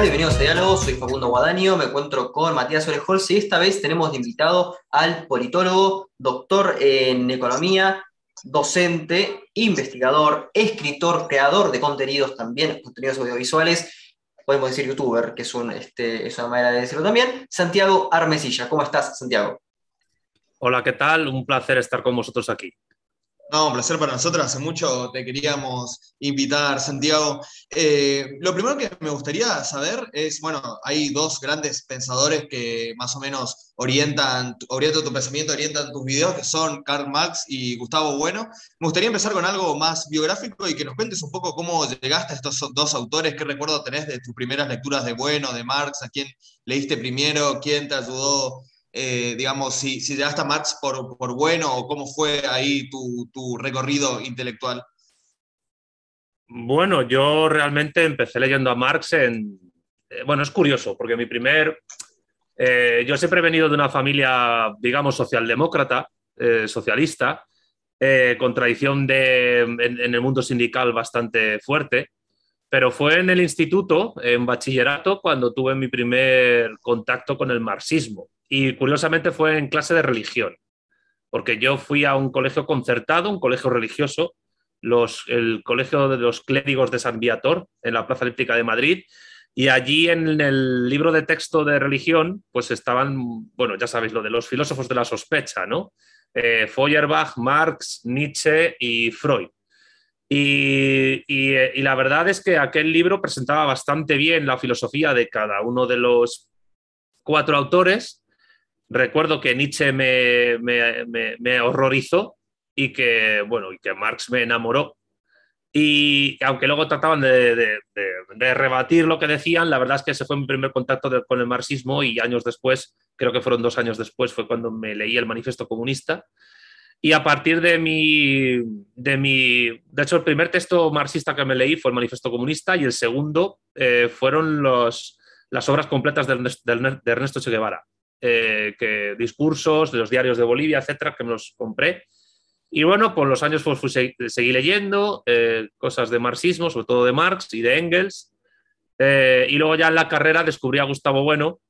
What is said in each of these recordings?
Bienvenidos a Diálogo, soy Facundo Guadaño, me encuentro con Matías Orejols y esta vez tenemos de invitado al politólogo, doctor en economía, docente, investigador, escritor, creador de contenidos también, contenidos audiovisuales, podemos decir youtuber, que es, este, es una manera de decirlo también, Santiago Armesilla. ¿Cómo estás, Santiago? Hola, ¿qué tal? Un placer estar con vosotros aquí. No, un placer para nosotros. Hace mucho te queríamos invitar, Santiago. Eh, lo primero que me gustaría saber es, bueno, hay dos grandes pensadores que más o menos orientan, orientan tu pensamiento, orientan tus videos, que son Karl Marx y Gustavo Bueno. Me gustaría empezar con algo más biográfico y que nos cuentes un poco cómo llegaste a estos dos autores, qué recuerdo tenés de tus primeras lecturas de Bueno, de Marx, a quién leíste primero, quién te ayudó eh, digamos, si, si llegaste a Marx por, por, bueno o cómo fue ahí tu, tu, recorrido intelectual. Bueno, yo realmente empecé leyendo a Marx en... Eh, bueno, es curioso, porque mi primer... Eh, yo siempre he venido de una familia, digamos, socialdemócrata, socialista, con tradición de, en, en el mundo sindical bastante fuerte, pero fue en el instituto, en bachillerato, cuando tuve mi primer contacto con el marxismo. Y curiosamente fue en clase de religión, porque yo fui a un colegio concertado, un colegio religioso, el Colegio de los Clérigos de San Viator, en la Plaza Elíptica de Madrid, y allí en el libro de texto de religión, pues estaban, bueno, ya sabéis, lo de los filósofos de la sospecha, ¿no? Eh, Feuerbach, Marx, Nietzsche y Freud. Y, y, la verdad es que aquel libro presentaba bastante bien la filosofía de cada uno de los cuatro autores Recuerdo que Nietzsche me, horrorizó y que, bueno, y que Marx me enamoró. Y aunque luego trataban de, rebatir lo que decían, la verdad es que ese fue mi primer contacto con el marxismo y años después, creo que fueron dos años después, fue cuando me leí el manifiesto comunista. Y a partir de mi, de mi, de hecho, el primer texto marxista que me leí fue el manifiesto comunista y el segundo eh, fueron las obras completas de Ernesto Che Guevara. Eh, que discursos de los diarios de Bolivia, etcétera, que me los compré. Y bueno, por los años pues, seguí leyendo eh, cosas de marxismo, sobre todo de Marx y de Engels. Eh, y luego ya en la carrera descubrí a Gustavo Bueno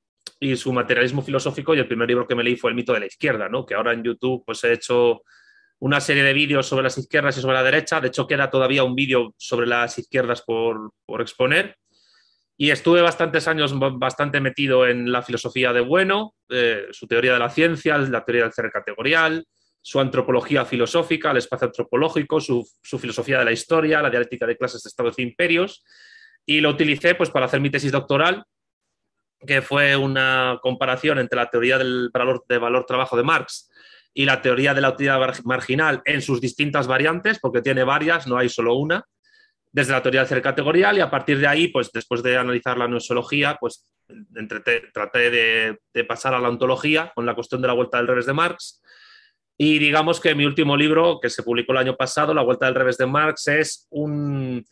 y su materialismo filosófico y el primer libro que me leí fue El mito de la izquierda, ¿no? que ahora en YouTube pues, he hecho una serie de vídeos sobre las izquierdas y sobre la derecha. De hecho, queda todavía un vídeo sobre las izquierdas por, por exponer. Y estuve bastantes años bastante metido en la filosofía de Bueno, eh, su teoría de la ciencia, la teoría del ser categorial, su antropología filosófica, el espacio antropológico, su, filosofía de la historia, la dialéctica de clases de estados e imperios. Y lo utilicé pues, para hacer mi tesis doctoral, que fue una comparación entre la teoría del valor, de valor trabajo de Marx y la teoría de la utilidad marginal en sus distintas variantes, porque tiene varias, no hay solo una desde la teoría categorial y a partir de ahí, pues después de analizar la noesología, pues traté de, pasar a la ontología con la cuestión de la vuelta del revés de Marx. Y digamos que mi último libro, que se publicó el año pasado, La vuelta del revés de Marx, es una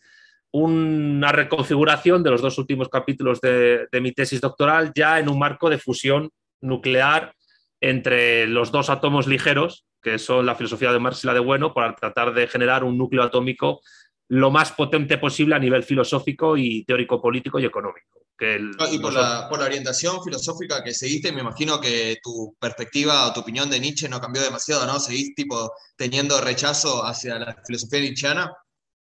reconfiguración de los dos últimos capítulos de, de mi tesis doctoral, ya en un marco de fusión nuclear entre los dos átomos ligeros, que son la filosofía de Marx y la de Bueno, para tratar de generar un núcleo atómico lo más potente posible a nivel filosófico y teórico político y económico. y por la, orientación filosófica que seguiste, me imagino que tu perspectiva o tu opinión de Nietzsche no cambió demasiado, ¿no? ¿Seguís tipo teniendo rechazo hacia la filosofía nietzscheana?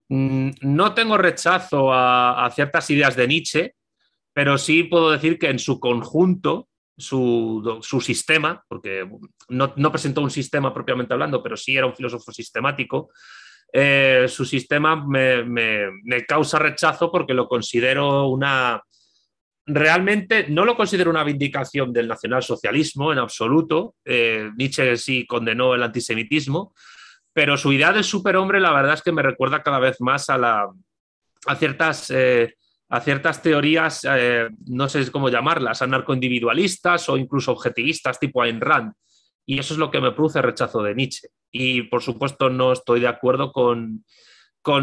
Mm, no tengo rechazo a, ciertas ideas de Nietzsche, pero sí puedo decir que en su conjunto, su, sistema, porque no, no presentó un sistema propiamente hablando, pero sí era un filósofo sistemático, eh, su sistema me, causa rechazo porque lo considero una... Realmente no lo considero una vindicación del nacionalsocialismo en absoluto. Eh, Nietzsche sí condenó el antisemitismo, pero su idea del superhombre la verdad es que me recuerda cada vez más a, ciertas... Eh, a ciertas teorías, no sé cómo llamarlas, anarcoindividualistas o incluso objetivistas tipo Ayn Rand. Y eso es lo que me produce rechazo de Nietzsche. Y por supuesto no estoy de acuerdo con,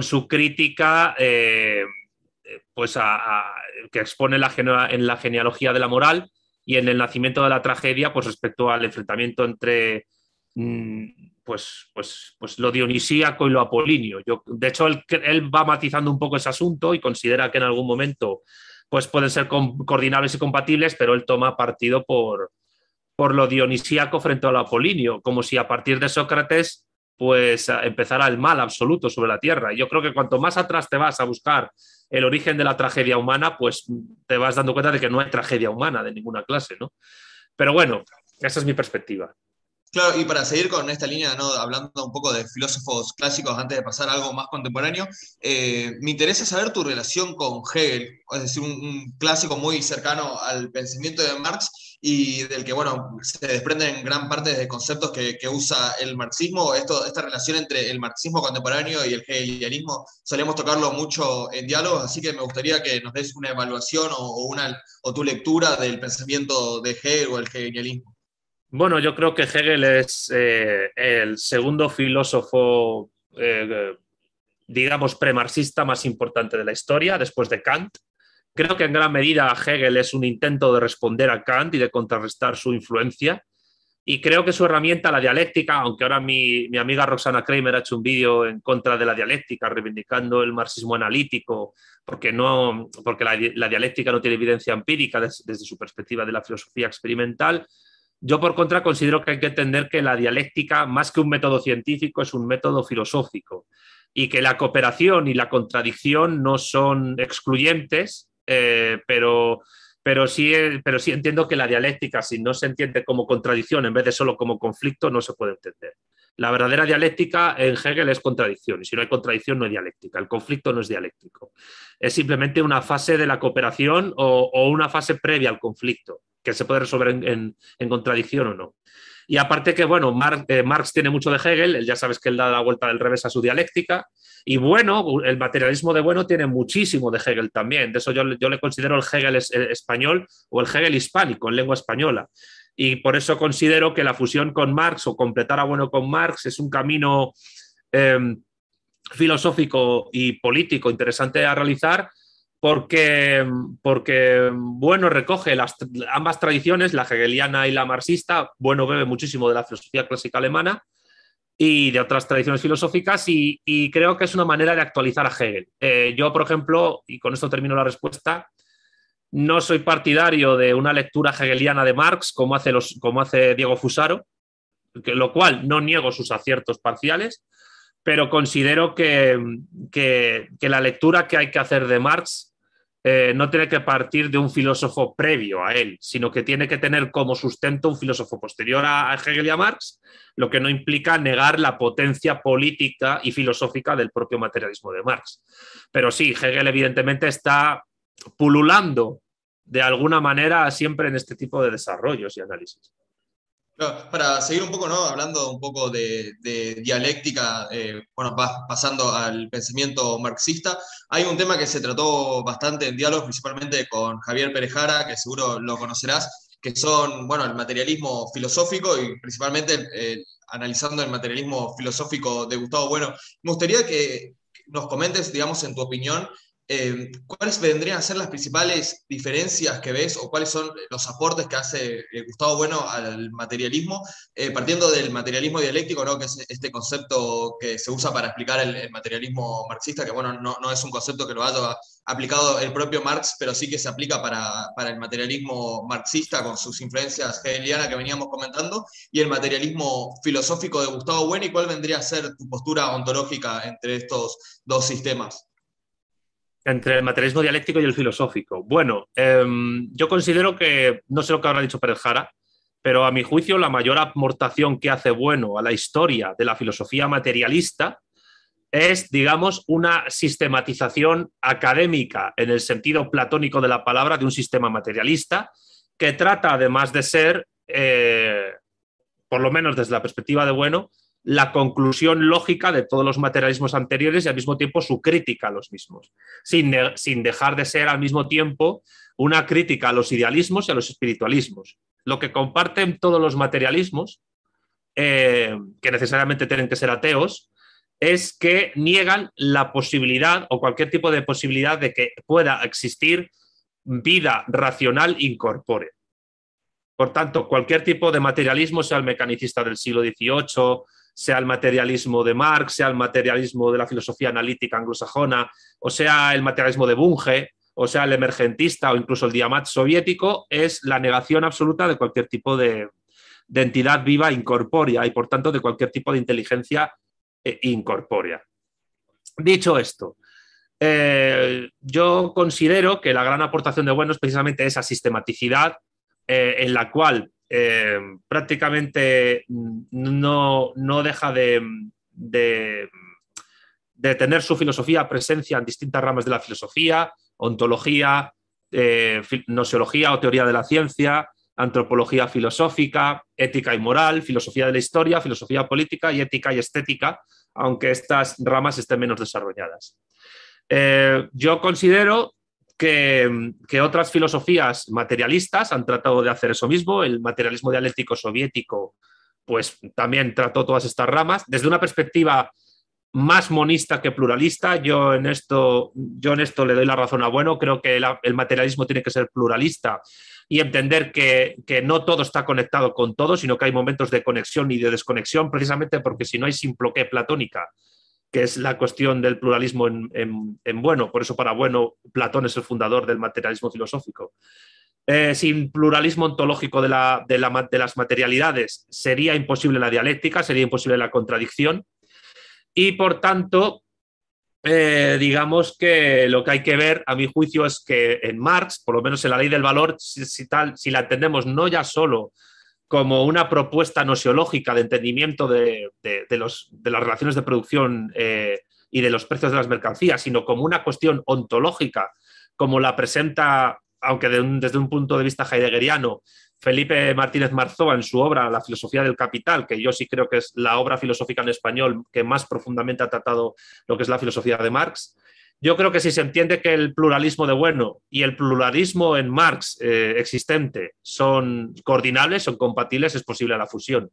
su crítica eh, pues que expone la, en la genealogía de la moral y en el nacimiento de la tragedia pues respecto al enfrentamiento entre mm, pues, pues, pues lo dionisíaco y lo apolíneo. Yo, de hecho, él, él va matizando un poco ese asunto y considera que en algún momento pues pueden ser coordinables y compatibles, pero él toma partido por, por lo dionisíaco frente a lo apolíneo, como si a partir de Sócrates pues empezara el mal absoluto sobre la tierra. Yo creo que cuanto más atrás te vas a buscar el origen de la tragedia humana, pues te vas dando cuenta de que no hay tragedia humana de ninguna clase, ¿no? Pero bueno, esa es mi perspectiva. Claro, y para seguir con esta línea, ¿no? hablando un poco de filósofos clásicos antes de pasar a algo más contemporáneo, eh, me interesa saber tu relación con Hegel, es decir, un, clásico muy cercano al pensamiento de Marx y del que, bueno, se desprenden gran parte de conceptos que, usa el marxismo. Esto, esta relación entre el marxismo contemporáneo y el hegelianismo solemos tocarlo mucho en diálogos, así que me gustaría que nos des una evaluación o, una, o tu lectura del pensamiento de Hegel o el hegelianismo. Bueno, yo creo que Hegel es eh, el segundo filósofo, eh, digamos, premarxista más importante de la historia, después de Kant. Creo que en gran medida Hegel es un intento de responder a Kant y de contrarrestar su influencia. Y creo que su herramienta, la dialéctica, aunque ahora mi, amiga Roxana Kramer ha hecho un vídeo en contra de la dialéctica, reivindicando el marxismo analítico, porque, no, porque la, dialéctica no tiene evidencia empírica desde su perspectiva de la filosofía experimental, yo, por contra, considero que hay que entender que la dialéctica, más que un método científico, es un método filosófico y que la cooperación y la contradicción no son excluyentes, eh, pero, pero, sí, pero sí entiendo que la dialéctica, si no se entiende como contradicción en vez de solo como conflicto, no se puede entender. La verdadera dialéctica en Hegel es contradicción, y si no hay contradicción no hay dialéctica. El conflicto no es dialéctico. Es simplemente una fase de la cooperación o una fase previa al conflicto que se puede resolver en, contradicción o no. Y aparte que, bueno, eh, Marx, tiene mucho de Hegel, ya sabes que él da la vuelta del revés a su dialéctica, y bueno, el materialismo de bueno tiene muchísimo de Hegel también, de eso yo, yo le considero el Hegel español o el Hegel hispánico en lengua española. Y por eso considero que la fusión con Marx o completar a bueno con Marx es un camino em, filosófico y político interesante a realizar porque, porque bueno, recoge las, ambas tradiciones, la hegeliana y la marxista. Bueno, bebe muchísimo de la filosofía clásica alemana y de otras tradiciones filosóficas y, creo que es una manera de actualizar a Hegel. Eh, yo, por ejemplo, y con esto termino la respuesta, no soy partidario de una lectura hegeliana de Marx como hace, los, como hace Diego Fusaro, que, lo cual no niego sus aciertos parciales, pero considero que, que, que la lectura que hay que hacer de Marx eh, no tiene que partir de un filósofo previo a él, sino que tiene que tener como sustento un filósofo posterior a, Hegel y a Marx, lo que no implica negar la potencia política y filosófica del propio materialismo de Marx. Pero sí, Hegel evidentemente está pululando de alguna manera siempre en este tipo de desarrollos y análisis para seguir un poco, ¿no? Hablando un poco de, dialéctica, eh, bueno, pasando al pensamiento marxista, hay un tema que se trató bastante en diálogo, principalmente con Javier Perejara, que seguro lo conocerás, que son, bueno, el materialismo filosófico y principalmente eh, analizando el materialismo filosófico de Gustavo Bueno. Me gustaría que nos comentes, digamos, en tu opinión, eh, ¿cuáles vendrían a ser las principales diferencias que ves o cuáles son los aportes que hace eh, Gustavo Bueno al materialismo, eh, partiendo del materialismo dialéctico, ¿no? que es este concepto que se usa para explicar el, materialismo marxista, que bueno, no, no, es un concepto que lo haya aplicado el propio Marx, pero sí que se aplica para, para el materialismo marxista con sus influencias hegelianas que veníamos comentando, y el materialismo filosófico de Gustavo Bueno, y cuál vendría a ser tu postura ontológica entre estos dos sistemas entre el materialismo dialéctico y el filosófico. Bueno, em, yo considero que, no sé lo que habrá dicho Pérez Jara, pero a mi juicio la mayor aportación que hace bueno a la historia de la filosofía materialista es, digamos, una sistematización académica en el sentido platónico de la palabra de un sistema materialista que trata, además de ser, eh, por lo menos desde la perspectiva de bueno, la conclusión lógica de todos los materialismos anteriores y al mismo tiempo su crítica a los mismos, sin, sin, dejar de ser al mismo tiempo una crítica a los idealismos y a los espiritualismos. Lo que comparten todos los materialismos, eh, que necesariamente tienen que ser ateos, es que niegan la posibilidad o cualquier tipo de posibilidad de que pueda existir vida racional incorpórea. Por tanto, cualquier tipo de materialismo, sea el mecanicista del siglo XVIII, sea el materialismo de Marx, sea el materialismo de la filosofía analítica anglosajona, o sea el materialismo de Bunge, o sea, el emergentista o incluso el diamat soviético, es la negación absoluta de cualquier tipo de, entidad viva incorpórea y por tanto de cualquier tipo de inteligencia eh, incorpórea. Dicho esto, eh, yo considero que la gran aportación de Bueno es precisamente esa sistematicidad eh, en la cual prácticamente no, deja de, de tener su filosofía presencia en distintas ramas de la filosofía, ontología, eh, o teoría de la ciencia, antropología filosófica, ética y moral, filosofía de la historia, filosofía política y ética y estética, aunque estas ramas estén menos desarrolladas. Eh, yo considero que, que, otras filosofías materialistas han tratado de hacer eso mismo. El materialismo dialéctico soviético, pues también trató todas estas ramas desde una perspectiva más monista que pluralista. Yo en esto, yo en esto le doy la razón a Bueno. Creo que el, materialismo tiene que ser pluralista y entender que, no todo está conectado con todo, sino que hay momentos de conexión y de desconexión, precisamente porque si no hay simploqué platónica, que es la cuestión del pluralismo en, Bueno. Por eso para Bueno, Platón es el fundador del materialismo filosófico. Eh, sin pluralismo ontológico de, de las materialidades sería imposible la dialéctica, sería imposible la contradicción y por tanto, eh, digamos que lo que hay que ver, a mi juicio, es que en Marx, por lo menos en la ley del valor, si, tal, si la entendemos no ya solo como una propuesta nosiológica de entendimiento de, los, de las relaciones de producción eh, y de los precios de las mercancías, sino como una cuestión ontológica, como la presenta, aunque desde un punto de vista heideggeriano, Felipe Martínez Marzoa en su obra La filosofía del capital, que yo sí creo que es la obra filosófica en español que más profundamente ha tratado lo que es la filosofía de Marx. Yo creo que si se entiende que el pluralismo de bueno y el pluralismo en Marx eh, existente son coordinables, son compatibles, es posible la fusión.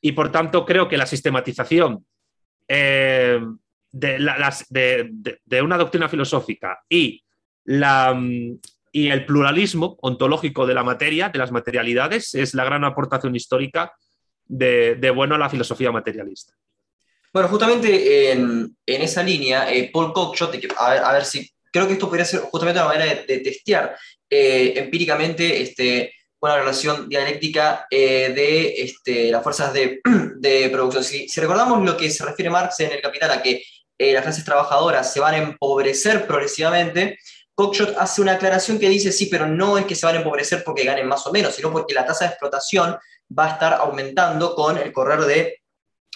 Y por tanto creo que la sistematización eh, de una doctrina filosófica mm, y el pluralismo ontológico de la materia, de las materialidades, es la gran aportación histórica de, bueno a la filosofía materialista. Bueno, justamente en, esa línea, eh, Paul Cockshott, a ver, si creo que esto podría ser justamente una manera de, testear eh, empíricamente este, una relación dialéctica eh, de este, las fuerzas de, producción. Si, si, recordamos lo que se refiere Marx en el Capital a que las clases trabajadoras se van a empobrecer progresivamente, Cockshot hace una aclaración que dice, sí, pero no es que se van a empobrecer porque ganen más o menos, sino porque la tasa de explotación va a estar aumentando con el correr de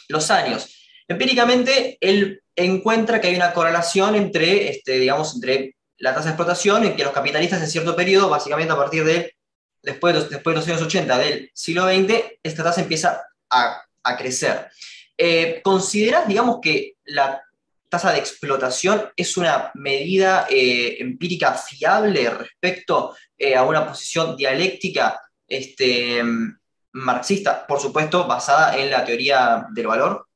los años. Empíricamente, él encuentra que hay una correlación entre, este, digamos, entre la tasa de explotación en que los capitalistas en cierto periodo, básicamente a partir de después de los, después de los años 80 del siglo XX, esta tasa empieza a, crecer. Eh, ¿Consideras, digamos, que la tasa de explotación es una medida eh, empírica fiable respecto eh, a una posición dialéctica este, marxista, por supuesto, basada en la teoría del valor?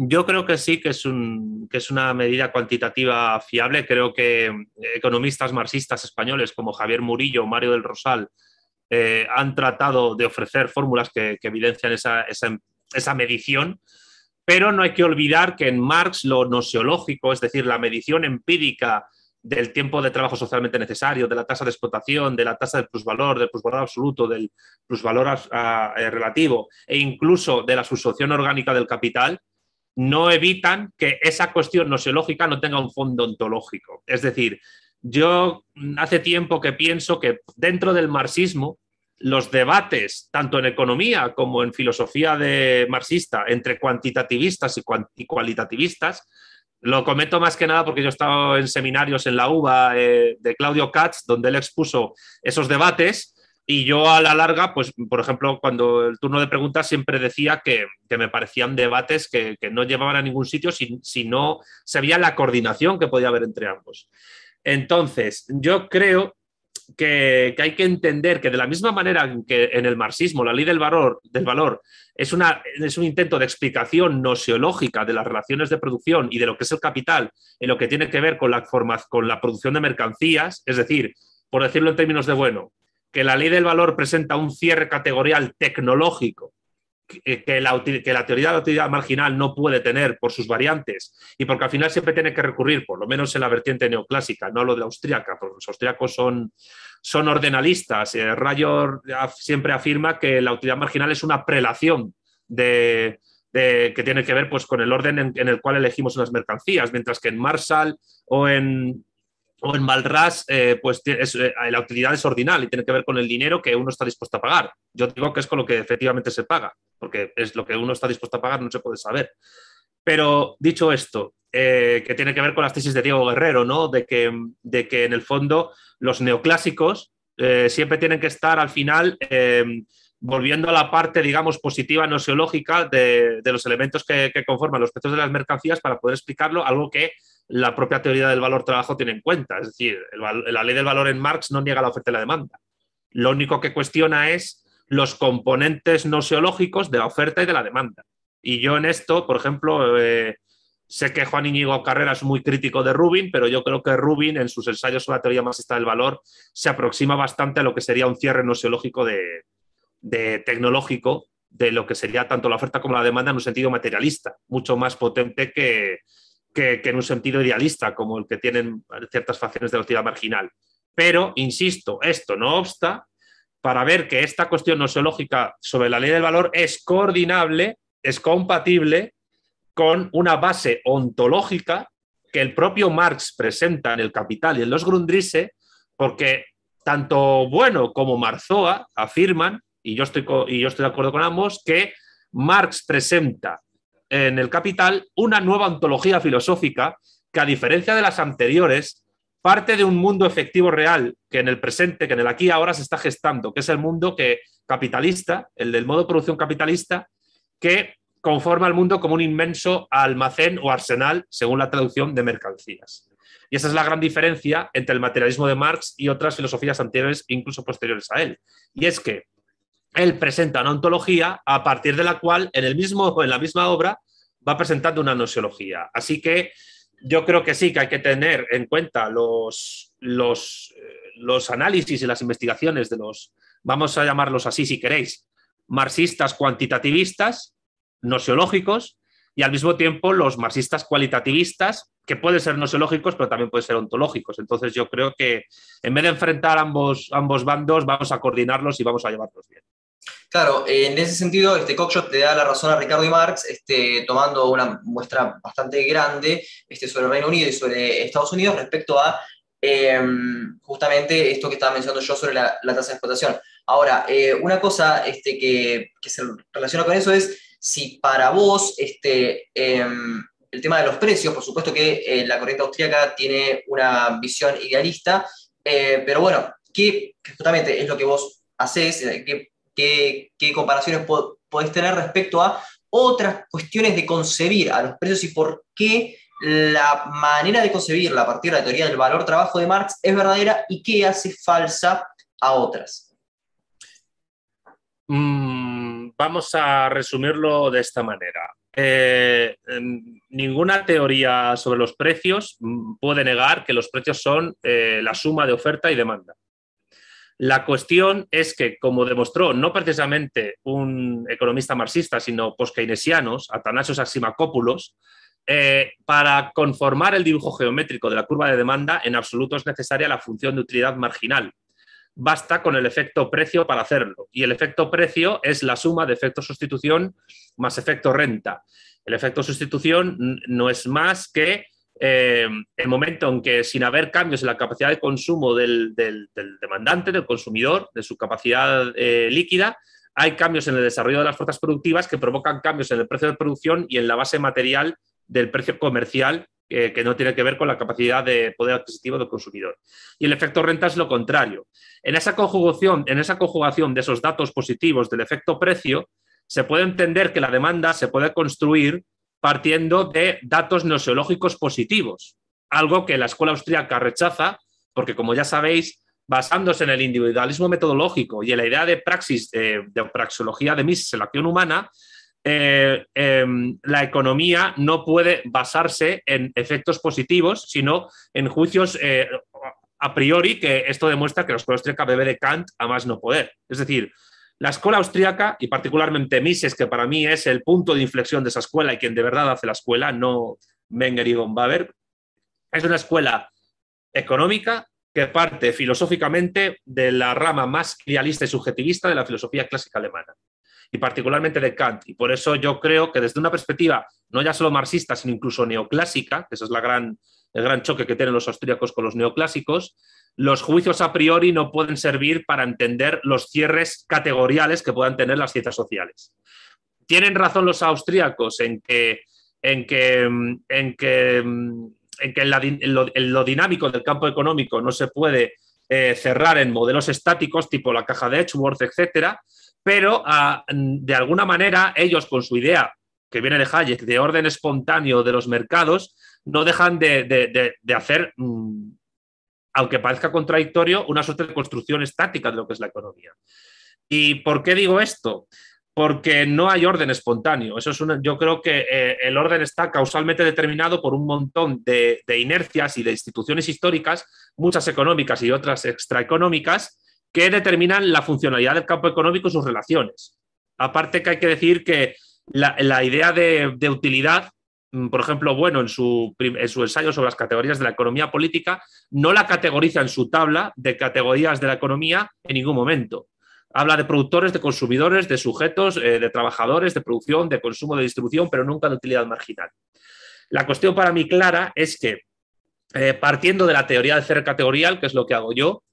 Yo creo que sí, que es, que es una medida cuantitativa fiable. Creo que economistas marxistas españoles como Javier Murillo o Mario del Rosal eh, han tratado de ofrecer fórmulas que, evidencian esa, esa medición pero no hay que olvidar que en Marx lo nosiológico, es decir, la medición empírica del tiempo de trabajo socialmente necesario, de la tasa de explotación, de la tasa del plusvalor, del plusvalor absoluto, del plusvalor eh, relativo e incluso de la sustitución orgánica del capital, no evitan que esa cuestión nosiológica no tenga un fondo ontológico. Es decir, yo hace tiempo que pienso que dentro del marxismo los debates, tanto en economía como en filosofía de marxista, entre cuantitativistas y, cualitativistas, lo comento más que nada porque yo he estado en seminarios en la UBA eh, de Claudio Katz, donde él expuso esos debates, y yo a la larga, pues, por ejemplo, cuando el turno de preguntas siempre decía que, me parecían debates que, no llevaban a ningún sitio si, si no se veía la coordinación que podía haber entre ambos. Entonces, yo creo que, hay que entender que de la misma manera que en el marxismo la ley del valor, del valor es, una, es un intento de explicación nosiológica de las relaciones de producción y de lo que es el capital en lo que tiene que ver con la, con la producción de mercancías, es decir, por decirlo en términos de bueno, que la ley del valor presenta un cierre categorial tecnológico que la, que la, teoría de la utilidad marginal no puede tener por sus variantes y porque al final siempre tiene que recurrir, por lo menos en la vertiente neoclásica, no lo de la austríaca, porque los austríacos son, son ordenalistas. Eh, Rayo siempre afirma que la utilidad marginal es una prelación de, que tiene que ver pues, con el orden en, el cual elegimos unas mercancías, mientras que en Marshall o en, o en Malras, eh, pues eh, la utilidad es ordinal y tiene que ver con el dinero que uno está dispuesto a pagar. Yo digo que es con lo que efectivamente se paga, porque es lo que uno está dispuesto a pagar, no se puede saber. Pero dicho esto, eh, que tiene que ver con las tesis de Diego Guerrero, ¿no? De que, de que en el fondo los neoclásicos siempre tienen que estar al final volviendo a la parte, digamos, positiva nociológica de, de los elementos que, que, conforman los precios de las mercancías para poder explicarlo, algo que la propia teoría del valor trabajo tiene en cuenta. Es decir, la ley del valor en Marx no niega la oferta y la demanda. Lo único que cuestiona es los componentes nociológicos de la oferta y de la demanda. Y yo en esto, por ejemplo, eh, sé que Juan Íñigo Carrera es muy crítico de Rubin, pero yo creo que Rubin en sus ensayos sobre la teoría marxista del valor se aproxima bastante a lo que sería un cierre nociológico de, de tecnológico de lo que sería tanto la oferta como la demanda en un sentido materialista, mucho más potente que, que, en un sentido idealista, como el que tienen ciertas facciones de la utilidad marginal. Pero, insisto, esto no obsta para ver que esta cuestión nociológica sobre la ley del valor es coordinable, es compatible con una base ontológica que el propio Marx presenta en el Capital y en los Grundrisse, porque tanto Bueno como Marzoa afirman, y yo estoy, y yo estoy de acuerdo con ambos, que Marx presenta en el Capital una nueva ontología filosófica que, a diferencia de las anteriores, parte de un mundo efectivo real que en el presente, que en el aquí y ahora se está gestando, que es el mundo que, capitalista, el del modo de producción capitalista, que conforma el mundo como un inmenso almacén o arsenal, según la traducción de mercancías. Y esa es la gran diferencia entre el materialismo de Marx y otras filosofías anteriores, incluso posteriores a él. Y es que él presenta una ontología a partir de la cual en, el mismo, en la misma obra va presentando una nociología. Así que yo creo que sí, que hay que tener en cuenta los, los, eh, los análisis y las investigaciones de los, vamos a llamarlos así si queréis, marxistas cuantitativistas, nociológicos, y al mismo tiempo los marxistas cualitativistas, que pueden ser nociológicos, pero también pueden ser ontológicos. Entonces yo creo que en vez de enfrentar ambos, ambos bandos, vamos a coordinarlos y vamos a llevarlos bien. Claro, en ese sentido, este Cockshot le da la razón a Ricardo y Marx, este, tomando una muestra bastante grande este, sobre el Reino Unido y sobre Estados Unidos respecto a em, justamente esto que estaba mencionando yo sobre la, tasa de explotación. Ahora, eh, una cosa este, que, se relaciona con eso es si para vos este, em, el tema de los precios, por supuesto que eh, la corriente austríaca tiene una visión idealista, eh, pero bueno, ¿qué justamente es lo que vos hacés? ¿Qué qué, comparaciones podés tener respecto a otras cuestiones de concebir a los precios y por qué la manera de concebirla a partir de la teoría del valor trabajo de Marx es verdadera y qué hace falsa a otras. Mm, vamos a resumirlo de esta manera. Eh, ninguna teoría sobre los precios mm, puede negar que los precios son eh, la suma de oferta y demanda. La cuestión es que, como demostró no precisamente un economista marxista, sino post-keynesianos, Atanasios Aximakopoulos, eh, para conformar el dibujo geométrico de la curva de demanda, en absoluto es necesaria la función de utilidad marginal. Basta con el efecto precio para hacerlo. Y el efecto precio es la suma de efecto sustitución más efecto renta. El efecto sustitución no es más que eh, el momento en que sin haber cambios en la capacidad de consumo del, demandante, del consumidor, de su capacidad eh, líquida, hay cambios en el desarrollo de las fuerzas productivas que provocan cambios en el precio de producción y en la base material del precio comercial eh, que no tiene que ver con la capacidad de poder adquisitivo del consumidor. Y el efecto renta es lo contrario. En esa conjugación, en esa conjugación de esos datos positivos del efecto precio, se puede entender que la demanda se puede construir partiendo de datos nociológicos positivos, algo que la escuela austríaca rechaza, porque como ya sabéis, basándose en el individualismo metodológico y en la idea de praxis, eh, de praxeología de selección humana, eh, em, la economía no puede basarse en efectos positivos, sino en juicios eh, a priori, que esto demuestra que la escuela austríaca bebe de Kant a más no poder. Es decir, La escuela austríaca, y particularmente Mises, que para mí es el punto de inflexión de esa escuela y quien de verdad hace la escuela, no Menger y von Baber, es una escuela económica que parte filosóficamente de la rama más idealista y subjetivista de la filosofía clásica alemana, y particularmente de Kant. Y por eso yo creo que desde una perspectiva no ya solo marxista, sino incluso neoclásica, que ese es la gran, el gran choque que tienen los austríacos con los neoclásicos, los juicios a priori no pueden servir para entender los cierres categoriales que puedan tener las ciencias sociales. Tienen razón los austríacos en que, en que, en que en que lo, dinámico del campo económico no se puede eh, cerrar en modelos estáticos tipo la caja de Edgeworth, etcétera, pero ah, de alguna manera ellos con su idea que viene de Hayek de orden espontáneo de los mercados no dejan de, hacer, mm, aunque parezca contradictorio, una suerte de construcción estática de lo que es la economía. ¿Y por qué digo esto? porque no hay orden espontáneo. Eso es yo creo que eh, el orden está causalmente determinado por un montón de, inercias y de instituciones históricas, muchas económicas y otras extraeconómicas, que determinan la funcionalidad del campo económico y sus relaciones. Aparte que hay que decir que la, idea de, utilidad, por ejemplo, bueno, en su, en su ensayo sobre las categorías de la economía política, no la categoriza en su tabla de categorías de la economía en ningún momento habla de productores, de consumidores, de sujetos, eh, de trabajadores, de producción, de consumo, de distribución, pero nunca de utilidad marginal. La cuestión para mí clara es que, eh, partiendo de la teoría del cierre categorial, que es lo que hago yo,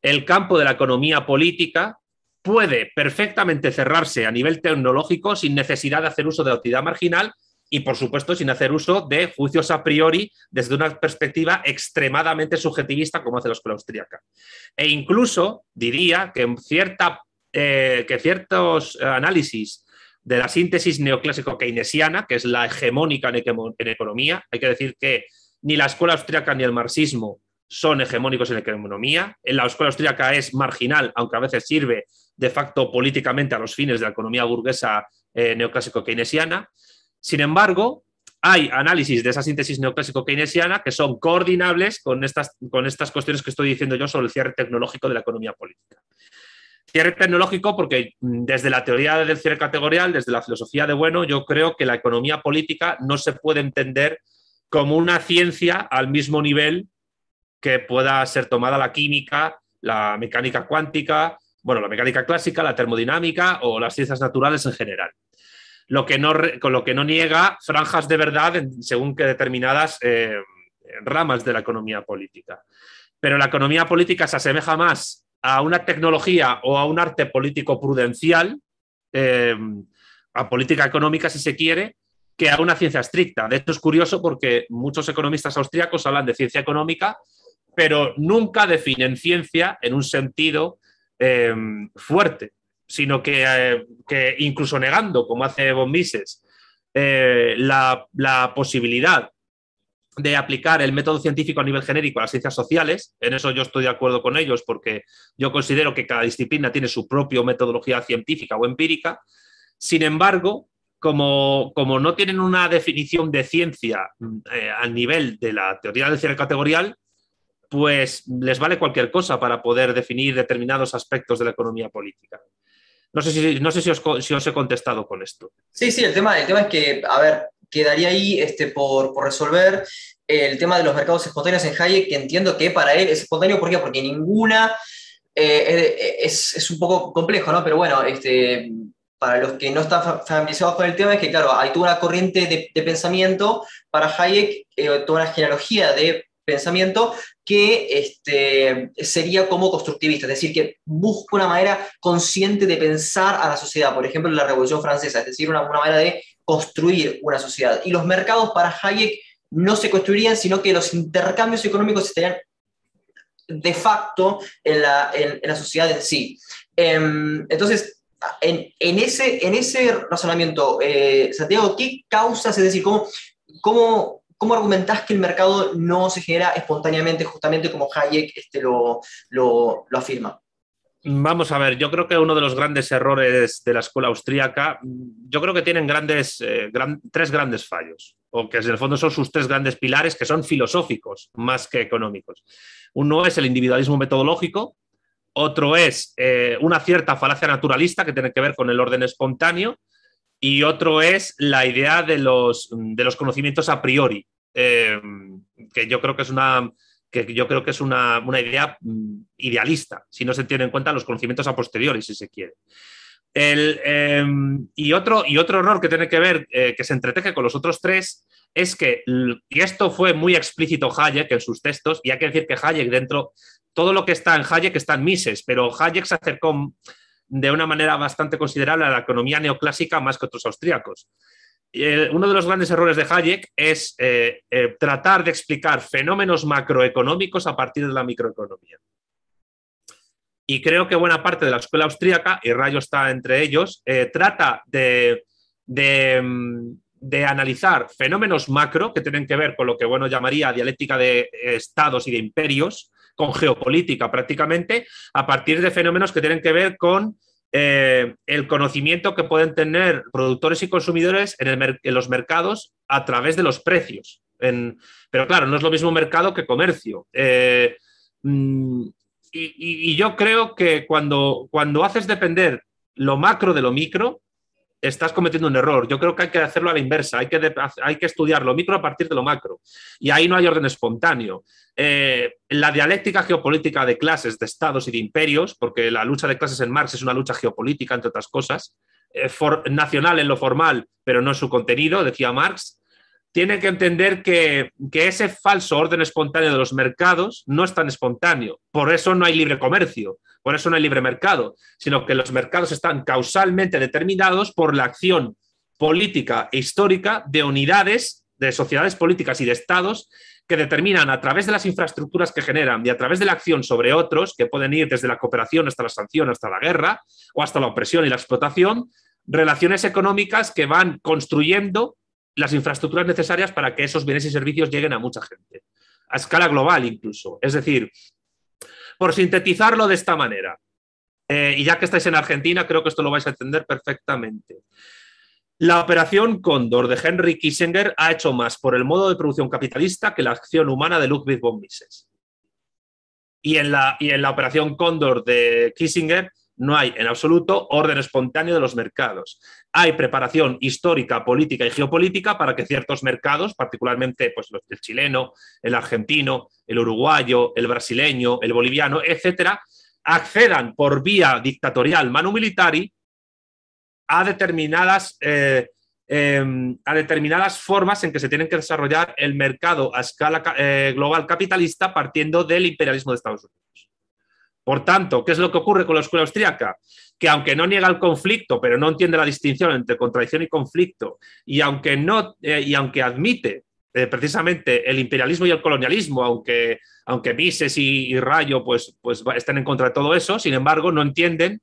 el campo de la economía política puede perfectamente cerrarse a nivel tecnológico sin necesidad de hacer uso de la utilidad marginal y, por supuesto, sin hacer uso de juicios a priori desde una perspectiva extremadamente subjetivista como hace la escuela austríaca. E incluso diría que, cierta, eh, que ciertos análisis de la síntesis neoclásico keynesiana, que es la hegemónica en, economía, hay que decir que ni la escuela austríaca ni el marxismo son hegemónicos en economía. En la escuela austríaca es marginal, aunque a veces sirve de facto políticamente a los fines de la economía burguesa eh, neoclásico keynesiana. Sin embargo, hay análisis de esa síntesis neoclásico keynesiana que son coordinables con estas, con estas cuestiones que estoy diciendo yo sobre el cierre tecnológico de la economía política. Cierre tecnológico porque mm, desde la teoría del cierre categorial, desde la filosofía de bueno, yo creo que la economía política no se puede entender como una ciencia al mismo nivel que pueda ser tomada la química, la mecánica cuántica, bueno, la mecánica clásica, la termodinámica o las ciencias naturales en general lo que no, con lo que no niega franjas de verdad según que determinadas eh, ramas de la economía política. Pero la economía política se asemeja más a una tecnología o a un arte político prudencial, eh, a política económica si se quiere, que a una ciencia estricta. De hecho, es curioso porque muchos economistas austríacos hablan de ciencia económica, pero nunca definen ciencia en un sentido eh, fuerte sino eh, que, incluso negando, como hace Von Mises, eh, la, posibilidad de aplicar el método científico a nivel genérico a las ciencias sociales. En eso yo estoy de acuerdo con ellos porque yo considero que cada disciplina tiene su propia metodología científica o empírica. Sin embargo, como, como no tienen una definición de ciencia eh, al nivel de la teoría del cierre categorial, pues les vale cualquier cosa para poder definir determinados aspectos de la economía política. No sé si, no sé si, os, he contestado con esto. Sí, sí, el tema, el tema es que, a ver, quedaría ahí este, por, resolver el tema de los mercados espontáneos en Hayek, que entiendo que para él es espontáneo, ¿por qué? Porque ninguna eh, es, un poco complejo, ¿no? Pero bueno, este, para los que no están familiarizados con el tema, es que, claro, hay toda una corriente de, pensamiento para Hayek, eh, toda una genealogía de pensamiento que este, sería como constructivista, es decir, que busca una manera consciente de pensar a la sociedad, por ejemplo, la Revolución Francesa, es decir, una, una manera de construir una sociedad. Y los mercados para Hayek no se construirían, sino que los intercambios económicos estarían de facto en la, en, la sociedad en sí. Em, entonces, en, en, ese, en ese razonamiento, eh, Santiago, ¿qué causas, es decir, cómo, cómo ¿cómo argumentás que el mercado no se genera espontáneamente, justamente como Hayek este, lo, lo, afirma? Vamos a ver, yo creo que uno de los grandes errores de la escuela austríaca, yo creo que tienen grandes, eh, tres grandes fallos, o que en el fondo son sus tres grandes pilares, que son filosóficos más que económicos. Uno es el individualismo metodológico, otro es eh, una cierta falacia naturalista que tiene que ver con el orden espontáneo y otro es la idea de los, de los conocimientos a priori, eh, que yo creo que es una que yo creo que es una, idea mm, idealista, si no se tiene en cuenta los conocimientos a posteriori, si se quiere. Em, y, otro, y otro error que tiene que ver, eh, que se entreteje con los otros tres, es que, y esto fue muy explícito Hayek en sus textos, y hay que decir que Hayek dentro, todo lo que está en Hayek está en Mises, pero Hayek se acercó de una manera bastante considerable a la economía neoclásica más que otros austríacos. Eh, uno de los grandes errores de Hayek es eh, eh, tratar de explicar fenómenos macroeconómicos a partir de la microeconomía. Y creo que buena parte de la escuela austríaca, y Rayo está entre ellos, trata de, mm, de, analizar fenómenos macro que tienen que ver con lo que bueno llamaría dialéctica de estados y de imperios, con geopolítica prácticamente, a partir de fenómenos que tienen que ver con eh, el conocimiento que pueden tener productores y consumidores en, los mercados a través de los precios. pero claro, no es lo mismo mercado que comercio. Eh, mm, y, yo creo que cuando, cuando haces depender lo macro de lo micro, estás cometiendo un error. Yo creo que hay que hacerlo a la inversa, hay que, hay que estudiar lo micro a partir de lo macro. Y ahí no hay orden espontáneo. Eh, la dialéctica geopolítica de clases, de estados y de imperios, porque la lucha de clases en Marx es una lucha geopolítica, entre otras cosas, eh, nacional en lo formal, pero no en su contenido, decía Marx, tiene que entender que, que, ese falso orden espontáneo de los mercados no es tan espontáneo. Por eso no hay libre comercio. Por eso no hay libre mercado, sino que los mercados están causalmente determinados por la acción política e histórica de unidades, de sociedades políticas y de estados que determinan a través de las infraestructuras que generan y a través de la acción sobre otros, que pueden ir desde la cooperación hasta la sanción, hasta la guerra o hasta la opresión y la explotación, relaciones económicas que van construyendo las infraestructuras necesarias para que esos bienes y servicios lleguen a mucha gente, a escala global incluso. Es decir, por sintetizarlo de esta manera, eh, y ya que estáis en Argentina, creo que esto lo vais a entender perfectamente. La operación Cóndor de Henry Kissinger ha hecho más por el modo de producción capitalista que la acción humana de Ludwig von Mises. Y en la, y en la operación Cóndor de Kissinger no hay en absoluto orden espontáneo de los mercados. Hay preparación histórica, política y geopolítica para que ciertos mercados, particularmente pues, del chileno, el argentino, el uruguayo, el brasileño, el boliviano, etcétera, accedan por vía dictatorial manu militari a determinadas, eh, em, a determinadas formas en que se tienen que desarrollar el mercado a escala eh, global capitalista partiendo del imperialismo de Estados Unidos. Por tanto, ¿qué es lo que ocurre con la escuela austríaca? Que aunque no niega el conflicto, pero no entiende la distinción entre contradicción y conflicto, y aunque, no, eh, y aunque admite eh, precisamente el imperialismo y el colonialismo, aunque, aunque Mises y, Rayo pues, pues estén en contra de todo eso, sin embargo, no entienden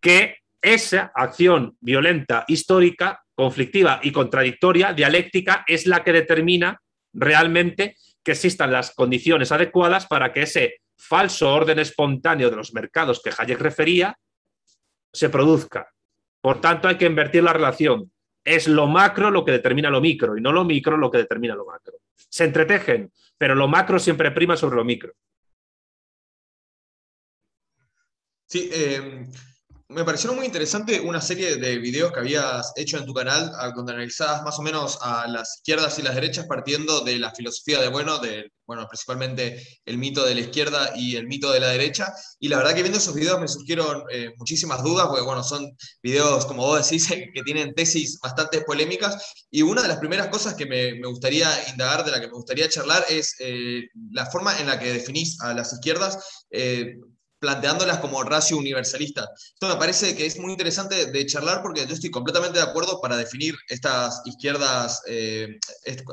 que esa acción violenta, histórica, conflictiva y contradictoria, dialéctica, es la que determina realmente que existan las condiciones adecuadas para que ese falso orden espontáneo de los mercados que Hayek refería se produzca. Por tanto, hay que invertir la relación. Es lo macro lo que determina lo micro y no lo micro lo que determina lo macro. Se entretejen, pero lo macro siempre prima sobre lo micro. Sí, eh, me pareció muy interesante una serie de videos que habías hecho en tu canal, donde analizabas más o menos a las izquierdas y las derechas partiendo de la filosofía de bueno, de, bueno, principalmente el mito de la izquierda y el mito de la derecha. Y la verdad que viendo esos videos me surgieron eh, muchísimas dudas, porque bueno, son videos, como vos decís, que tienen tesis bastante polémicas. Y una de las primeras cosas que me, gustaría indagar, de la que me gustaría charlar, es eh, la forma en la que definís a las izquierdas. Eh, planteándolas como ratio universalista. Esto me parece que es muy interesante de charlar porque yo estoy completamente de acuerdo para definir estas izquierdas, eh,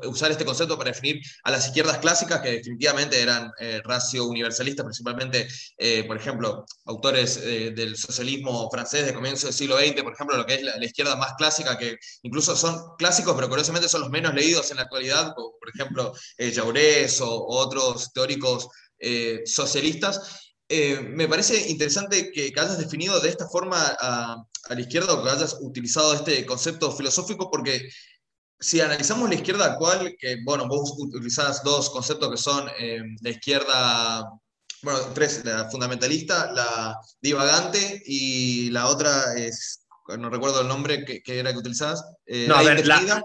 usar este concepto para definir a las izquierdas clásicas que definitivamente eran eh, ratio universalista, principalmente, eh, por ejemplo, autores del socialismo francés de comienzo del siglo XX, por ejemplo, lo que es la, izquierda más clásica, que incluso son clásicos, pero curiosamente son los menos leídos en la actualidad, por, ejemplo, Jaurès o, otros teóricos socialistas. Eh, me parece interesante que, hayas definido de esta forma a, la izquierda o que hayas utilizado este concepto filosófico porque si analizamos la izquierda actual, que bueno, vos utilizás dos conceptos que son eh, la izquierda bueno, tres, la fundamentalista, la divagante y la otra es, no recuerdo el nombre que, era que utilizabas. Eh, no, a ver, la,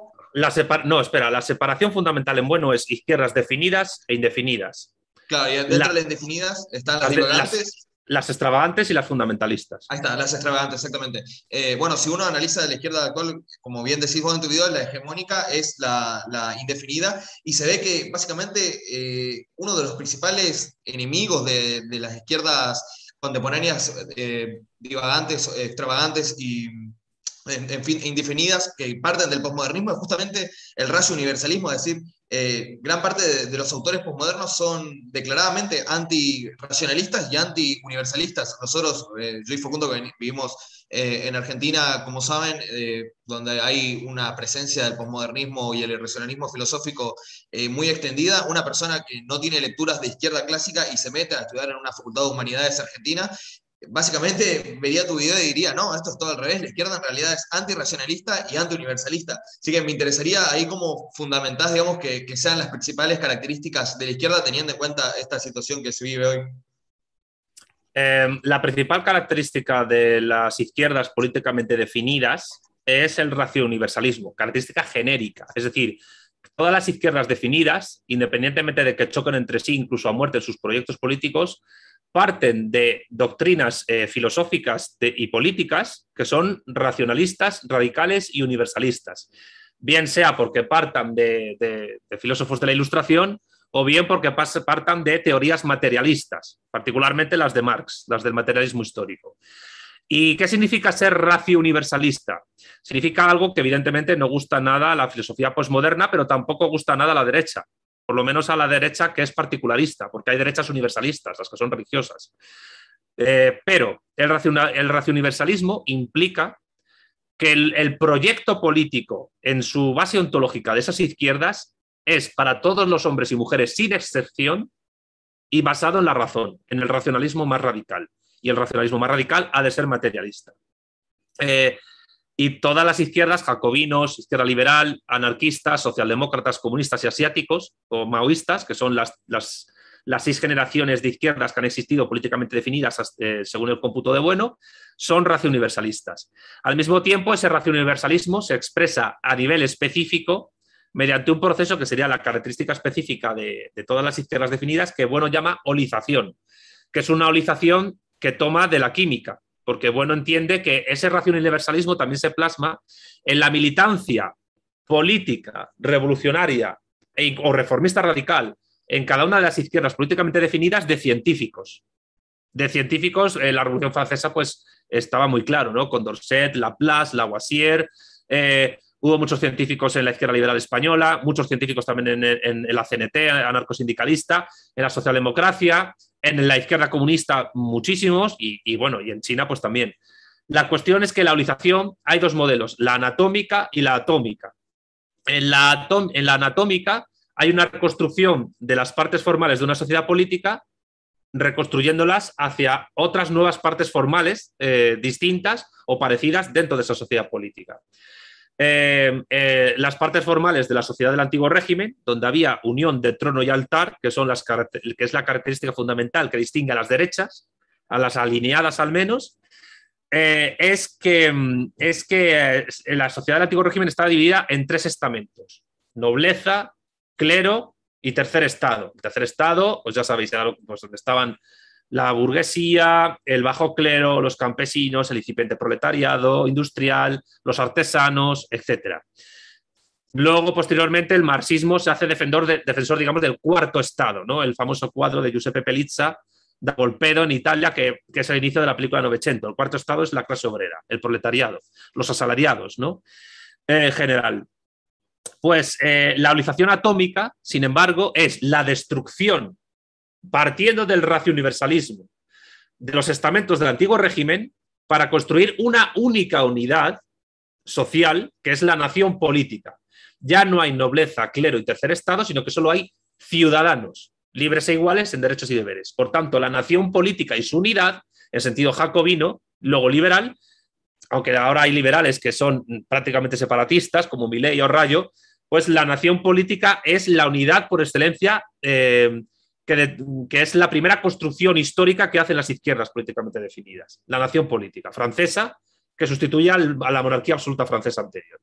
no, espera, la separación fundamental en bueno es izquierdas definidas e indefinidas. Claro, y dentro de las indefinidas están las, divagantes. Las, extravagantes y las fundamentalistas. Ahí está, las extravagantes, exactamente. Eh, bueno, si uno analiza de la izquierda actual, como bien decís vos en tu video, la hegemónica es la, indefinida y se ve que básicamente eh, uno de los principales enemigos de, las izquierdas contemporáneas, eh, divagantes, extravagantes y en, fin, indefinidas que parten del posmodernismo es justamente el racio universalismo, es decir, eh, gran parte de, los autores posmodernos son declaradamente anti-racionalistas y anti-universalistas. Nosotros, eh, yo y Facundo, que vivimos eh, en Argentina, como saben, donde hay una presencia del posmodernismo y el racionalismo filosófico muy extendida, una persona que no tiene lecturas de izquierda clásica y se mete a estudiar en una facultad de humanidades argentina, básicamente vería tu video y diría, no, esto es todo al revés, la izquierda en realidad es antirracionalista y antiuniversalista. Así que me interesaría ahí cómo fundamentás, digamos, que, sean las principales características de la izquierda teniendo en cuenta esta situación que se vive hoy. Em, la principal característica de las izquierdas políticamente definidas es el racio-universalismo, característica genérica. Es decir, todas las izquierdas definidas, independientemente de que choquen entre sí, incluso a muerte sus proyectos políticos, parten de doctrinas eh, filosóficas y políticas que son racionalistas, radicales y universalistas. Bien sea porque partan de, filósofos de la Ilustración o bien porque partan de teorías materialistas, particularmente las de Marx, las del materialismo histórico. ¿Y qué significa ser racio universalista? Significa algo que evidentemente no gusta nada a la filosofía posmoderna, pero tampoco gusta nada a la derecha por lo menos a la derecha que es particularista, porque hay derechas universalistas, las que son religiosas. Eh, pero el, el universalismo implica que el, proyecto político en su base ontológica de esas izquierdas es para todos los hombres y mujeres sin excepción y basado en la razón, en el racionalismo más radical. Y el racionalismo más radical ha de ser materialista. Eh, y todas las izquierdas, jacobinos, izquierda liberal, anarquistas, socialdemócratas, comunistas y asiáticos o maoístas, que son las, las, seis generaciones de izquierdas que han existido políticamente definidas eh, según el cómputo de Bueno, son racio universalistas. Al mismo tiempo, ese racio universalismo se expresa a nivel específico mediante un proceso que sería la característica específica de, de todas las izquierdas definidas, que Bueno llama olización, que es una olización que toma de la química porque bueno entiende que ese universalismo también se plasma en la militancia política, revolucionaria e o reformista radical en cada una de las izquierdas políticamente definidas de científicos. De científicos, en la Revolución Francesa pues estaba muy claro, ¿no? Condorcet, Laplace, Lavoisier, eh, hubo muchos científicos en la izquierda liberal española, muchos científicos también en, en la CNT, anarcosindicalista, en la socialdemocracia, en la izquierda comunista muchísimos y, bueno, y en China pues también. La cuestión es que la olización hay dos modelos, la anatómica y la atómica. En la, en la anatómica hay una reconstrucción de las partes formales de una sociedad política reconstruyéndolas hacia otras nuevas partes formales eh, distintas o parecidas dentro de esa sociedad política. Eh, eh, las partes formales de la sociedad del antiguo régimen, donde había unión de trono y altar, que, son las, que es la característica fundamental que distingue a las derechas, a las alineadas al menos, eh, es que, mm, es que la sociedad del antiguo régimen está dividida en tres estamentos, nobleza, clero y tercer estado. El tercer estado, pues ya sabéis, era pues donde estaban la burguesía, el bajo clero, los campesinos, el incipiente proletariado industrial, los artesanos, etc. Luego, posteriormente, el marxismo se hace defensor, defensor digamos, del cuarto estado, ¿no? el famoso cuadro de Giuseppe Pelizza, da Volpedo en Italia, que, es el inicio de la película Novecento. El cuarto estado es la clase obrera, el proletariado, los asalariados, ¿no? En general. Pues eh, la olización atómica, sin embargo, es la destrucción partiendo del racio universalismo de los estamentos del antiguo régimen para construir una única unidad social que es la nación política. Ya no hay nobleza, clero y tercer estado, sino que solo hay ciudadanos libres e iguales en derechos y deberes. Por tanto, la nación política y su unidad, en sentido jacobino, luego liberal, aunque ahora hay liberales que son prácticamente separatistas, como Milei o Rayo, pues la nación política es la unidad por excelencia eh, que, es la primera construcción histórica que hacen las izquierdas políticamente definidas, la nación política francesa, que sustituye a la monarquía absoluta francesa anterior.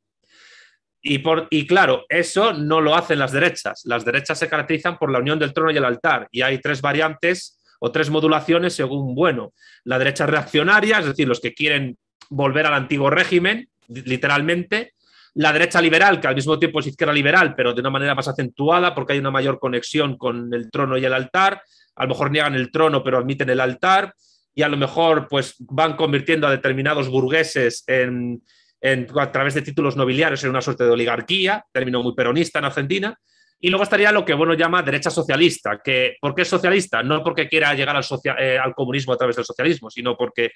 Y, por, y claro, eso no lo hacen las derechas. Las derechas se caracterizan por la unión del trono y el altar. Y hay tres variantes o tres modulaciones según, bueno, la derecha reaccionaria, es decir, los que quieren volver al antiguo régimen, literalmente. La derecha liberal, que al mismo tiempo es izquierda liberal, pero de una manera más acentuada, porque hay una mayor conexión con el trono y el altar. A lo mejor niegan el trono, pero admiten el altar. Y a lo mejor pues, van convirtiendo a determinados burgueses en, a través de títulos nobiliarios en una suerte de oligarquía, término muy peronista en Argentina. Y luego estaría lo que bueno llama derecha socialista, que ¿por qué es socialista? No porque quiera llegar al, eh, al comunismo a través del socialismo, sino porque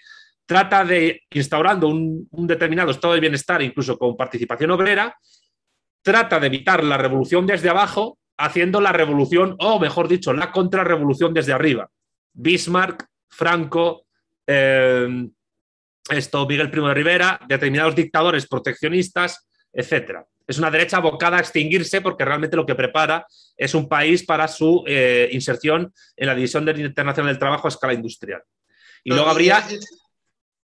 trata de, instaurando un, un, determinado estado de bienestar, incluso con participación obrera, trata de evitar la revolución desde abajo, haciendo la revolución, o mejor dicho, la contrarrevolución desde arriba. Bismarck, Franco, eh, esto Miguel Primo de Rivera, determinados dictadores proteccionistas, etcétera. Es una derecha abocada a extinguirse porque realmente lo que prepara es un país para su eh, inserción en la división internacional del trabajo a escala industrial. Y luego habría...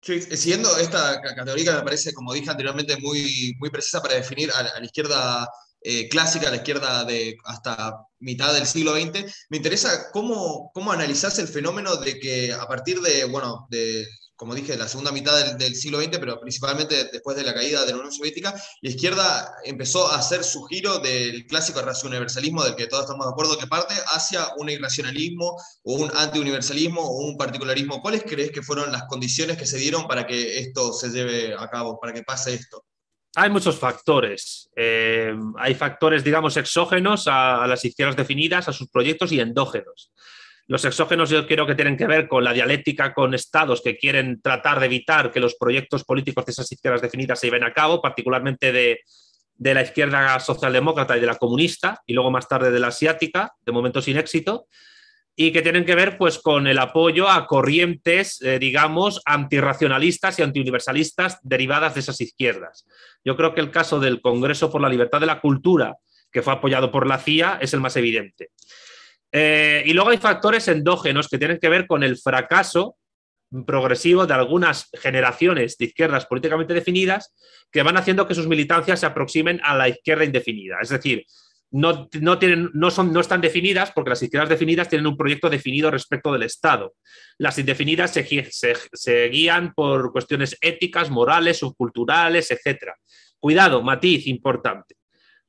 siguiendo esta categoría me parece, como dije anteriormente, muy, muy precisa para definir a, la izquierda eh, clásica, a la izquierda de hasta mitad del siglo XX, me interesa cómo, cómo analizás el fenómeno de que a partir de, bueno, de como dije, la segunda mitad del, siglo XX, pero principalmente después de la caída de la Unión Soviética, la izquierda empezó a hacer su giro del clásico racionalismo del que todos estamos de acuerdo que parte hacia un irracionalismo o un antiuniversalismo o un particularismo. ¿Cuáles crees que fueron las condiciones que se dieron para que esto se lleve a cabo, para que pase esto? Hay muchos factores. Eh, hay factores, digamos, exógenos a, a las izquierdas definidas, a sus proyectos y endógenos. Los exógenos yo creo que tienen que ver con la dialéctica con estados que quieren tratar de evitar que los proyectos políticos de esas izquierdas definidas se lleven a cabo, particularmente de, la izquierda socialdemócrata y de la comunista, y luego más tarde de la asiática, de momento sin éxito, y que tienen que ver pues, con el apoyo a corrientes, eh, digamos, antirracionalistas y antiuniversalistas derivadas de esas izquierdas. Yo creo que el caso del Congreso por la Libertad de la Cultura, que fue apoyado por la CIA, es el más evidente. Eh, y luego hay factores endógenos que tienen que ver con el fracaso progresivo de algunas generaciones de izquierdas políticamente definidas que van haciendo que sus militancias se aproximen a la izquierda indefinida. Es decir, no, tienen, no, son, no están definidas porque las izquierdas definidas tienen un proyecto definido respecto del Estado. Las indefinidas se, se guían por cuestiones éticas, morales, subculturales, etc. Cuidado, matiz importante.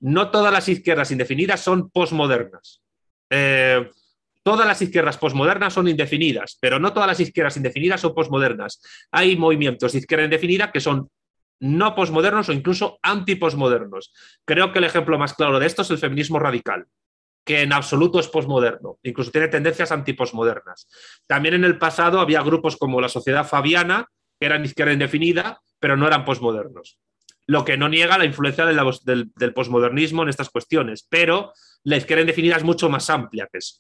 No todas las izquierdas indefinidas son posmodernas. Eh, todas las izquierdas posmodernas son indefinidas, pero no todas las izquierdas indefinidas son posmodernas. Hay movimientos de izquierda indefinida que son no posmodernos o incluso antiposmodernos. Creo que el ejemplo más claro de esto es el feminismo radical, que en absoluto es posmoderno, incluso tiene tendencias antiposmodernas. También en el pasado había grupos como la Sociedad Fabiana, que eran izquierda indefinida, pero no eran posmodernos. Lo que no niega la influencia del, del posmodernismo en estas cuestiones, pero la izquierda indefinida es mucho más amplia que eso.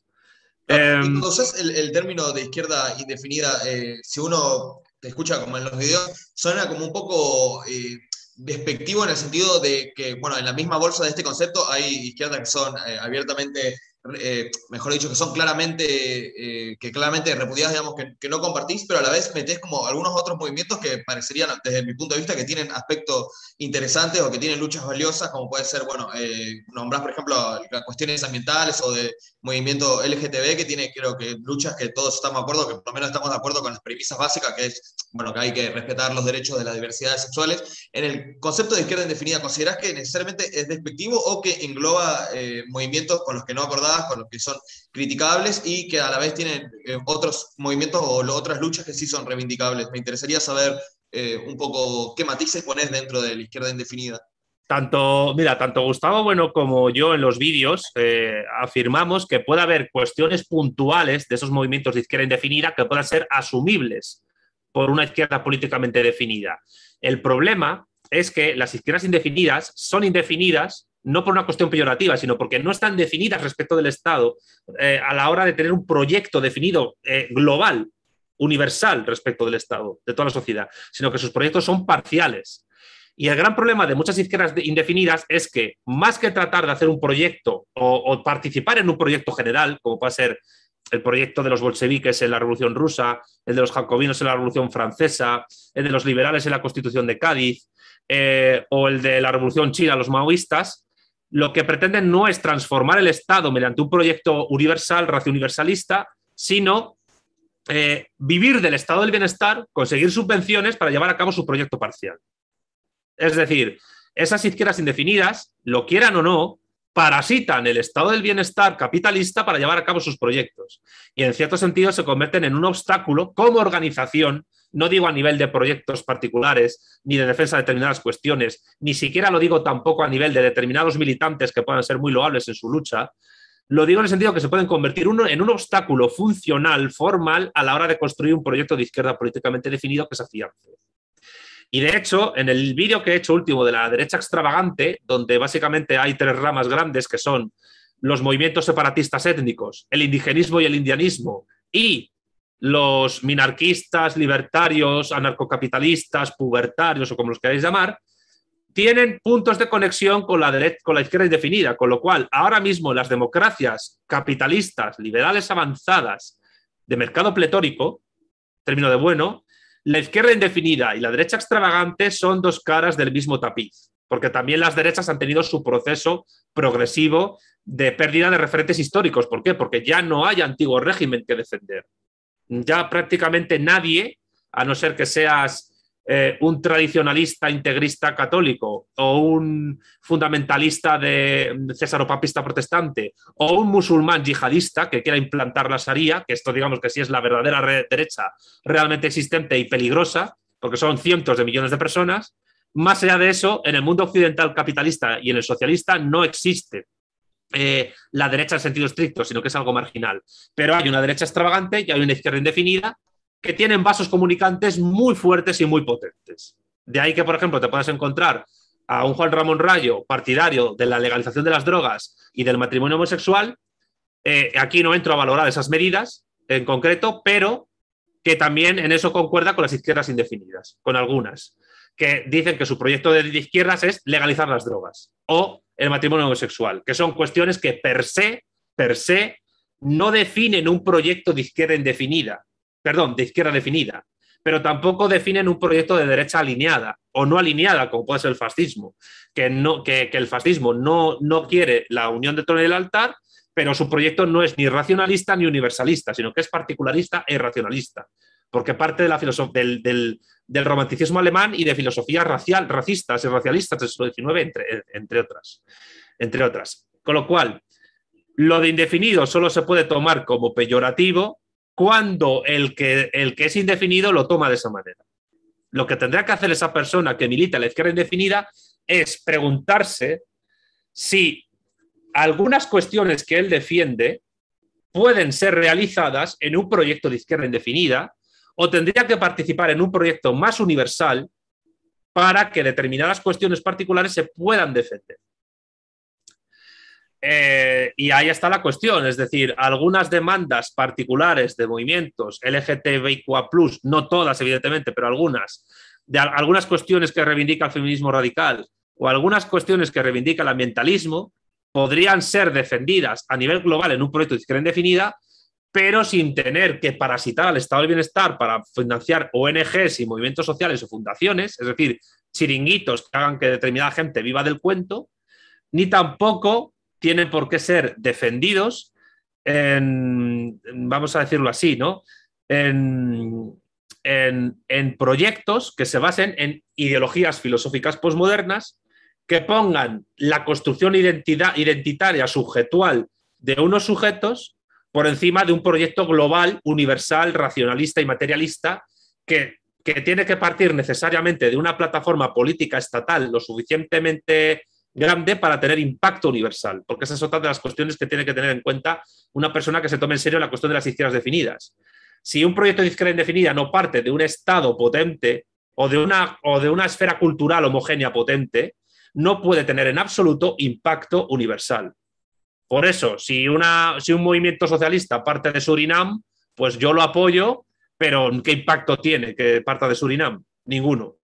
Entonces, em, el, término de izquierda indefinida, eh, si uno te escucha como en los videos, suena como un poco eh, despectivo en el sentido de que, bueno, en la misma bolsa de este concepto hay izquierdas que son eh, abiertamente eh, mejor dicho, que son claramente, eh, que claramente repudiadas, digamos, que, no compartís, pero a la vez metés como algunos otros movimientos que parecerían, desde mi punto de vista, que tienen aspectos interesantes o que tienen luchas valiosas, como puede ser, bueno, eh, nombrás, por ejemplo, cuestiones ambientales o de movimiento LGTB, que tiene, creo que, luchas que todos estamos de acuerdo, que por lo menos estamos de acuerdo con las premisas básicas, que es, bueno, que hay que respetar los derechos de las diversidades sexuales. En el concepto de izquierda indefinida, ¿considerás que necesariamente es despectivo o que engloba movimientos con los que no acordás con los que son criticables y que a la vez tienen eh, otros movimientos o otras luchas que sí son reivindicables. Me interesaría saber eh, un poco qué matices pones dentro de la izquierda indefinida. Tanto, mira, tanto Gustavo Bueno como yo en los vídeos eh, afirmamos que puede haber cuestiones puntuales de esos movimientos de izquierda indefinida que puedan ser asumibles por una izquierda políticamente definida. El problema es que las izquierdas indefinidas son indefinidas no por una cuestión peyorativa, sino porque no están definidas respecto del Estado eh, a la hora de tener un proyecto definido eh, global, universal respecto del Estado, de toda la sociedad, sino que sus proyectos son parciales. Y el gran problema de muchas izquierdas indefinidas es que más que tratar de hacer un proyecto o, participar en un proyecto general, como puede ser el proyecto de los bolcheviques en la Revolución Rusa, el de los jacobinos en la Revolución Francesa, el de los liberales en la Constitución de Cádiz eh, o el de la Revolución China, los maoístas, lo que pretenden no es transformar el Estado mediante un proyecto universal, racio universalista, sino eh, vivir del estado del bienestar, conseguir subvenciones para llevar a cabo su proyecto parcial. Es decir, esas izquierdas indefinidas, lo quieran o no, parasitan el estado del bienestar capitalista para llevar a cabo sus proyectos. Y en cierto sentido se convierten en un obstáculo como organización, no digo a nivel de proyectos particulares, ni de defensa de determinadas cuestiones, ni siquiera lo digo tampoco a nivel de determinados militantes que puedan ser muy loables en su lucha, lo digo en el sentido que se pueden convertir uno en un obstáculo funcional, formal, a la hora de construir un proyecto de izquierda políticamente definido que se afiance. Y de hecho, en el vídeo que he hecho último de la derecha extravagante, donde básicamente hay tres ramas grandes que son los movimientos separatistas étnicos, el indigenismo y el indianismo, y los minarquistas, libertarios, anarcocapitalistas, pubertarios o como los queráis llamar, tienen puntos de conexión con la, derecha, con la izquierda indefinida, con lo cual ahora mismo las democracias capitalistas, liberales avanzadas, de mercado pletórico, término de bueno, la izquierda indefinida y la derecha extravagante son dos caras del mismo tapiz, porque también las derechas han tenido su proceso progresivo de pérdida de referentes históricos. ¿Por qué? Porque ya no hay antiguo régimen que defender. Ya prácticamente nadie, a no ser que seas eh, un tradicionalista integrista católico o un fundamentalista de césaropapista protestante o un musulmán yihadista que quiera implantar la Sharia, que esto digamos que sí es la verdadera derecha realmente existente y peligrosa, porque son cientos de millones de personas, más allá de eso, en el mundo occidental capitalista y en el socialista no existe eh, la derecha en sentido estricto, sino que es algo marginal. Pero hay una derecha extravagante y hay una izquierda indefinida que tienen vasos comunicantes muy fuertes y muy potentes. De ahí que, por ejemplo, te puedas encontrar a un Juan Ramón Rayo, partidario de la legalización de las drogas y del matrimonio homosexual. Eh, aquí no entro a valorar esas medidas en concreto, pero que también en eso concuerda con las izquierdas indefinidas, con algunas, que dicen que su proyecto de izquierdas es legalizar las drogas o el matrimonio homosexual, que son cuestiones que per se, per se, no definen un proyecto de izquierda indefinida, perdón, de izquierda definida, pero tampoco definen un proyecto de derecha alineada o no alineada, como puede ser el fascismo, que, no, que, el fascismo no, no quiere la unión de trono y el altar, pero su proyecto no es ni racionalista ni universalista, sino que es particularista e irracionalista, porque parte de la del, del, del, romanticismo alemán y de filosofías racial, racistas y racialistas del siglo XIX, entre, entre, otras, entre otras. Con lo cual, lo de indefinido solo se puede tomar como peyorativo cuando el que, el que es indefinido lo toma de esa manera. Lo que tendrá que hacer esa persona que milita la izquierda indefinida es preguntarse si algunas cuestiones que él defiende pueden ser realizadas en un proyecto de izquierda indefinida o tendría que participar en un proyecto más universal para que determinadas cuestiones particulares se puedan defender. Eh, y ahí está la cuestión, es decir, algunas demandas particulares de movimientos LGTBIQA, no todas, evidentemente, pero algunas, de algunas cuestiones que reivindica el feminismo radical o algunas cuestiones que reivindica el ambientalismo, podrían ser defendidas a nivel global en un proyecto de izquierda indefinida, pero sin tener que parasitar al estado del bienestar para financiar ONGs y movimientos sociales o fundaciones, es decir, chiringuitos que hagan que determinada gente viva del cuento, ni tampoco tienen por qué ser defendidos en, vamos a decirlo así, ¿no? En, proyectos que se basen en ideologías filosóficas posmodernas que pongan la construcción identidad, identitaria subjetual de unos sujetos por encima de un proyecto global, universal, racionalista y materialista que, que tiene que partir necesariamente de una plataforma política estatal lo suficientemente grande para tener impacto universal, porque esa es otra de las cuestiones que tiene que tener en cuenta una persona que se tome en serio la cuestión de las izquierdas definidas. Si un proyecto de izquierda indefinida no parte de un Estado potente o de una, o de una esfera cultural homogénea potente, no puede tener en absoluto impacto universal. Por eso, si, un movimiento socialista parte de Surinam, pues yo lo apoyo, pero ¿qué impacto tiene que parta de Surinam? Ninguno.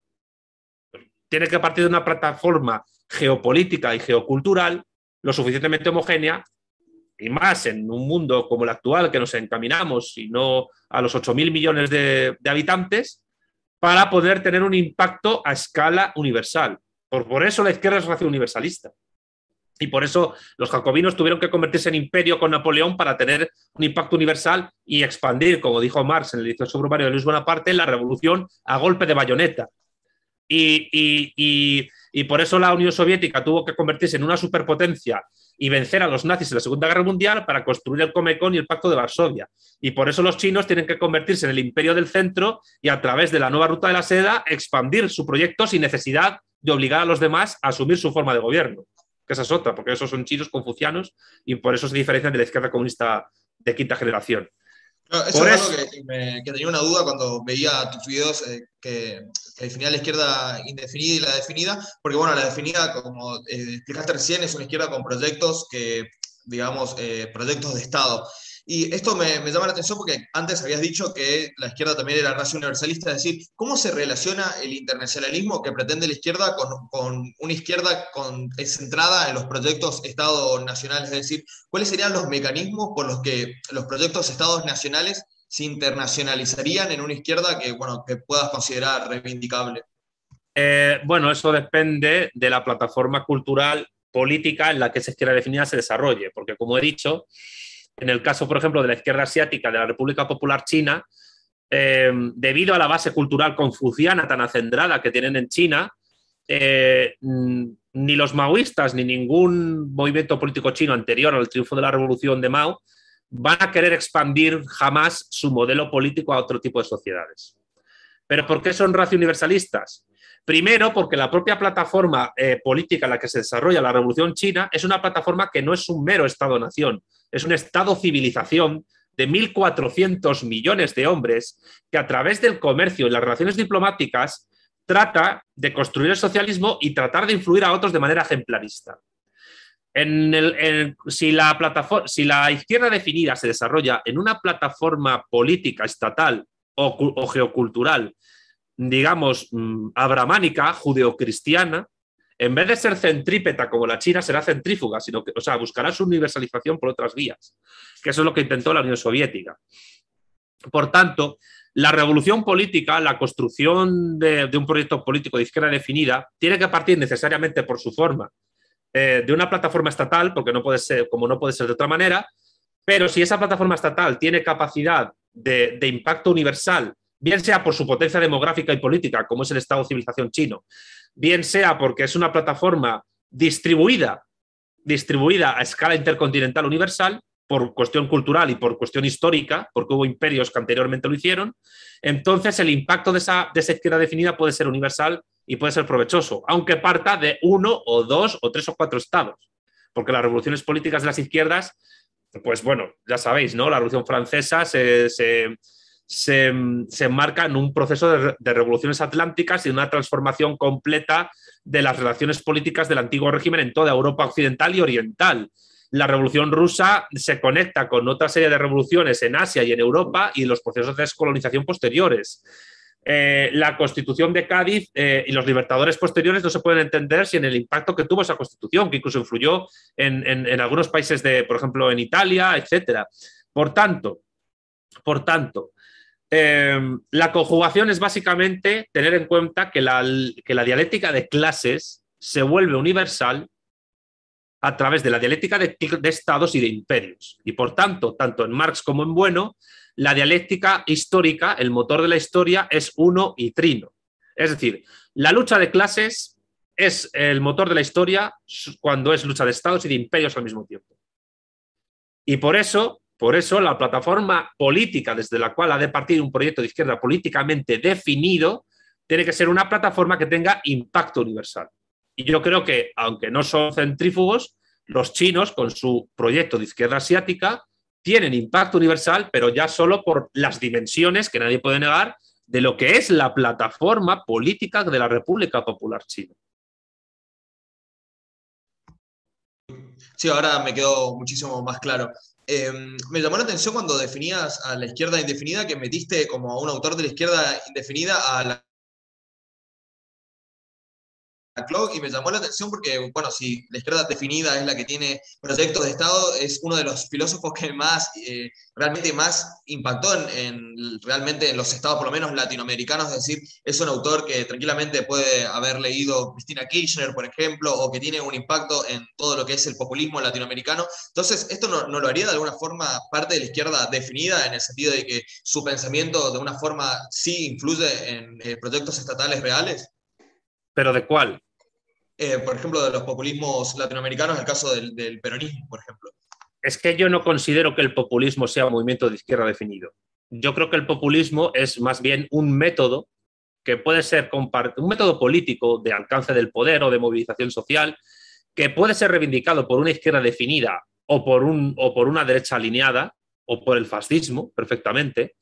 tiene que partir de una plataforma geopolítica y geocultural lo suficientemente homogénea y más en un mundo como el actual que nos encaminamos y no a los 8.000 millones de, habitantes, para poder tener un impacto a escala universal. Por, eso la izquierda es racio universalista. Y por eso los jacobinos tuvieron que convertirse en imperio con Napoleón para tener un impacto universal y expandir, como dijo Marx en el 18 Brumario de Luis Bonaparte, la revolución a golpe de bayoneta. Y, y, por eso la Unión Soviética tuvo que convertirse en una superpotencia y vencer a los nazis en la Segunda Guerra Mundial para construir el Comecon y el Pacto de Varsovia. Y por eso los chinos tienen que convertirse en el imperio del centro y a través de la nueva ruta de la seda expandir su proyecto sin necesidad de obligar a los demás a asumir su forma de gobierno. Que esa es otra, porque esos son chinos confucianos y por eso se diferencian de la izquierda comunista de quinta generación eso es algo que, tenía una duda cuando veía tus videos eh, que, definía la izquierda indefinida y la definida, porque bueno, la definida, como eh, explicaste recién, es una izquierda con proyectos que, digamos, eh, proyectos de Estado. Y esto me, llama la atención porque antes habías dicho que la izquierda también era raza universalista, es decir, ¿cómo se relaciona el internacionalismo que pretende la izquierda con, una izquierda con, centrada en los proyectos Estados nacionales? Es decir, ¿cuáles serían los mecanismos por los que los proyectos Estados nacionales se internacionalizarían en una izquierda que, bueno, que puedas considerar reivindicable? Eh, bueno, eso depende de la plataforma cultural política en la que esa izquierda definida se desarrolle, porque como he dicho, en el caso, por ejemplo, de la izquierda asiática de la República Popular China, eh, debido a la base cultural confuciana tan acendrada que tienen en China, eh, mm, ni los maoístas ni ningún movimiento político chino anterior al triunfo de la revolución de Mao van a querer expandir jamás su modelo político a otro tipo de sociedades. ¿Pero por qué son racio universalistas? Primero, porque la propia plataforma eh, política en la que se desarrolla la revolución china es una plataforma que no es un mero Estado-nación, es un Estado-civilización de 1.400 millones de hombres que a través del comercio y las relaciones diplomáticas trata de construir el socialismo y tratar de influir a otros de manera ejemplarista. si, la izquierda definida se desarrolla en una plataforma política estatal o, geocultural, digamos, mm, abramánica, judeocristiana, en vez de ser centrípeta como la China, será centrífuga, sino que, o sea, buscará su universalización por otras vías, que eso es lo que intentó la Unión Soviética. Por tanto, la revolución política, la construcción de, un proyecto político de izquierda definida, tiene que partir necesariamente por su forma eh, de una plataforma estatal, porque no puede ser, como no puede ser de otra manera, pero si esa plataforma estatal tiene capacidad de, de impacto universal, bien sea por su potencia demográfica y política, como es el Estado civilización chino, bien sea porque es una plataforma distribuida, distribuida a escala intercontinental universal, por cuestión cultural y por cuestión histórica, porque hubo imperios que anteriormente lo hicieron, entonces el impacto de esa, de izquierda definida puede ser universal y puede ser provechoso, aunque parta de uno o dos o tres o cuatro estados, porque las revoluciones políticas de las izquierdas, pues bueno, ya sabéis, ¿no? La Revolución Francesa se, enmarca en un proceso de, revoluciones atlánticas y una transformación completa de las relaciones políticas del antiguo régimen en toda Europa occidental y oriental. La revolución rusa se conecta con otra serie de revoluciones en Asia y en Europa y los procesos de descolonización posteriores. Eh, la constitución de Cádiz eh, y los libertadores posteriores no se pueden entender sin el impacto que tuvo esa constitución, que incluso influyó en, en algunos países de, por ejemplo, en Italia, etc. Por tanto, por tanto, Em, la conjugación es básicamente tener en cuenta que la, dialéctica de clases se vuelve universal a través de la dialéctica de, estados y de imperios. Y por tanto, tanto en Marx como en Bueno, la dialéctica histórica, el motor de la historia, es uno y trino. Es decir, la lucha de clases es el motor de la historia cuando es lucha de estados y de imperios al mismo tiempo. Y por eso por eso, la plataforma política desde la cual ha de partir un proyecto de izquierda políticamente definido tiene que ser una plataforma que tenga impacto universal. Y yo creo que, aunque no son centrífugos, los chinos, con su proyecto de izquierda asiática, tienen impacto universal, pero ya solo por las dimensiones que nadie puede negar de lo que es la plataforma política de la República Popular China. Sí, ahora me quedó muchísimo más claro. Em, me llamó la atención cuando definías a la izquierda indefinida, que metiste como a un autor de la izquierda indefinida a la y me llamó la atención porque, bueno, si la izquierda definida es la que tiene proyectos de Estado, es uno de los filósofos que más, eh, realmente más impactó en, realmente en los estados, por lo menos latinoamericanos, es decir, es un autor que tranquilamente puede haber leído Cristina Kirchner, por ejemplo, o que tiene un impacto en todo lo que es el populismo latinoamericano. Entonces, ¿esto no, lo haría de alguna forma parte de la izquierda definida en el sentido de que su pensamiento de una forma sí influye en eh, proyectos estatales reales? ¿Pero de cuál? Eh, por ejemplo, de los populismos latinoamericanos, el caso del, peronismo, por ejemplo. Es que yo no considero que el populismo sea un movimiento de izquierda definido. Yo creo que el populismo es más bien un método que puede ser un método político de alcance del poder o de movilización social, que puede ser reivindicado por una izquierda definida o por, un, o por una derecha alineada o por el fascismo, perfectamente,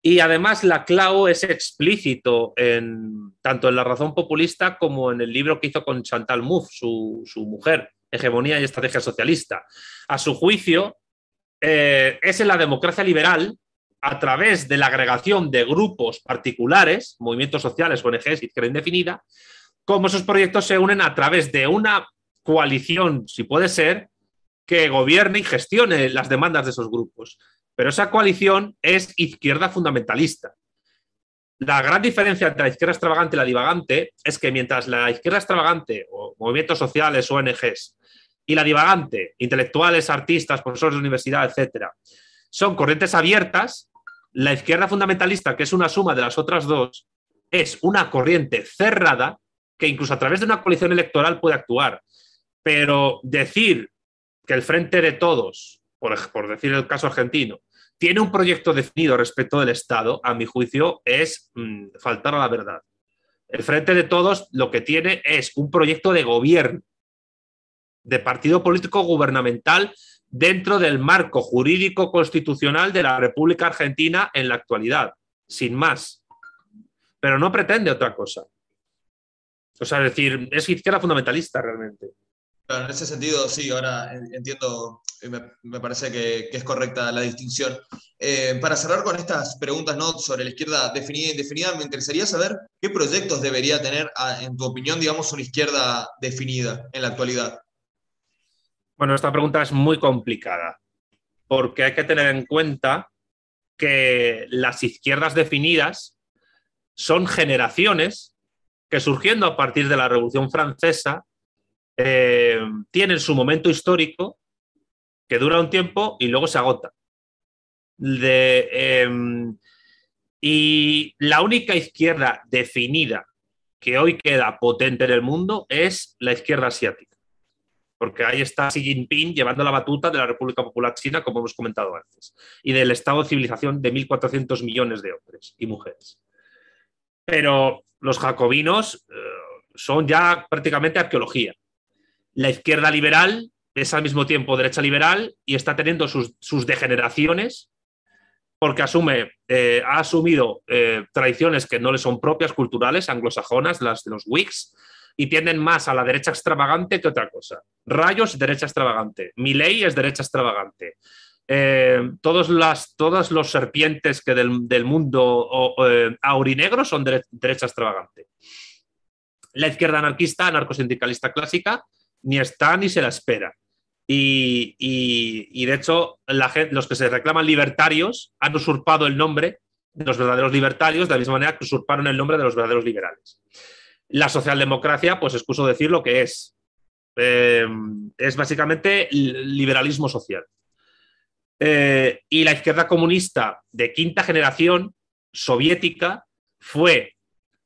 y además la Clau es explícito en, tanto en La razón populista como en el libro que hizo con Chantal Mouffe, su, mujer, Hegemonía y Estrategia Socialista. A su juicio, eh, es en la democracia liberal, a través de la agregación de grupos particulares, movimientos sociales, ONGs, izquierda indefinida, como esos proyectos se unen a través de una coalición, si puede ser, que gobierne y gestione las demandas de esos grupos. Pero esa coalición es izquierda fundamentalista. La gran diferencia entre la izquierda extravagante y la divagante es que mientras la izquierda extravagante o movimientos sociales, ONGs, y la divagante, intelectuales, artistas, profesores de universidad, etcétera, son corrientes abiertas, la izquierda fundamentalista, que es una suma de las otras dos, es una corriente cerrada que incluso a través de una coalición electoral puede actuar. Pero decir que el frente de todos, por, por decir el caso argentino, tiene un proyecto definido respecto del Estado, a mi juicio, es mm, faltar a la verdad. El Frente de Todos lo que tiene es un proyecto de gobierno, de partido político gubernamental dentro del marco jurídico constitucional de la República Argentina en la actualidad, sin más. Pero no pretende otra cosa. O sea, es decir, es izquierda fundamentalista realmente en ese sentido, sí, ahora entiendo, me, me parece que, es correcta la distinción. Eh, para cerrar con estas preguntas ¿no? sobre la izquierda definida e indefinida, me interesaría saber qué proyectos debería tener, en tu opinión, digamos, una izquierda definida en la actualidad. Bueno, esta pregunta es muy complicada, porque hay que tener en cuenta que las izquierdas definidas son generaciones que surgiendo a partir de la Revolución Francesa eh, tienen su momento histórico que dura un tiempo y luego se agota. Em, y la única izquierda definida que hoy queda potente en el mundo es la izquierda asiática, porque ahí está Xi Jinping llevando la batuta de la República Popular China, como hemos comentado antes, y del Estado de civilización de 1.400 millones de hombres y mujeres. Pero los jacobinos eh, son ya prácticamente arqueología la izquierda liberal es al mismo tiempo derecha liberal y está teniendo sus, degeneraciones porque asume, eh, ha asumido eh, tradiciones que no le son propias, culturales, anglosajonas, las de los Whigs, y tienden más a la derecha extravagante que otra cosa. Rayos, derecha extravagante. Milley es derecha extravagante. Eh, todos, las, los serpientes que del, mundo aurinegro son derecha extravagante. La izquierda anarquista, anarcosindicalista clásica, ni está ni se la espera. Y, de hecho, los que se reclaman libertarios han usurpado el nombre de los verdaderos libertarios de la misma manera que usurparon el nombre de los verdaderos liberales. La socialdemocracia, pues excuso decir lo que es. Eh, es básicamente liberalismo social. Eh, y la izquierda comunista de quinta generación soviética fue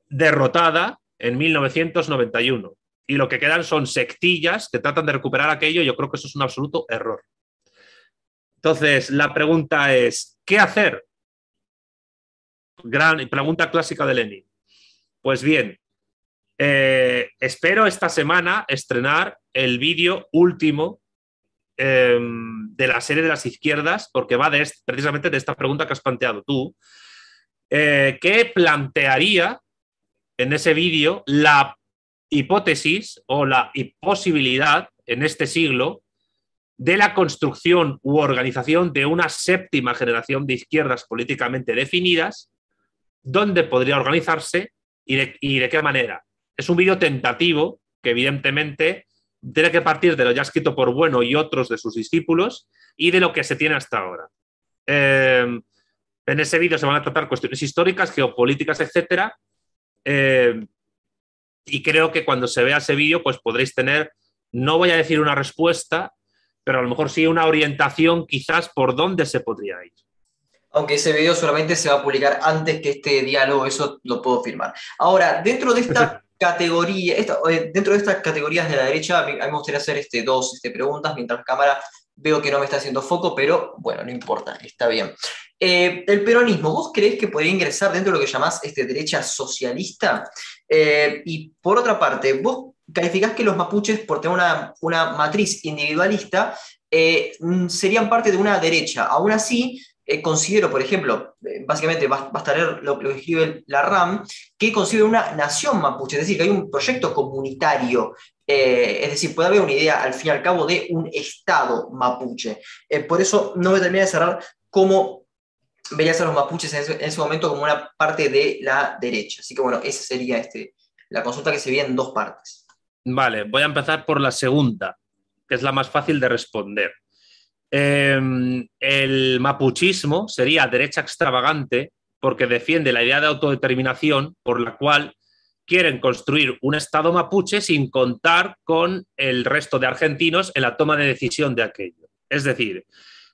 derrotada en 1991 y lo que quedan son sectillas que tratan de recuperar aquello. Yo creo que eso es un absoluto error. Entonces, la pregunta es, ¿qué hacer? Gran pregunta clásica de Lenin. Pues bien, eh, espero esta semana estrenar el vídeo último em, de la serie de las izquierdas, porque va de precisamente de esta pregunta que has planteado tú, eh, que plantearía en ese vídeo la hipótesis o la posibilidad en este siglo de la construcción u organización de una séptima generación de izquierdas políticamente definidas, dónde podría organizarse y de, qué manera. es un vídeo tentativo que evidentemente tiene que partir de lo ya escrito por Bueno y otros de sus discípulos y de lo que se tiene hasta ahora. Eh, en ese vídeo se van a tratar cuestiones históricas, geopolíticas, etcétera. Eh, y creo que cuando se vea ese vídeo, pues podréis tener, no voy a decir una respuesta, pero a lo mejor sí una orientación quizás por dónde se podría ir. Aunque ese vídeo solamente se va a publicar antes que este diálogo, eso lo puedo firmar. Ahora, dentro de esta categoría, eh, dentro de estas categorías de la derecha, a mí, me gustaría hacer este, dos este, preguntas mientras cámara veo que no me está haciendo foco, pero bueno, no importa, está bien. Eh, el peronismo, ¿vos creés que podría ingresar dentro de lo que llamás este, derecha socialista? Eh, y por otra parte, vos calificás que los mapuches, por tener una, una matriz individualista, mm, serían parte de una derecha. Aún así, considero, por ejemplo, básicamente basta leer lo, que escribe la RAM, que considera una nación mapuche, es decir, que hay un proyecto comunitario eh, es decir, puede haber una idea al fin y al cabo de un Estado mapuche. Eh, por eso no me termina de cerrar cómo verías a los mapuches en ese, momento como una parte de la derecha. Así que bueno, esa sería este, la consulta que se veía en dos partes. Vale, voy a empezar por la segunda, que es la más fácil de responder. Em, el mapuchismo sería derecha extravagante porque defiende la idea de autodeterminación por la cual quieren construir un Estado mapuche sin contar con el resto de argentinos en la toma de decisión de aquello. Es decir,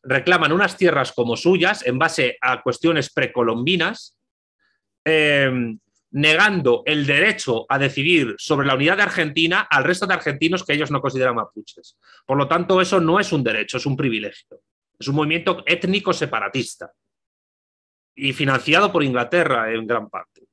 reclaman unas tierras como suyas en base a cuestiones precolombinas, em, negando el derecho a decidir sobre la unidad de Argentina al resto de argentinos que ellos no consideran mapuches. Por lo tanto, eso no es un derecho, es un privilegio. Es un movimiento étnico separatista y financiado por Inglaterra en gran parte.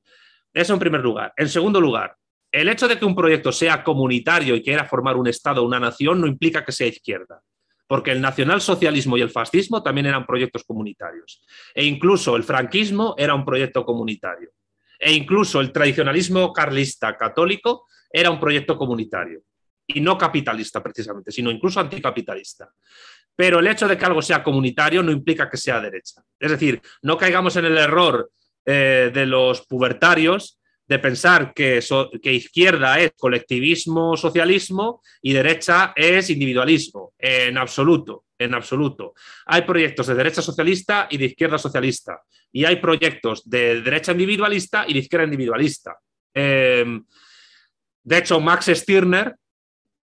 Eso en primer lugar. En segundo lugar, el hecho de que un proyecto sea comunitario y quiera formar un Estado o una nación no implica que sea izquierda, porque el nacionalsocialismo y el fascismo también eran proyectos comunitarios. E incluso el franquismo era un proyecto comunitario. E incluso el tradicionalismo carlista católico era un proyecto comunitario. Y no capitalista precisamente, sino incluso anticapitalista. Pero el hecho de que algo sea comunitario no implica que sea derecha. Es decir, no caigamos en el error eh, de los pubertarios de pensar que, izquierda es colectivismo, socialismo y derecha es individualismo. En absoluto, en absoluto. Hay proyectos de derecha socialista y de izquierda socialista. Y hay proyectos de derecha individualista y de izquierda individualista. Em, de hecho, Max Stirner,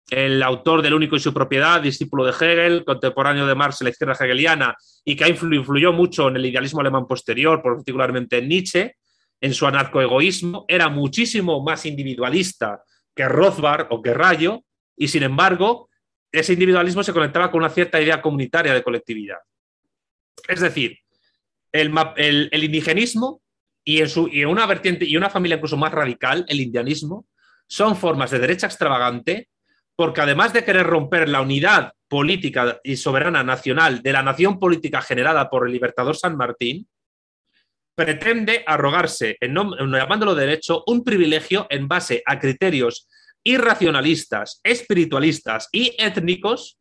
el autor del Único y su propiedad, discípulo de Hegel, contemporáneo de Marx en la izquierda hegeliana y que influyó mucho en el idealismo alemán posterior, particularmente en Nietzsche, en su anarcoegoísmo, era muchísimo más individualista que Rothbard o que Rayo, y sin embargo, ese individualismo se conectaba con una cierta idea comunitaria de colectividad. Es decir, el, indigenismo y en, una vertiente y una familia incluso más radical, el indianismo, son formas de derecha extravagante porque además de querer romper la unidad política y soberana nacional de la nación política generada por el libertador San Martín, pretende arrogarse, en derecho, un privilegio en base a criterios irracionalistas, espiritualistas y étnicos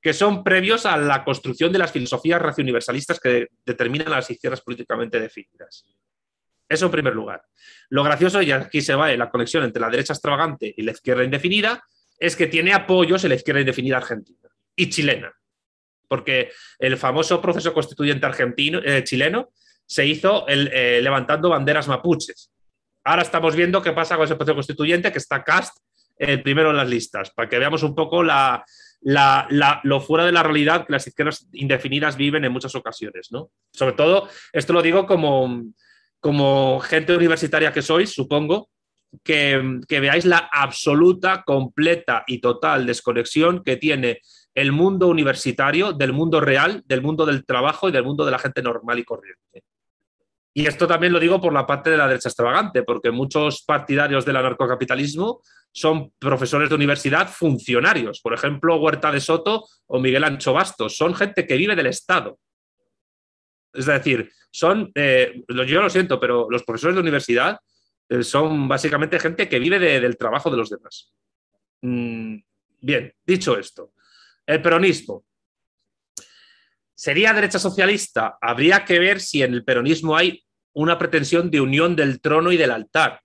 que son previos a la construcción de las filosofías racio-universalistas que determinan las izquierdas políticamente definidas. Eso en primer lugar. Lo gracioso, y aquí se va la conexión entre la derecha extravagante y la izquierda indefinida, es que tiene apoyos en la izquierda indefinida argentina y chilena, porque el famoso proceso constituyente argentino, eh, chileno se hizo eh, levantando banderas mapuches. Ahora estamos viendo qué pasa con ese proceso constituyente, que está Cast el primero en las listas, para que veamos un poco lo fuera de la realidad que las izquierdas indefinidas viven en muchas ocasiones. ¿no? Sobre todo, esto lo digo como, como gente universitaria que sois, supongo, que, veáis la absoluta, completa y total desconexión que tiene el mundo universitario del mundo real, del mundo del trabajo y del mundo de la gente normal y corriente. Y esto también lo digo por la parte de la derecha extravagante, porque muchos partidarios del anarcocapitalismo son profesores de universidad funcionarios. Por ejemplo, Huerta de Soto o Miguel Ancho Bastos. Son gente que vive del Estado. Es decir, son, eh, yo lo siento, pero los profesores de universidad eh, son básicamente gente que vive del trabajo de los demás. Mm, bien, dicho esto, el peronismo. ¿Sería derecha socialista? Habría que ver si en el peronismo hay una pretensión de unión del trono y del altar.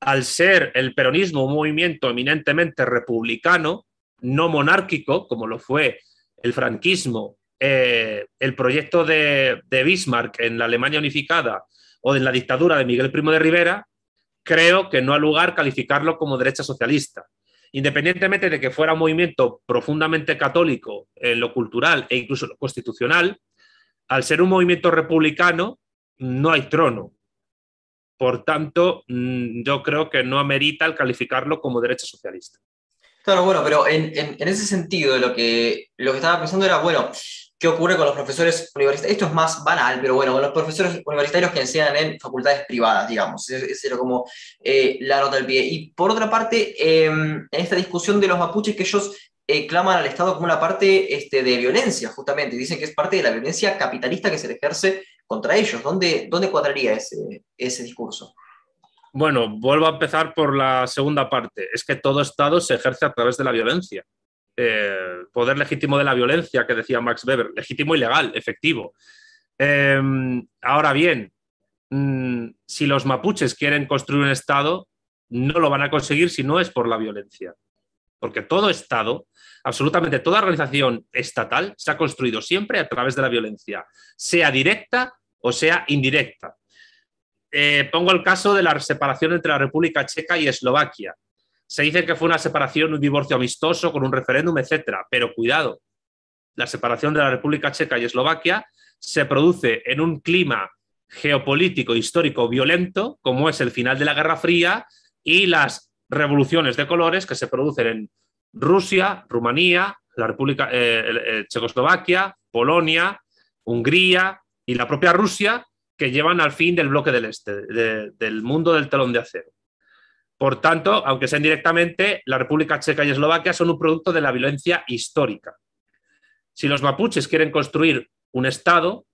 al ser el peronismo un movimiento eminentemente republicano, no monárquico, como lo fue el franquismo, eh, el proyecto de, Bismarck en la Alemania unificada o en la dictadura de Miguel Primo de Rivera, creo que no ha lugar calificarlo como derecha socialista. Independientemente de que fuera un movimiento profundamente católico en lo cultural e incluso lo constitucional, al ser un movimiento republicano, no hay trono. Por tanto, mm, yo creo que no amerita el calificarlo como derecha socialista. Claro, bueno, pero en, ese sentido, lo que, lo que estaba pensando era, bueno, ¿qué ocurre con los profesores universitarios? Esto es más banal, pero bueno, con los profesores universitarios que enseñan en facultades privadas, digamos. Esa era como eh, la nota del pie. Y por otra parte, em, en esta discusión de los mapuches, que ellos eh, claman al Estado como una parte este, de violencia, justamente. Dicen que es parte de la violencia capitalista que se ejerce contra ellos. ¿Dónde, dónde cuadraría ese, ese discurso? Bueno, vuelvo a empezar por la segunda parte. Es que todo Estado se ejerce a través de la violencia. Eh, poder legítimo de la violencia, que decía Max Weber, legítimo y legal, efectivo. Em, ahora bien, mm, si los mapuches quieren construir un Estado, no lo van a conseguir si no es por la violencia. Porque todo Estado, absolutamente toda organización estatal, se ha construido siempre a través de la violencia, sea directa o sea indirecta. Eh, pongo el caso de la separación entre la República Checa y Eslovaquia. Se dice que fue una separación, un divorcio amistoso con un referéndum, etcétera. Pero cuidado, la separación de la República Checa y Eslovaquia se produce en un clima geopolítico histórico violento, como es el final de la Guerra Fría y las revoluciones de colores que se producen en Rusia, Rumanía, la República eh, eh, Checoslovaquia, Polonia, Hungría y la propia Rusia, que llevan al fin del bloque del este, del mundo del telón de acero. Por tanto, aunque sea indirectamente, la República Checa y Eslovaquia son un producto de la violencia histórica. Si los mapuches quieren construir un Estado,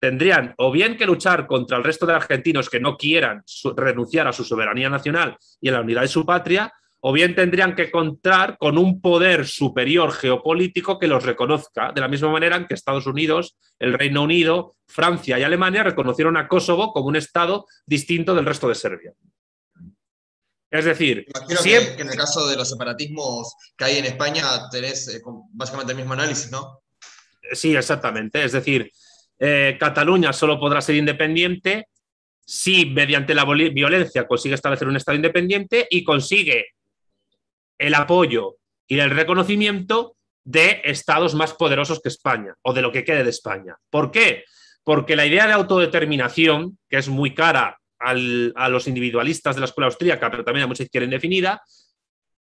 tendrían o bien que luchar contra el resto de argentinos que no quieran renunciar a su soberanía nacional y a la unidad de su patria, o bien tendrían que contar con un poder superior geopolítico que los reconozca, de la misma manera en que Estados Unidos, el Reino Unido, Francia y Alemania reconocieron a Kosovo como un Estado distinto del resto de Serbia. Es decir, Imagino que, en el caso de los separatismos que hay en España tenés eh, básicamente el mismo análisis, ¿no? Sí, exactamente. Es decir, eh, Cataluña solo podrá ser independiente si mediante la violencia consigue establecer un Estado independiente y consigue el apoyo y el reconocimiento de estados más poderosos que España o de lo que quede de España. ¿Por qué? Porque la idea de autodeterminación, que es muy cara a los individualistas de la escuela austríaca, pero también a mucha izquierda indefinida,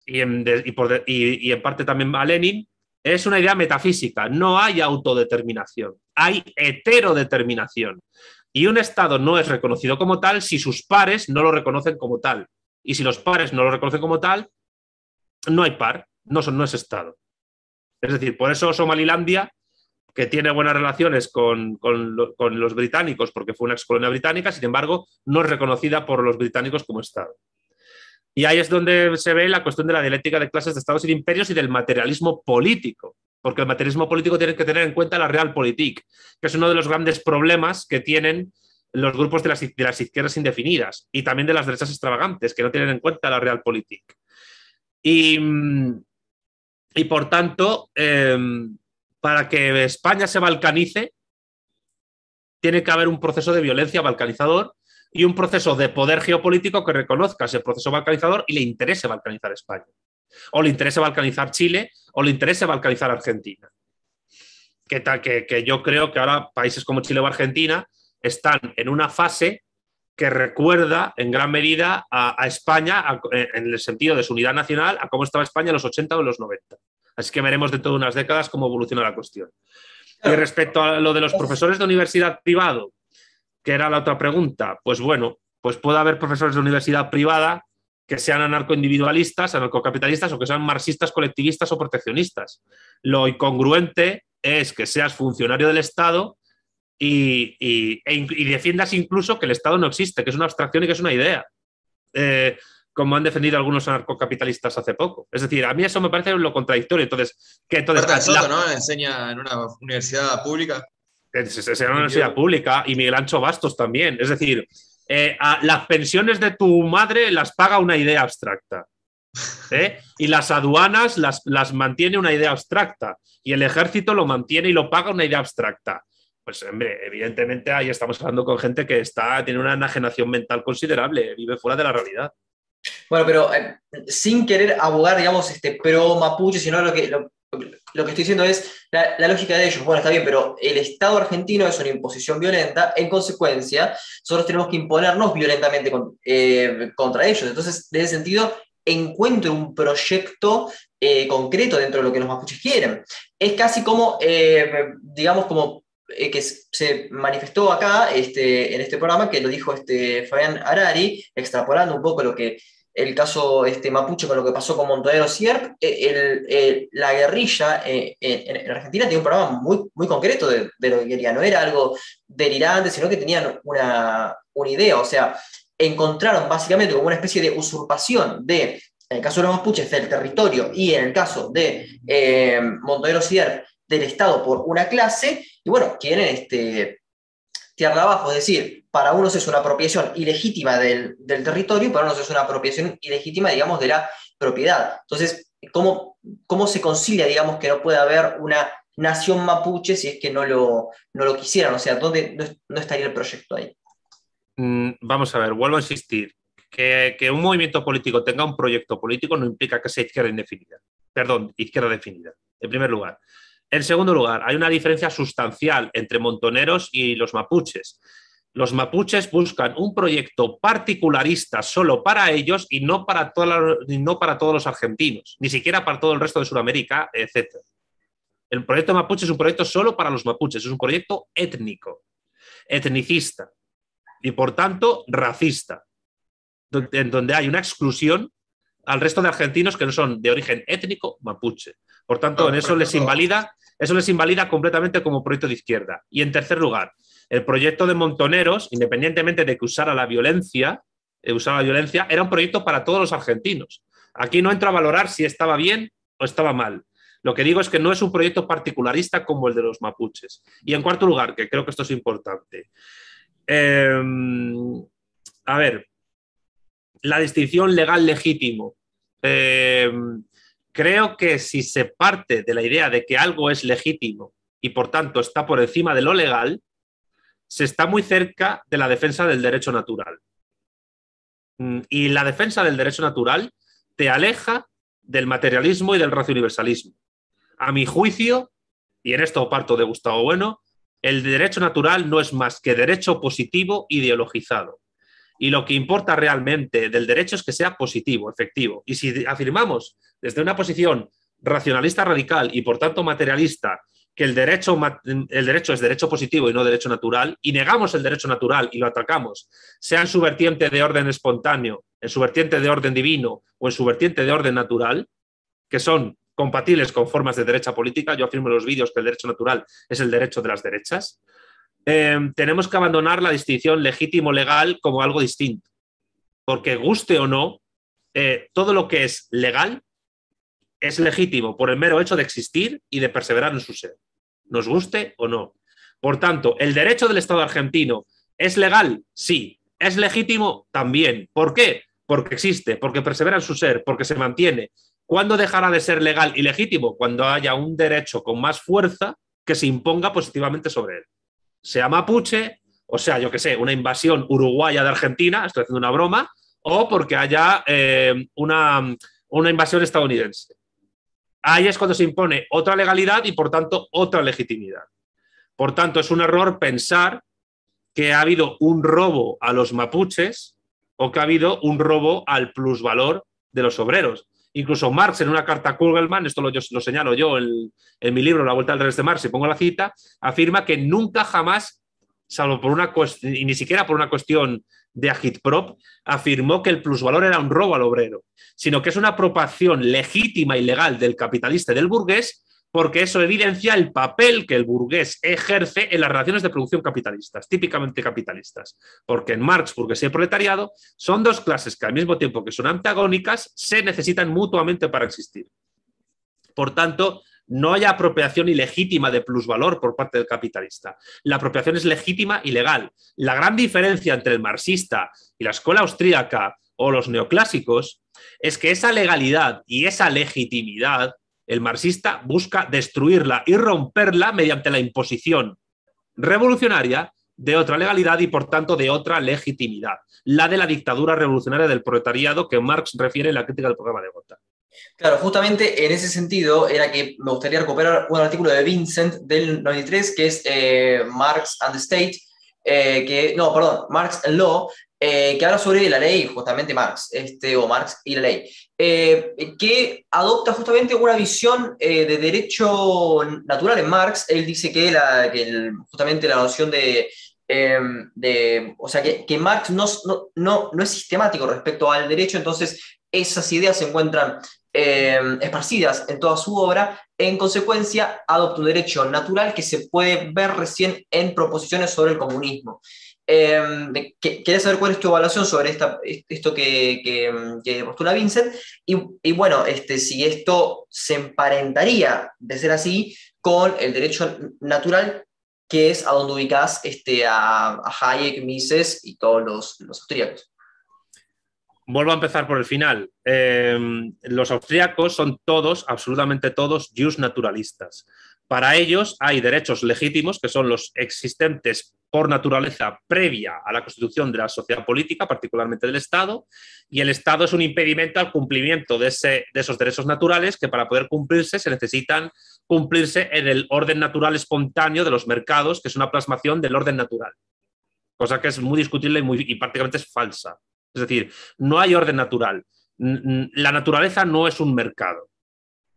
y en, y en parte también a Lenin, es una idea metafísica. No hay autodeterminación, hay heterodeterminación. Y un Estado no es reconocido como tal si sus pares no lo reconocen como tal. Y si los pares no lo reconocen como tal, no hay par, no, son, no es Estado. Es decir, por eso Somalilandia, que tiene buenas relaciones con, los británicos, porque fue una ex colonia británica, sin embargo, no es reconocida por los británicos como Estado. Y ahí es donde se ve la cuestión de la dialéctica de clases de estados y imperios y del materialismo político, porque el materialismo político tiene que tener en cuenta la realpolitik, que es uno de los grandes problemas que tienen los grupos de las, de las izquierdas indefinidas y también de las derechas extravagantes, que no tienen en cuenta la realpolitik. Y, y por tanto, em, para que España se balcanice, tiene que haber un proceso de violencia balcanizador y un proceso de poder geopolítico que reconozca ese proceso balcanizador y le interese balcanizar España. O le interese balcanizar Chile o le interese balcanizar Argentina. Que, que, que yo creo que ahora países como Chile o Argentina están en una fase que recuerda en gran medida a, España en el sentido de su unidad nacional, a cómo estaba España en los 80 o en los 90. Así que veremos dentro de unas décadas cómo evoluciona la cuestión. Y respecto a lo de los profesores de universidad privado, que era la otra pregunta, pues bueno, pues puede haber profesores de universidad privada que sean anarcoindividualistas, anarcocapitalistas o que sean marxistas, colectivistas o proteccionistas. Lo incongruente es que seas funcionario del Estado y, y, defiendas incluso que el Estado no existe, que es una abstracción y que es una idea, eh, como han defendido algunos anarcocapitalistas hace poco. Es decir, a mí eso me parece lo contradictorio. Entonces, que entonces Soto, ¿no? Enseña en una universidad pública. Es, en una universidad pública y Miguel Ancho Bastos también. Es decir, eh, las pensiones de tu madre las paga una idea abstracta. ¿eh? Y las aduanas las, las mantiene una idea abstracta. Y el ejército lo mantiene y lo paga una idea abstracta. Pues, hombre, evidentemente ahí estamos hablando con gente que está, tiene una enajenación mental considerable, vive fuera de la realidad. Bueno, pero eh, sin querer abogar, digamos, este, pro mapuche, sino lo que, lo, que estoy diciendo es la, lógica de ellos. Bueno, está bien, pero el Estado argentino es una imposición violenta, en consecuencia, nosotros tenemos que imponernos violentamente eh, contra ellos. Entonces, en ese sentido, encuentro un proyecto eh, concreto dentro de lo que los mapuches quieren. Es casi como, digamos, como que se manifestó acá este, en este programa, que lo dijo este Fabián Arari, extrapolando un poco lo que el caso este, mapuche con lo que pasó con Montonero Sierp, eh, la guerrilla eh, en, Argentina tenía un programa muy, muy concreto de, lo que quería, no era algo delirante, sino que tenían una, una idea, o sea, encontraron básicamente como una especie de usurpación de, en el caso de los mapuches, del territorio y en el caso de eh, Sierp, del Estado por una clase, y bueno, quieren este, tierra abajo, es decir, para unos es una apropiación ilegítima del, territorio y para unos es una apropiación ilegítima, digamos, de la propiedad. Entonces, ¿cómo, cómo se concilia, digamos, que no puede haber una nación mapuche si es que no lo, no lo quisieran? O sea, ¿dónde no, estaría el proyecto ahí? Mm, vamos a ver, vuelvo a insistir. Que, que, un movimiento político tenga un proyecto político no implica que sea izquierda indefinida. Perdón, izquierda definida, en primer lugar. En segundo lugar, hay una diferencia sustancial entre montoneros y los mapuches. Los mapuches buscan un proyecto particularista solo para ellos y no para, todos los argentinos, ni siquiera para todo el resto de Sudamérica, etc. El proyecto mapuche es un proyecto solo para los mapuches, es un proyecto étnico, etnicista y por tanto racista, en donde hay una exclusión al resto de argentinos que no son de origen étnico mapuche. Por tanto, en eso les invalida eso les invalida completamente como proyecto de izquierda. Y en tercer lugar, el proyecto de Montoneros, independientemente de que usara la violencia, eh, usara la violencia, era un proyecto para todos los argentinos. Aquí no entro a valorar si estaba bien o estaba mal. Lo que digo es que no es un proyecto particularista como el de los mapuches. Y en cuarto lugar, que creo que esto es importante. Em, a ver, la distinción legal legítimo. Em, Creo que si se parte de la idea de que algo es legítimo y por tanto está por encima de lo legal, se está muy cerca de la defensa del derecho natural. Mm, y la defensa del derecho natural te aleja del materialismo y del racio universalismo. A mi juicio, y en esto parto de Gustavo Bueno, el derecho natural no es más que derecho positivo ideologizado. Y lo que importa realmente del derecho es que sea positivo, efectivo. Y si afirmamos desde una posición racionalista radical y por tanto materialista que el derecho, el derecho es derecho positivo y no derecho natural, y negamos el derecho natural y lo atacamos, sea en su vertiente de orden espontáneo, en su vertiente de orden divino o en su vertiente de orden natural, que son compatibles con formas de derecha política, yo afirmo en los vídeos que el derecho natural es el derecho de las derechas, Em, tenemos que abandonar la distinción legítimo-legal como algo distinto. Porque guste o no, eh, todo lo que es legal es legítimo por el mero hecho de existir y de perseverar en su ser, nos guste o no. Por tanto, el derecho del Estado argentino es legal, sí. Es legítimo también. ¿Por qué? Porque existe, porque persevera en su ser, porque se mantiene. ¿Cuándo dejará de ser legal y legítimo? Cuando haya un derecho con más fuerza que se imponga positivamente sobre él sea mapuche, o sea, yo que sé, una invasión uruguaya de Argentina, estoy haciendo una broma, o porque haya eh, una, una invasión estadounidense. Ahí es cuando se impone otra legalidad y, por tanto, otra legitimidad. Por tanto, es un error pensar que ha habido un robo a los mapuches o que ha habido un robo al plusvalor de los obreros. Incluso Marx en una carta a Kugelman, esto lo, lo señalo yo en, mi libro La Vuelta al Revés de Marx, y pongo la cita, afirma que nunca jamás, salvo por una y ni siquiera por una cuestión de agitprop, afirmó que el plusvalor era un robo al obrero, sino que es una apropiación legítima y legal del capitalista y del burgués porque eso evidencia el papel que el burgués ejerce en las relaciones de producción capitalistas, típicamente capitalistas. Porque en Marx, burguesía y proletariado son dos clases que al mismo tiempo que son antagónicas, se necesitan mutuamente para existir. Por tanto, no hay apropiación ilegítima de plusvalor por parte del capitalista. La apropiación es legítima y legal. La gran diferencia entre el marxista y la escuela austríaca o los neoclásicos es que esa legalidad y esa legitimidad, el marxista busca destruirla y romperla mediante la imposición revolucionaria de otra legalidad y por tanto de otra legitimidad, la de la dictadura revolucionaria del proletariado que Marx refiere en la crítica del programa de Gotha. Claro, justamente en ese sentido era que me gustaría recuperar un artículo de Vincent del 93, que es eh, Marx and the State, eh, que, no, perdón, Marx and Law, eh, que habla sobre la ley, justamente Marx, este, o Marx y la ley, que adopta justamente una visión de derecho natural en Marx. Él dice que, la, que justamente la noción de, de, o sea, que, que Marx no, no, no, es sistemático respecto al derecho, entonces esas ideas se encuentran eh, esparcidas en toda su obra, en consecuencia adopta un derecho natural que se puede ver recién en proposiciones sobre el comunismo. Eh, quería saber cuál es tu evaluación sobre esta, esto que, que, postula Vincent y, bueno, este, si esto se emparentaría, de ser así, con el derecho natural que es a donde ubicas este, a, a Hayek, Mises y todos los, los austríacos vuelvo a empezar por el final. Em, los austríacos son todos, absolutamente todos, jus naturalistas. Para ellos hay derechos legítimos, que son los existentes por naturaleza previa a la constitución de la sociedad política, particularmente del Estado, y el Estado es un impedimento al cumplimiento de, ese, de esos derechos naturales que para poder cumplirse se necesitan cumplirse en el orden natural espontáneo de los mercados, que es una plasmación del orden natural, cosa que es muy discutible y, muy, y prácticamente es falsa. Es decir, no hay orden natural. La naturaleza no es un mercado.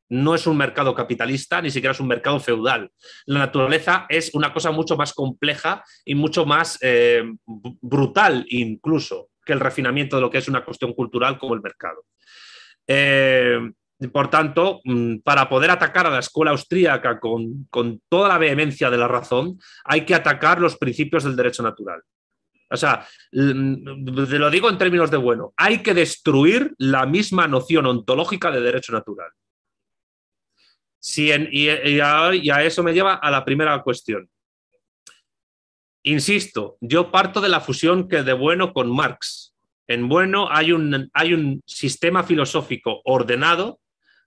No es un mercado capitalista, ni siquiera es un mercado feudal. La naturaleza es una cosa mucho más compleja y mucho más eh, brutal incluso que el refinamiento de lo que es una cuestión cultural como el mercado. Eh, por tanto, mm, para poder atacar a la escuela austríaca con, con, toda la vehemencia de la razón, hay que atacar los principios del derecho natural. O sea, te lo digo en términos de bueno, hay que destruir la misma noción ontológica de derecho natural. y, a, eso me lleva a la primera cuestión. Insisto, yo parto de la fusión que de bueno con Marx. En bueno hay un, hay un sistema filosófico ordenado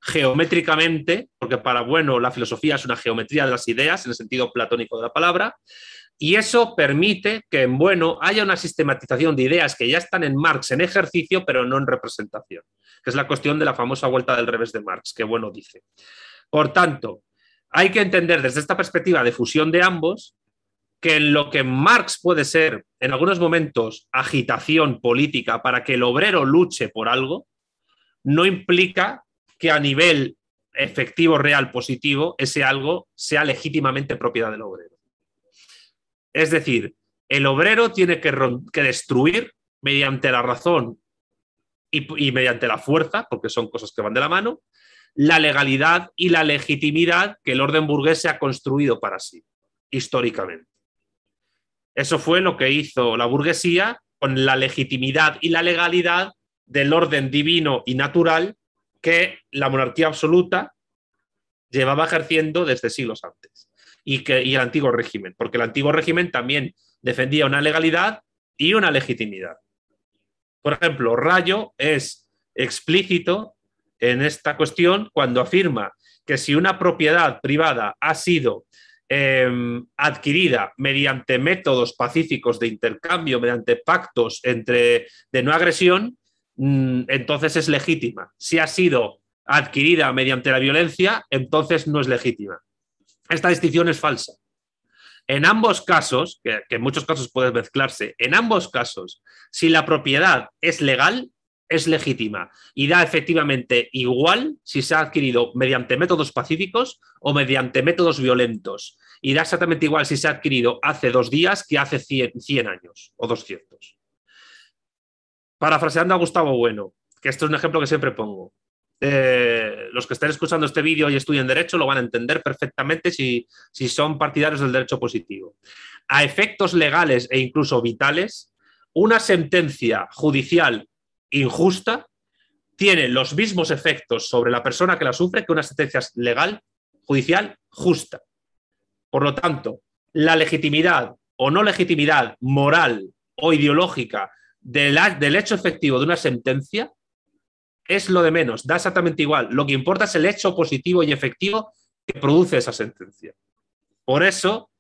geométricamente, porque para bueno la filosofía es una geometría de las ideas en el sentido platónico de la palabra, y eso permite que en bueno haya una sistematización de ideas que ya están en Marx en ejercicio, pero no en representación, que es la cuestión de la famosa vuelta del revés de Marx, que bueno dice. Por tanto, hay que entender desde esta perspectiva de fusión de ambos que en lo que Marx puede ser en algunos momentos agitación política para que el obrero luche por algo, no implica que a nivel efectivo, real, positivo, ese algo sea legítimamente propiedad del obrero. Es decir, el obrero tiene que, destruir mediante la razón y, mediante la fuerza, porque son cosas que van de la mano, la legalidad y la legitimidad que el orden burgués se ha construido para sí, históricamente. Eso fue lo que hizo la burguesía con la legitimidad y la legalidad del orden divino y natural que la monarquía absoluta llevaba ejerciendo desde siglos antes y, que, el antiguo régimen, porque el antiguo régimen también defendía una legalidad y una legitimidad. Por ejemplo, Rayo es explícito en esta cuestión cuando afirma que si una propiedad privada ha sido em, adquirida mediante métodos pacíficos de intercambio, mediante pactos entre, de no agresión, mm, entonces es legítima. Si ha sido adquirida mediante la violencia, entonces no es legítima esta distinción es falsa. En ambos casos, que, en muchos casos puede mezclarse, en ambos casos, si la propiedad es legal, es legítima y da efectivamente igual si se ha adquirido mediante métodos pacíficos o mediante métodos violentos. Y da exactamente igual si se ha adquirido hace dos días que hace 100, años o 200. Parafraseando a Gustavo Bueno, que esto es un ejemplo que siempre pongo. Eh, los que estén escuchando este vídeo y estudien derecho lo van a entender perfectamente si, si son partidarios del derecho positivo. A efectos legales e incluso vitales, una sentencia judicial injusta tiene los mismos efectos sobre la persona que la sufre que una sentencia legal judicial justa. Por lo tanto, la legitimidad o no legitimidad moral o ideológica del, del hecho efectivo de una sentencia es lo de menos, da exactamente igual. Lo que importa es el hecho positivo y efectivo que produce esa sentencia. Por eso,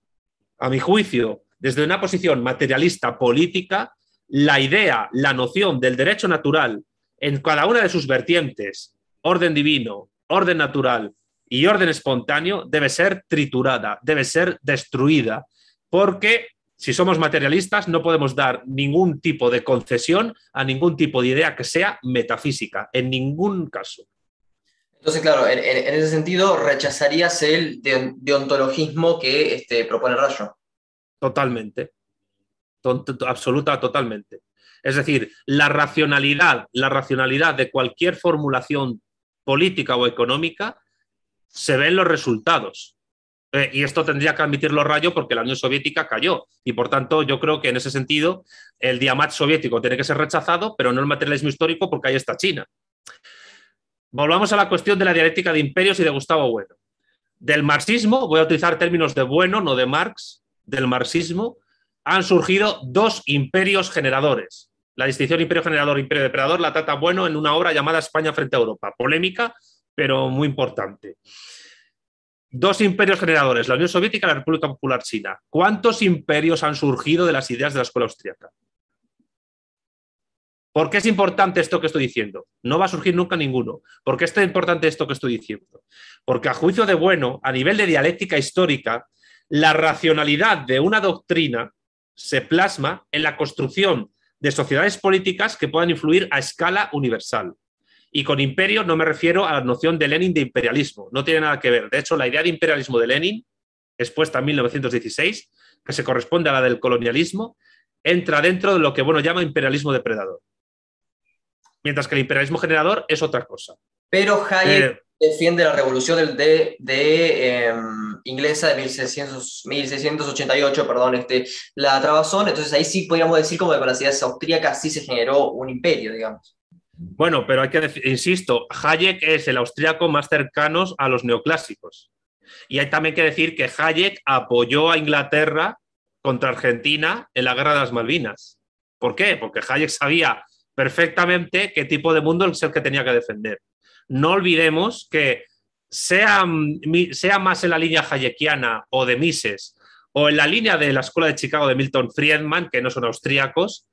a mi juicio, desde una posición materialista política, la idea, la noción del derecho natural en cada una de sus vertientes, orden divino, orden natural y orden espontáneo, debe ser triturada, debe ser destruida, porque si somos materialistas no podemos dar ningún tipo de concesión a ningún tipo de idea que sea metafísica, en ningún caso. Entonces, claro, en, ese sentido, rechazarías el deontologismo que este, propone Rayo. Totalmente. absoluta, totalmente. Es decir, la racionalidad, la racionalidad de cualquier formulación política o económica se ve en los resultados. Eh, y esto tendría que admitirlo Rayo porque la Unión Soviética cayó. Y por tanto, yo creo que en ese sentido el diamat soviético tiene que ser rechazado, pero no el materialismo histórico porque ahí está China. Volvamos a la cuestión de la dialéctica de imperios y de Gustavo Bueno. Del marxismo, voy a utilizar términos de Bueno, no de Marx, del marxismo, han surgido dos imperios generadores. La distinción imperio generador imperio depredador la trata Bueno en una obra llamada España frente a Europa. Polémica, pero muy importante. Dos imperios generadores, la Unión Soviética y la República Popular China. ¿Cuántos imperios han surgido de las ideas de la escuela austríaca? ¿Por qué es importante esto que estoy diciendo? No va a surgir nunca ninguno. ¿Por qué es importante esto que estoy diciendo? Porque a juicio de bueno, a nivel de dialéctica histórica, la racionalidad de una doctrina se plasma en la construcción de sociedades políticas que puedan influir a escala universal. Y con imperio no me refiero a la noción de Lenin de imperialismo, no tiene nada que ver. De hecho, la idea de imperialismo de Lenin, expuesta en 1916, que se corresponde a la del colonialismo, entra dentro de lo que bueno llama imperialismo depredador mientras que el imperialismo generador es otra cosa. Pero Hayek eh, defiende la revolución de, em, inglesa de 1688, perdón, este, la trabazón, entonces ahí sí podríamos decir como de las ideas austríacas sí se generó un imperio, digamos. Bueno, pero hay que decir, insisto, Hayek es el austríaco más cercano a los neoclásicos. Y hay también que decir que Hayek apoyó a Inglaterra contra Argentina en la guerra de las Malvinas. ¿Por qué? Porque Hayek sabía perfectamente qué tipo de mundo es el que tenía que defender. No olvidemos que sea, sea más en la línea hayekiana o de Mises o en la línea de la Escuela de Chicago de Milton Friedman, que no son austríacos,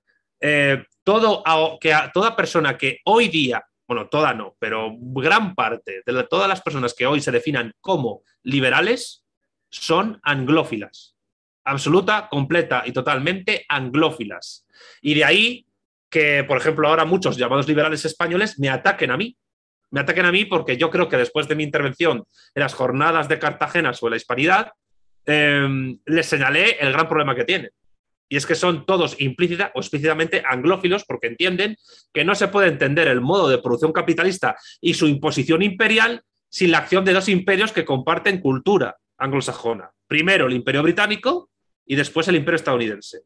eh, todo, que toda persona que hoy día, bueno, toda no, pero gran parte de todas las personas que hoy se definan como liberales son anglófilas. Absoluta, completa y totalmente anglófilas. Y de ahí que, por ejemplo, ahora muchos llamados liberales españoles me ataquen a mí. Me ataquen a mí porque yo creo que después de mi intervención en las jornadas de Cartagena sobre la hispanidad, em, les señalé el gran problema que tienen. Y es que son todos implícita o explícitamente anglófilos porque entienden que no se puede entender el modo de producción capitalista y su imposición imperial sin la acción de dos imperios que comparten cultura anglosajona. Primero el imperio británico y después el imperio estadounidense.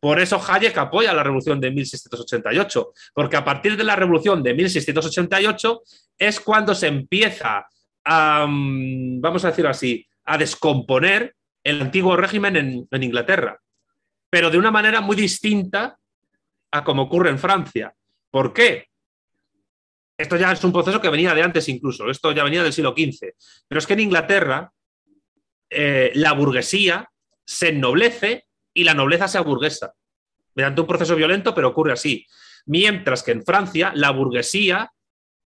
Por eso Hayek apoya la revolución de 1688, porque a partir de la revolución de 1688 es cuando se empieza a, mm, vamos a decirlo así, a descomponer el antiguo régimen en, Inglaterra, pero de una manera muy distinta a como ocurre en Francia. ¿Por qué? Esto ya es un proceso que venía de antes incluso, esto ya venía del siglo XV, pero es que en Inglaterra eh, la burguesía se ennoblece y la nobleza se aburguesa, mediante un proceso violento, pero ocurre así. Mientras que en Francia la burguesía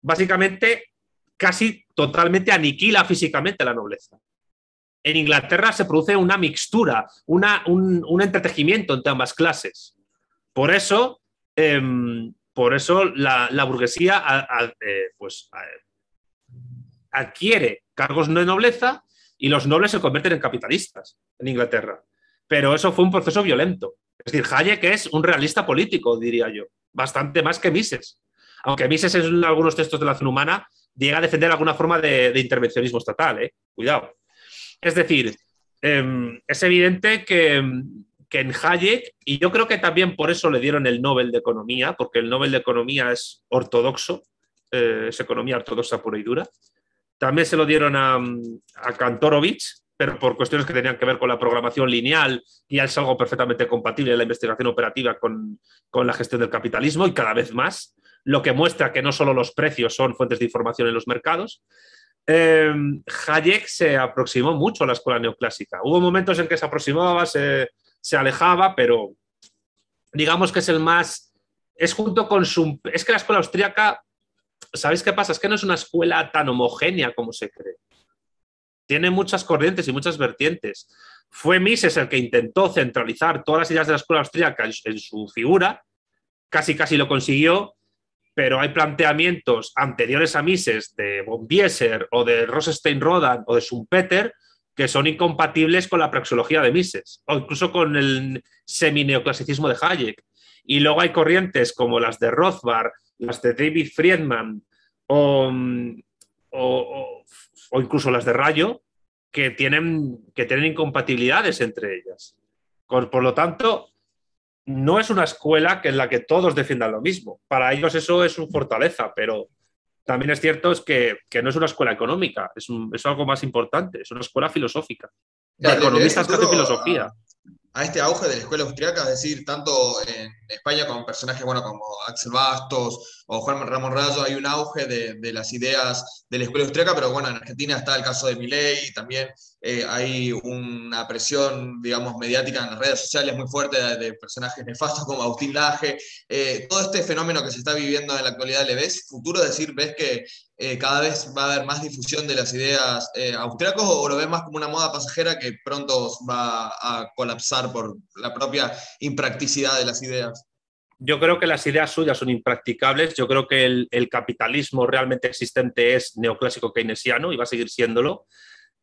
básicamente casi totalmente aniquila físicamente la nobleza. En Inglaterra se produce una mixtura, una, un, entretejimiento entre ambas clases. Por eso, em, por eso la, burguesía eh, pues, adquiere cargos de nobleza y los nobles se convierten en capitalistas en Inglaterra pero eso fue un proceso violento. Es decir, Hayek es un realista político, diría yo, bastante más que Mises. Aunque Mises en algunos textos de la acción humana llega a defender alguna forma de, intervencionismo estatal, ¿eh? cuidado. Es decir, em, es evidente que, en Hayek, y yo creo que también por eso le dieron el Nobel de Economía, porque el Nobel de Economía es ortodoxo, eh, es economía ortodoxa pura y dura, También se lo dieron a, a Kantorovich, pero por cuestiones que tenían que ver con la programación lineal, y es algo perfectamente compatible la investigación operativa con, con, la gestión del capitalismo y cada vez más, lo que muestra que no solo los precios son fuentes de información en los mercados. Eh, Hayek se aproximó mucho a la escuela neoclásica. Hubo momentos en que se aproximaba, se, se alejaba, pero digamos que es el más... Es junto con su... Es que la escuela austríaca, ¿sabéis qué pasa? Es que no es una escuela tan homogénea como se cree tiene muchas corrientes y muchas vertientes. Fue Mises el que intentó centralizar todas las ideas de la escuela austríaca en, su figura, casi casi lo consiguió, pero hay planteamientos anteriores a Mises de von Bieser o de Rosenstein-Rodan o de Schumpeter que son incompatibles con la praxeología de Mises o incluso con el semi-neoclasicismo de Hayek. Y luego hay corrientes como las de Rothbard, las de David Friedman o, o o incluso las de Rayo, que tienen, que tienen incompatibilidades entre ellas. Por, lo tanto, no es una escuela que en la que todos defiendan lo mismo. Para ellos eso es una fortaleza, pero también es cierto es que, no es una escuela económica, es, es, algo más importante, es una escuela filosófica. De economistas que hacen filosofía a este auge de la escuela austriaca, es decir, tanto en España con personajes bueno, como Axel Bastos o Juan Ramón Rayo, hay un auge de, las ideas de la escuela austriaca, pero bueno, en Argentina está el caso de Milei también eh, hay una presión, digamos, mediática en las redes sociales muy fuerte de, personajes nefastos como Agustín Laje. Eh, todo este fenómeno que se está viviendo en la actualidad, ¿le ves futuro? Es decir, ¿ves que eh, cada vez va a haber más difusión de las ideas eh, austriacos o lo ves más como una moda pasajera que pronto va a colapsar por la propia impracticidad de las ideas? Yo creo que las ideas suyas son impracticables. Yo creo que el, capitalismo realmente existente es neoclásico keynesiano y va a seguir siéndolo,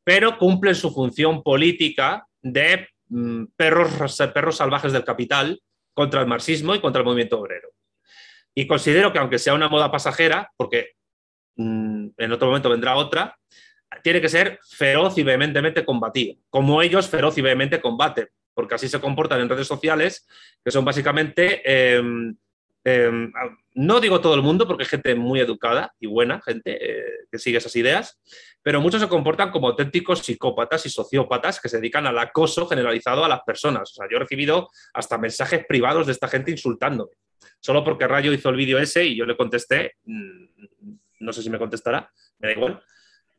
pero cumple su función política de mm, perros, perros salvajes del capital contra el marxismo y contra el movimiento obrero. Y considero que aunque sea una moda pasajera, porque en otro momento vendrá otra, tiene que ser feroz y vehementemente combatida, como ellos feroz y vehemente combaten, porque así se comportan en redes sociales, que son básicamente, em, em, no digo todo el mundo, porque hay gente muy educada y buena, gente eh, que sigue esas ideas, pero muchos se comportan como auténticos psicópatas y sociópatas que se dedican al acoso generalizado a las personas. O sea, yo he recibido hasta mensajes privados de esta gente insultándome, solo porque Rayo hizo el vídeo ese y yo le contesté, mm, no sé si me contestará, me da igual.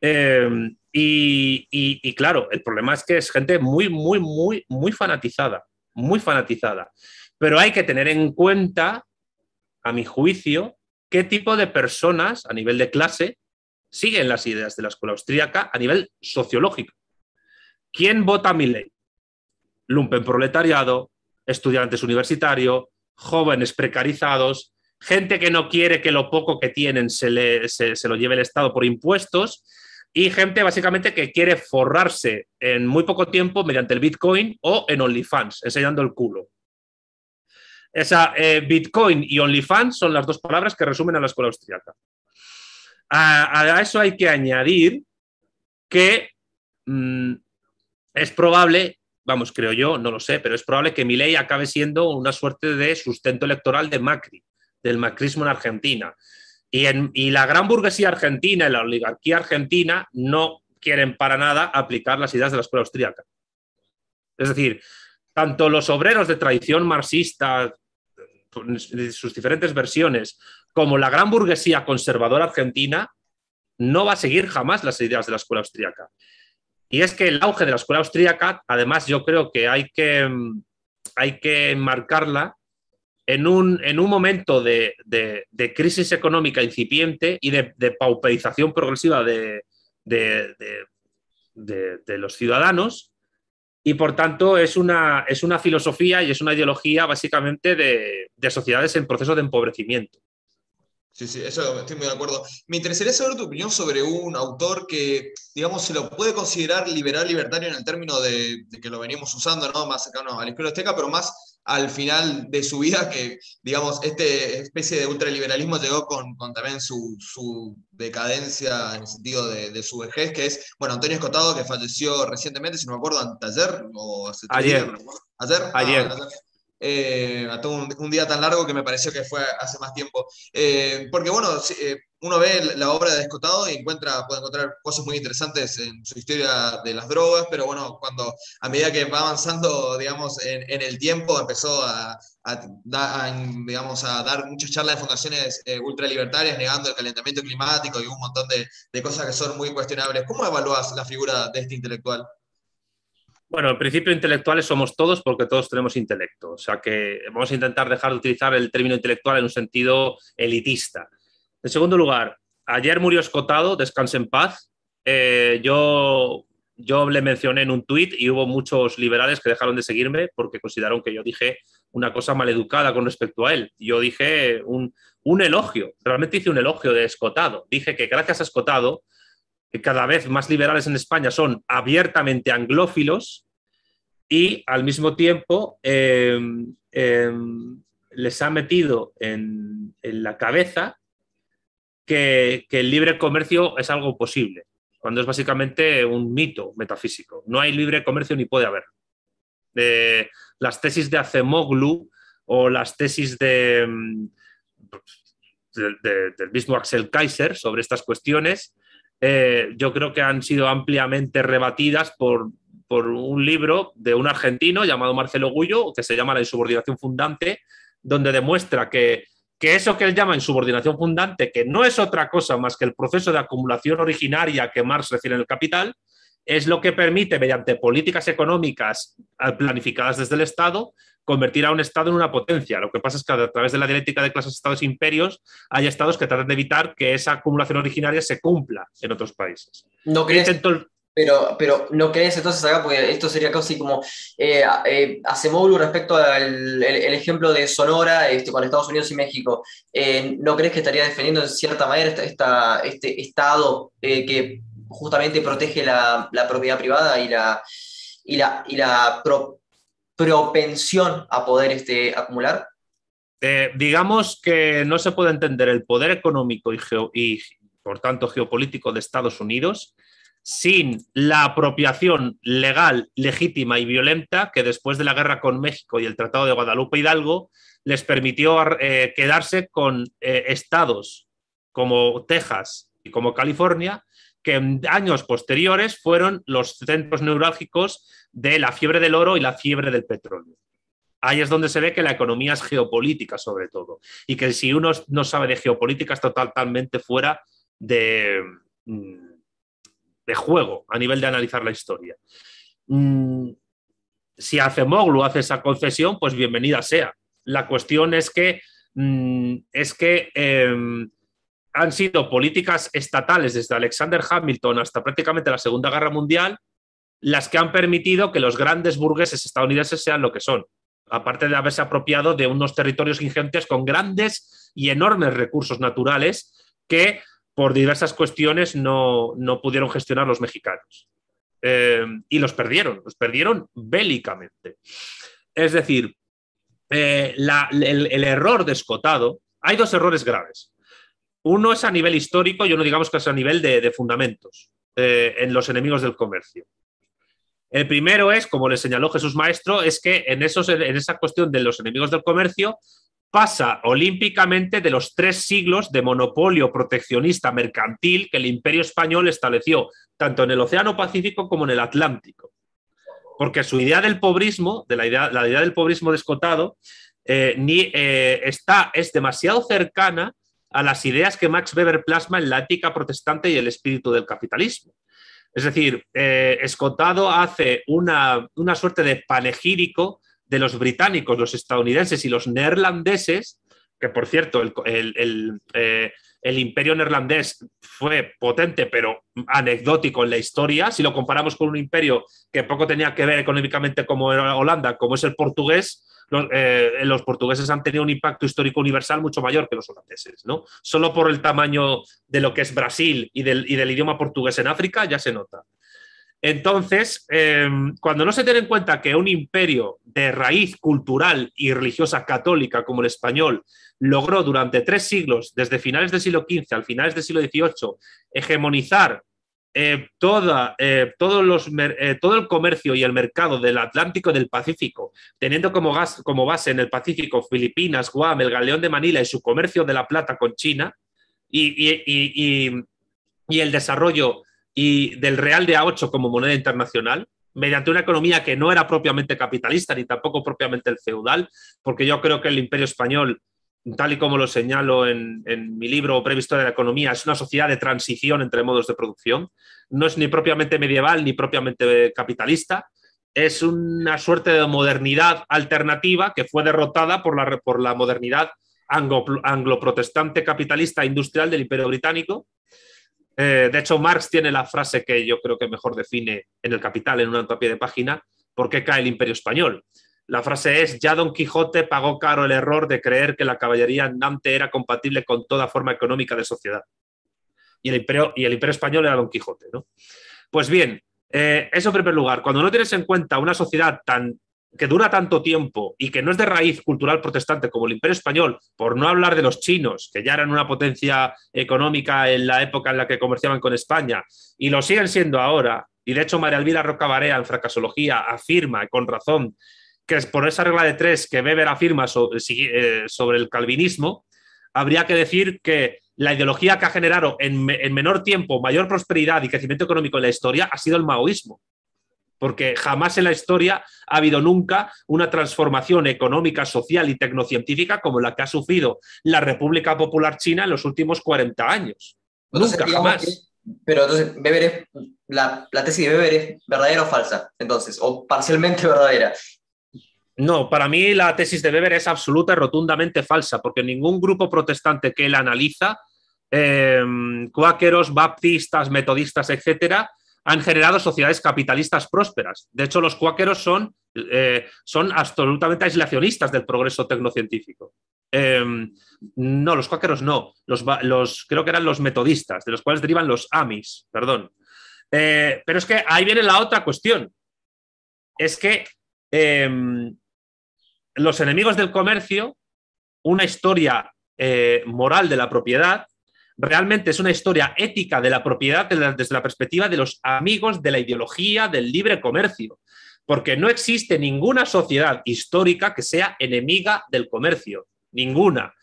Eh, y, claro, el problema es que es gente muy, muy, muy, muy fanatizada, muy fanatizada. Pero hay que tener en cuenta, a mi juicio, qué tipo de personas a nivel de clase siguen las ideas de la escuela austríaca a nivel sociológico. ¿Quién vota mi ley? Lumpen proletariado, estudiantes universitarios, jóvenes precarizados, gente que no quiere que lo poco que tienen se, lo lleve el Estado por impuestos y gente básicamente que quiere forrarse en muy poco tiempo mediante el Bitcoin o en OnlyFans, enseñando el culo. Esa eh, Bitcoin y OnlyFans son las dos palabras que resumen a la escuela austríaca. A, eso hay que añadir que mm, es probable, vamos, creo yo, no lo sé, pero es probable que mi ley acabe siendo una suerte de sustento electoral de Macri del macrismo en Argentina. Y, la gran burguesía argentina y la oligarquía argentina no quieren para nada aplicar las ideas de la escuela austríaca. Es decir, tanto los obreros de tradición marxista, sus diferentes versiones, como la gran burguesía conservadora argentina, no va a seguir jamás las ideas de la escuela austríaca. Y es que el auge de la escuela austríaca, además, yo creo que hay que, hay que marcarla en un, momento de, crisis económica incipiente y de, pauperización progresiva de, los ciudadanos, y por tanto es una, es una filosofía y es una ideología básicamente de, sociedades en proceso de empobrecimiento. Sí, sí, eso estoy muy de acuerdo. Me interesaría saber tu opinión sobre un autor que, digamos, se lo puede considerar liberal libertario en el término de, que lo venimos usando, ¿no? Más cercano a la escuela pero más al final de su vida, que digamos, esta especie de ultraliberalismo llegó con, también su, decadencia en el sentido de, su vejez, que es, bueno, Antonio Escotado, que falleció recientemente, si no me acuerdo, ayer o hace ayer. ¿Ayer? Ayer. Ah, eh, a todo un, día tan largo que me pareció que fue hace más tiempo. Eh, porque bueno, eh, uno ve la obra de Escotado y encuentra, puede encontrar cosas muy interesantes en su historia de las drogas, pero bueno, cuando a medida que va avanzando, digamos, en, el tiempo, empezó a, digamos, a dar muchas charlas de fundaciones ultralibertarias negando el calentamiento climático y un montón de, de cosas que son muy cuestionables. ¿Cómo evalúas la figura de este intelectual? Bueno, en principio intelectuales somos todos porque todos tenemos intelecto. O sea que vamos a intentar dejar de utilizar el término intelectual en un sentido elitista. En segundo lugar, ayer murió Escotado, descanse en paz. Eh, yo, yo le mencioné en un tuit y hubo muchos liberales que dejaron de seguirme porque consideraron que yo dije una cosa maleducada con respecto a él. Yo dije un, un elogio, realmente hice un elogio de Escotado. Dije que gracias a Escotado que cada vez más liberales en España son abiertamente anglófilos y al mismo tiempo em, em, les ha metido en, la cabeza que, el libre comercio es algo posible, cuando es básicamente un mito metafísico. No hay libre comercio ni puede haber. las tesis de Acemoglu o las tesis de, em, del mismo Axel Kaiser sobre estas cuestiones eh, yo creo que han sido ampliamente rebatidas por, un libro de un argentino llamado Marcelo Gullo, que se llama La insubordinación fundante, donde demuestra que, que eso que él llama insubordinación fundante, que no es otra cosa más que el proceso de acumulación originaria que Marx refiere en el Capital, es lo que permite, mediante políticas económicas planificadas desde el Estado, convertir a un Estado en una potencia. Lo que pasa es que a través de la dialéctica de clases, estados e imperios, hay estados que tratan de evitar que esa acumulación originaria se cumpla en otros países. No crees, pero, pero no crees entonces acá, porque esto sería casi como eh, eh respecto al el, ejemplo de Sonora este, con Estados Unidos y México. Eh, ¿No crees que estaría defendiendo en cierta manera esta, este Estado eh, que justamente protege la, propiedad privada y la, y la, y la propensión a poder este, acumular? Eh, digamos que no se puede entender el poder económico y, y, por tanto geopolítico de Estados Unidos sin la apropiación legal, legítima y violenta que después de la guerra con México y el Tratado de Guadalupe Hidalgo les permitió eh, quedarse con eh, estados como Texas y como California, que en años posteriores fueron los centros neurálgicos de la fiebre del oro y la fiebre del petróleo. Ahí es donde se ve que la economía es geopolítica sobre todo y que si uno no sabe de geopolítica está totalmente fuera de, mm, de juego a nivel de analizar la historia. Mm, si Acemoglu hace esa concesión, pues bienvenida sea. La cuestión es que, mm, es que em, han sido políticas estatales desde Alexander Hamilton hasta prácticamente la Segunda Guerra Mundial las que han permitido que los grandes burgueses estadounidenses sean lo que son, aparte de haberse apropiado de unos territorios ingentes con grandes y enormes recursos naturales que por diversas cuestiones no, pudieron gestionar los mexicanos. Eh, y los perdieron, los perdieron bélicamente. Es decir, eh, el, error descotado, hay dos errores graves. Uno es a nivel histórico y uno digamos que es a nivel de, fundamentos eh, en los enemigos del comercio. El primero es, como le señaló Jesús Maestro, es que en, esos, en esa cuestión de los enemigos del comercio pasa olímpicamente de los tres siglos de monopolio proteccionista mercantil que el imperio español estableció tanto en el Océano Pacífico como en el Atlántico. Porque su idea del pobrismo, de la idea, la idea del pobrismo descotado, eh, ni, eh, está, es demasiado cercana a las ideas que Max Weber plasma en la ética protestante y el espíritu del capitalismo. Es decir, eh, Escotado hace una, suerte de panegírico de los británicos, los estadounidenses y los neerlandeses, que por cierto, el, eh, imperio neerlandés fue potente, pero anecdótico en la historia. Si lo comparamos con un imperio que poco tenía que ver económicamente como era Holanda, como es el portugués, eh, los, portugueses han tenido un impacto histórico universal mucho mayor que los holandeses, ¿no? Solo por el tamaño de lo que es Brasil y del, idioma portugués en África ya se nota. Entonces, em, cuando no se tiene en cuenta que un imperio de raíz cultural y religiosa católica como el español logró durante tres siglos, desde finales del siglo XV al finales del siglo XVIII, hegemonizar eh, toda, eh, eh, todo el comercio y el mercado del Atlántico y del Pacífico, teniendo como, gas, como base en el Pacífico Filipinas, Guam, el Galeón de Manila y su comercio de la plata con China, y, y, y el desarrollo y del Real de A8 como moneda internacional, mediante una economía que no era propiamente capitalista ni tampoco propiamente el feudal, porque yo creo que el imperio español tal y como lo señalo en, mi libro Previsto de la Economía, es una sociedad de transición entre modos de producción. No es ni propiamente medieval ni propiamente capitalista. Es una suerte de modernidad alternativa que fue derrotada por la, por la modernidad anglo-protestante capitalista industrial del Imperio Británico. Eh, de hecho, Marx tiene la frase que yo creo que mejor define en el Capital, en una pie de página, por qué cae el Imperio Español. La frase es, ya Don Quijote pagó caro el error de creer que la caballería andante era compatible con toda forma económica de sociedad. Y el imperio, y el imperio español era Don Quijote. ¿no? Pues bien, eh, eso en primer lugar. Cuando no tienes en cuenta una sociedad tan que dura tanto tiempo y que no es de raíz cultural protestante como el Imperio Español, por no hablar de los chinos, que ya eran una potencia económica en la época en la que comerciaban con España, y lo siguen siendo ahora, y de hecho María Elvira Roca Barea en Fracasología afirma con razón que es por esa regla de tres que Weber afirma eh, sobre, el calvinismo, habría que decir que la ideología que ha generado en, menor tiempo mayor prosperidad y crecimiento económico en la historia ha sido el maoísmo. Porque jamás en la historia ha habido nunca una transformación económica, social y tecnocientífica como la que ha sufrido la República Popular China en los últimos 40 años. nunca, jamás. pero entonces, Weber la, la tesis de Weber es verdadera o falsa, entonces, o parcialmente verdadera. No, para mí la tesis de Weber es absoluta y rotundamente falsa, porque ningún grupo protestante que él analiza, eh, cuáqueros, baptistas, metodistas, etcétera, han generado sociedades capitalistas prósperas. De hecho, los cuáqueros son, eh, son absolutamente aislacionistas del progreso tecnocientífico. Eh, no, los cuáqueros no. Los, los, creo que eran los metodistas, de los cuales derivan los amis, perdón. pero es que ahí viene la otra cuestión. Es que los enemigos del comercio, una historia eh, moral de la propiedad, realmente es una historia ética de la propiedad desde la perspectiva de los amigos de la ideología del libre comercio, porque no existe ninguna sociedad histórica que sea enemiga del comercio, ninguna.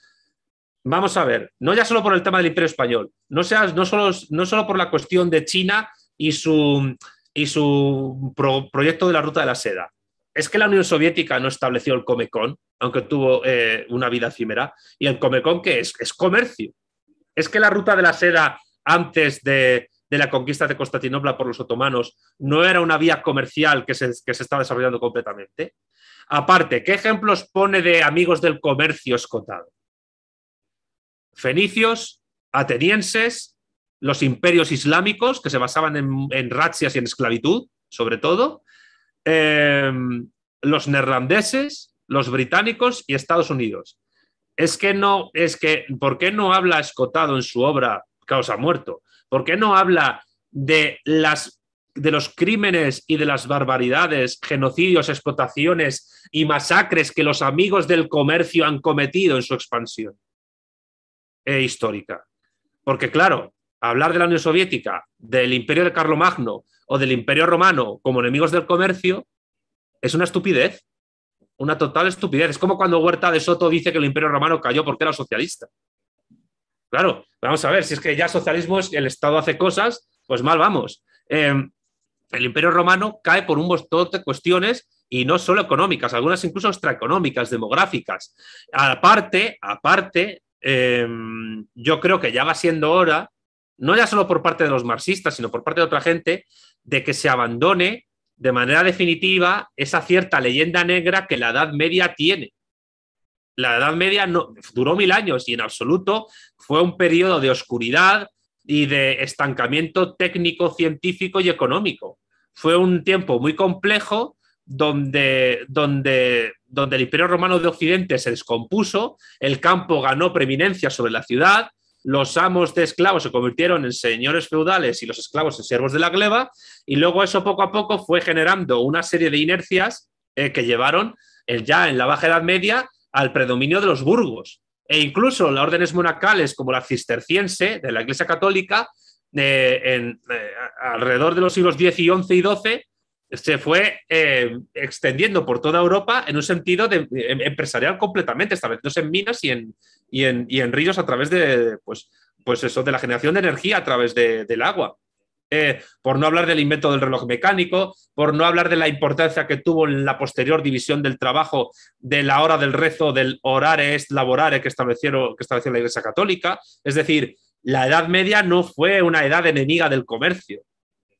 Vamos a ver, no ya solo por el tema del imperio español, no, no, solo, no solo por la cuestión de China y su, y su proyecto de la ruta de la seda, es que la Unión Soviética no estableció el Comecon, aunque tuvo eh, una vida efímera, y el Comecon que es, es comercio. Es que la ruta de la seda antes de, la conquista de Constantinopla por los otomanos no era una vía comercial que se, estaba desarrollando completamente. Aparte, ¿qué ejemplos pone de amigos del comercio escotado? Fenicios, atenienses, los imperios islámicos que se basaban en, en razias y en esclavitud, sobre todo, Em, los neerlandeses, los británicos y Estados Unidos. Es que no, es que, ¿por qué no habla Escotado en su obra Causa Muerto? ¿Por qué no habla de las de los crímenes y de las barbaridades, genocidios, explotaciones y masacres que los amigos del comercio han cometido en su expansión e histórica. Porque claro, hablar de la Unión Soviética, del imperio de Carlomagno o del imperio romano como enemigos del comercio es una estupidez, una total estupidez. Es como cuando Huerta de Soto dice que el imperio romano cayó porque era socialista. Claro, vamos a ver, si es que ya socialismo es el Estado hace cosas, pues mal vamos. Em, el imperio romano cae por un montón de cuestiones y no solo económicas, algunas incluso extraeconómicas, demográficas. Aparte, aparte, em, yo creo que ya va siendo hora no ya solo por parte de los marxistas, sino por parte de otra gente, de que se abandone de manera definitiva esa cierta leyenda negra que la Edad Media tiene. La Edad Media no, duró mil años y en absoluto fue un periodo de oscuridad y de estancamiento técnico, científico y económico. Fue un tiempo muy complejo donde, donde, donde el Imperio Romano de Occidente se descompuso, el campo ganó preeminencia sobre la ciudad, los amos de esclavos se convirtieron en señores feudales y los esclavos en siervos de la gleba, y luego eso poco a poco fue generando una serie de inercias eh, que llevaron el, ya en la Baja Edad Media al predominio de los burgos. E incluso las órdenes monacales como la cisterciense de la Iglesia Católica en, alrededor de los siglos X y XI y XII se fue extendiendo por toda Europa en un sentido de, empresarial completamente, estableciéndose en minas y en, y en, ríos a través de, pues, pues eso, de la generación de energía a través del agua. Eh, por no hablar del invento del reloj mecánico, por no hablar de la importancia que tuvo en la posterior división del trabajo de la hora del rezo, del orare est laborare que, establecieron, que estableció la Iglesia Católica. Es decir, la Edad Media no fue una edad enemiga del comercio,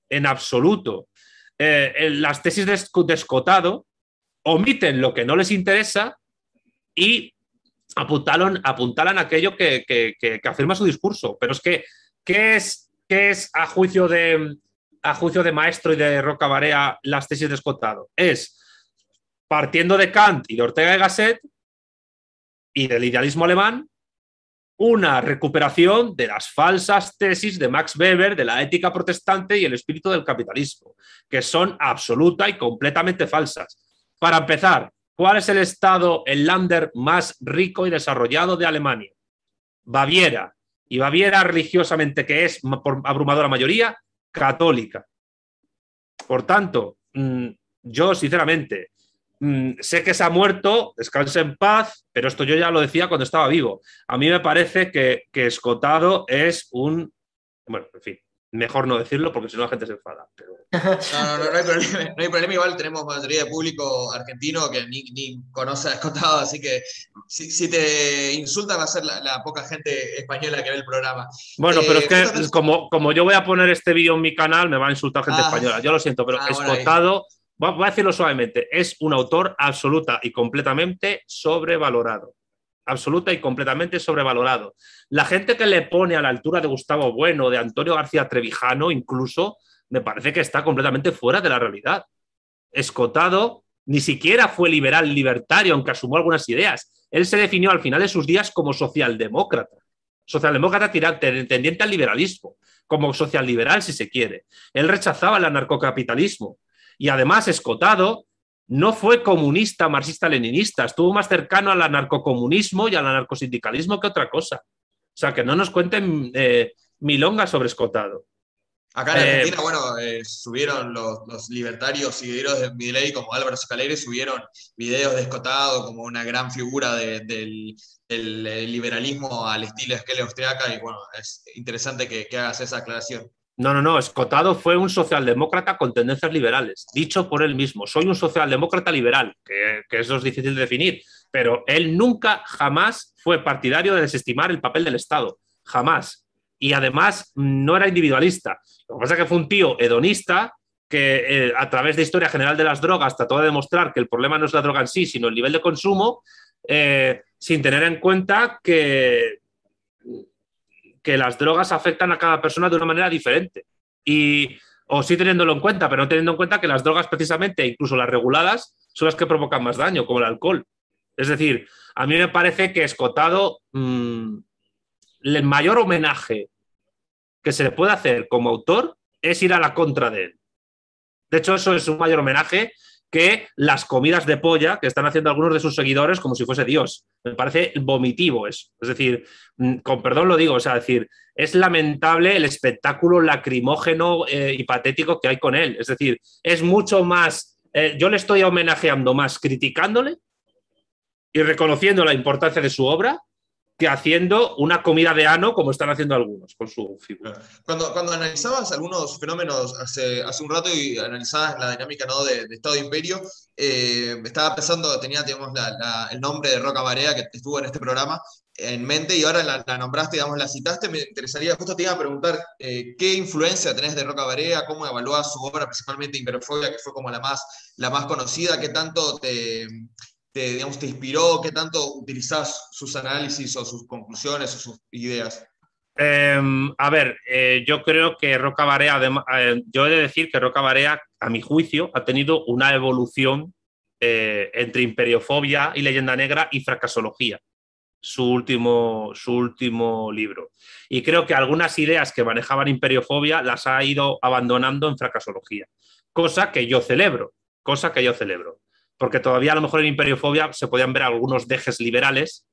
en absoluto. Eh, las tesis de, Escotado omiten lo que no les interesa y apuntalan, apuntalan aquello que, que afirma su discurso. Pero es que, ¿qué es ¿qué es a juicio de, a juicio de Maestro y de Roca Barea las tesis de Escotado? Es partiendo de Kant y de Ortega y Gasset y del idealismo alemán, una recuperación de las falsas tesis de Max Weber de la ética protestante y el espíritu del capitalismo, que son absoluta y completamente falsas. Para empezar, ¿cuál es el estado, el Lander más rico y desarrollado de Alemania? Baviera, y Baviera religiosamente, que es por abrumadora mayoría, católica. Por tanto, mm, yo sinceramente mm, sé que se ha muerto, descanse en paz, pero esto yo ya lo decía cuando estaba vivo. A mí me parece que, que Escotado es un... Bueno, en fin, mejor no decirlo porque si no la gente se enfada. Pero... No, no, no, no, hay problema, no hay problema. Igual tenemos mayoría de público argentino que ni, ni conoce a Escotado, así que si, si te insulta va a ser la, poca gente española que ve el programa. Bueno, pero es eh, que como, como yo voy a poner este vídeo en mi canal, me va a insultar gente ah. española. Yo lo siento, pero ah, Escotado, voy a decirlo suavemente, es un autor absoluta y completamente sobrevalorado absoluta y completamente sobrevalorado. La gente que le pone a la altura de Gustavo Bueno, de Antonio García Trevijano, incluso, me parece que está completamente fuera de la realidad. Escotado ni siquiera fue liberal libertario, aunque asumió algunas ideas. Él se definió al final de sus días como socialdemócrata. Socialdemócrata tendiente al liberalismo, como socialliberal si se quiere. Él rechazaba el anarcocapitalismo. Y además, Escotado no fue comunista, marxista-leninista, estuvo más cercano al anarcocomunismo y al anarcosindicalismo que otra cosa. O sea, que no nos cuenten eh, milongas sobre Escotado. Acá en Argentina, eh, bueno, eh, subieron los, libertarios y de Milei como Álvaro Scalere, subieron videos de Escotado como una gran figura del, liberalismo al estilo esquela austriaca y bueno, es interesante que hagas esa aclaración. No, no, no. Escotado fue un socialdemócrata con tendencias liberales, dicho por él mismo. Soy un socialdemócrata liberal, que, eso es difícil de definir, pero él nunca, jamás fue partidario de desestimar el papel del Estado. Jamás. Y además no era individualista. Lo que pasa es que fue un tío hedonista que eh, a través de historia general de las drogas trató de demostrar que el problema no es la droga en sí, sino el nivel de consumo, eh, sin tener en cuenta que que las drogas afectan a cada persona de una manera diferente. Y, o sí teniéndolo en cuenta, pero no teniendo en cuenta que las drogas precisamente, incluso las reguladas, son las que provocan más daño, como el alcohol. Es decir, a mí me parece que Escotado, mm, el mayor homenaje que se le puede hacer como autor es ir a la contra de él. De hecho, eso es un mayor homenaje que las comidas de polla que están haciendo algunos de sus seguidores como si fuese Dios. Me parece vomitivo eso. Es decir, mm, con perdón lo digo, o sea, decir, es lamentable el espectáculo lacrimógeno eh, y patético que hay con él. Es decir, es mucho más, eh, yo le estoy homenajeando más criticándole y reconociendo la importancia de su obra que haciendo una comida de ano como están haciendo algunos con su figura. Cuando, cuando analizabas algunos fenómenos hace, hace un rato y analizabas la dinámica ¿no? de, Estado de Imperio, eh, estaba pensando, tenía digamos, el nombre de Roca Barea que estuvo en este programa en mente y ahora la, nombraste, digamos, la citaste, me interesaría, justo te iba a preguntar eh, qué influencia tenés de Roca Barea, cómo evaluás su obra, principalmente Imperofobia, que fue como la más, la más conocida, qué tanto te, te, digamos, te inspiró? ¿Qué tanto utilizás sus análisis o sus conclusiones o sus ideas? Em, a ver, eh, yo creo que Roca Barea, eh, yo he de decir que Roca Barea, a mi juicio, ha tenido una evolución eh, entre imperiofobia y leyenda negra y fracasología, su último, su último libro. Y creo que algunas ideas que manejaban imperiofobia las ha ido abandonando en fracasología, cosa que yo celebro, cosa que yo celebro porque todavía a lo mejor en Imperiofobia se podían ver algunos dejes liberales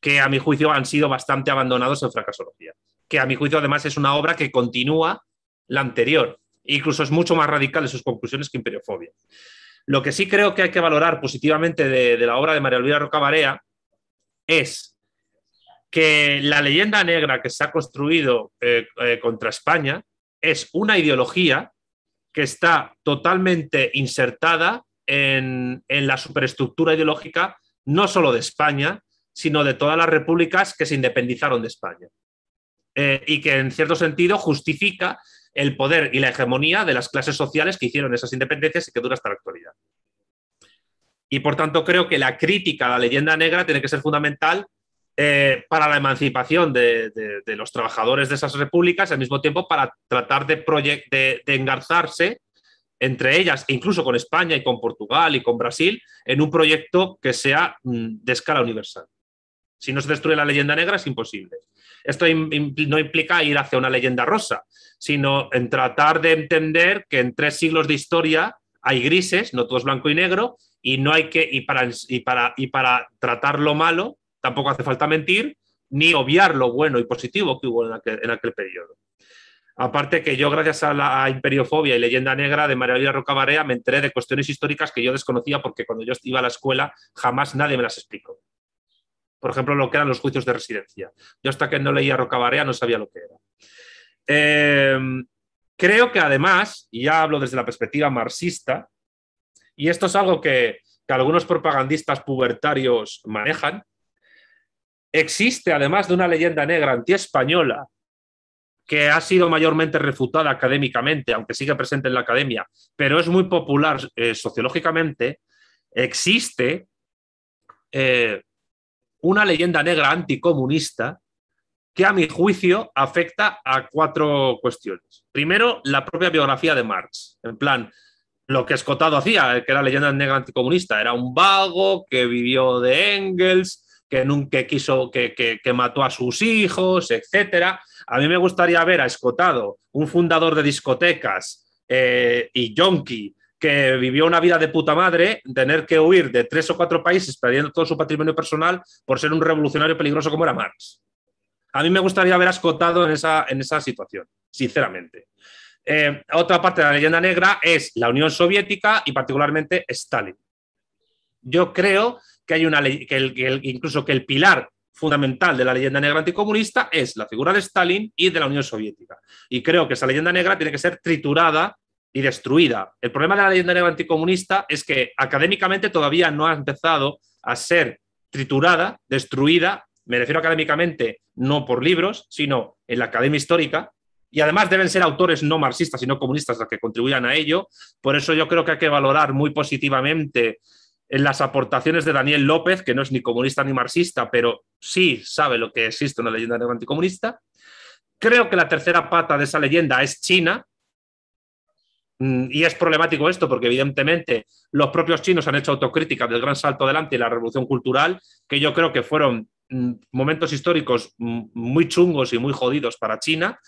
que a mi juicio han sido bastante abandonados en fracasología. que a mi juicio además es una obra que continúa la anterior. Incluso es mucho más radical en sus conclusiones que Imperiofobia. Lo que sí creo que hay que valorar positivamente de, la obra de María Elvira Rocabarea es que la leyenda negra que se ha construido eh, eh, contra España es una ideología que está totalmente insertada en, la superestructura ideológica no solo de España, sino de todas las repúblicas que se independizaron de España. Eh, y que en cierto sentido justifica el poder y la hegemonía de las clases sociales que hicieron esas independencias y que dura hasta la actualidad. Y por tanto creo que la crítica a la leyenda negra tiene que ser fundamental eh, para la emancipación de, los trabajadores de esas repúblicas, al mismo tiempo para tratar de, de, engarzarse entre ellas, e incluso con España y con Portugal y con Brasil, en un proyecto que sea mm, de escala universal. Si no se destruye la leyenda negra es imposible. Esto no implica ir hacia una leyenda rosa, sino en tratar de entender que en tres siglos de historia hay grises, no todo es blanco y negro, y no hay que, y para, y para, y para tratar lo malo, tampoco hace falta mentir, ni obviar lo bueno y positivo que hubo en aquel, periodo. Aparte que yo, gracias a la imperiofobia y leyenda negra de María Roca Rocabarea, me enteré de cuestiones históricas que yo desconocía porque cuando yo iba a la escuela jamás nadie me las explicó. Por ejemplo, lo que eran los juicios de residencia. Yo hasta que no leía Rocabarea no sabía lo que era. Eh, creo que además, y ya hablo desde la perspectiva marxista, y esto es algo que, algunos propagandistas pubertarios manejan, existe además de una leyenda negra antiespañola que ha sido mayormente refutada académicamente, aunque sigue presente en la academia, pero es muy popular eh, sociológicamente, existe eh, una leyenda negra anticomunista que a mi juicio afecta a cuatro cuestiones. Primero, la propia biografía de Marx. En plan, lo que Escotado hacía, que era leyenda negra anticomunista, era un vago que vivió de Engels, que nunca quiso, que, que, mató a sus hijos, etc. A mí me gustaría ver a Escotado, un fundador de discotecas eh, y yonki, que vivió una vida de puta madre, tener que huir de tres o cuatro países perdiendo todo su patrimonio personal por ser un revolucionario peligroso como era Marx. A mí me gustaría haber ascotado en esa, en esa situación, sinceramente. Eh, otra parte de la leyenda negra es la Unión Soviética y particularmente Stalin. Yo creo que hay una ley, que, incluso que el pilar fundamental de la leyenda negra anticomunista es la figura de Stalin y de la Unión Soviética. Y creo que esa leyenda negra tiene que ser triturada y destruida. El problema de la leyenda negra anticomunista es que académicamente todavía no ha empezado a ser triturada, destruida me refiero académicamente no por libros, sino en la academia histórica, y además deben ser autores no marxistas, sino comunistas los que contribuyan a ello. Por eso yo creo que hay que valorar muy positivamente en las aportaciones de Daniel López, que no es ni comunista ni marxista, pero sí sabe lo que existe una leyenda anticomunista. Creo que la tercera pata de esa leyenda es China, mm, y es problemático esto porque evidentemente los propios chinos han hecho autocrítica del gran salto adelante y la revolución cultural, que yo creo que fueron Mm, momentos históricos muy chungos y muy jodidos para China,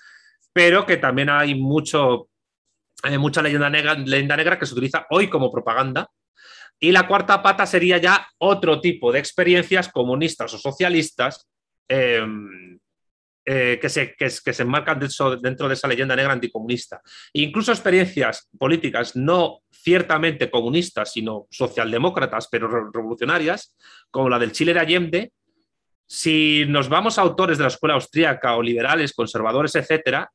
pero que también hay mucho, mucha leyenda negra, leyenda negra que se utiliza hoy como propaganda. Y la cuarta pata sería ya otro tipo de experiencias comunistas o socialistas em, eh, que, se, que, se enmarcan dentro, dentro, de esa leyenda negra anticomunista. incluso experiencias políticas no ciertamente comunistas, sino socialdemócratas, pero revolucionarias, como la del Chile de Allende, si nos vamos a autores de la escuela austríaca o liberales, conservadores, etcétera,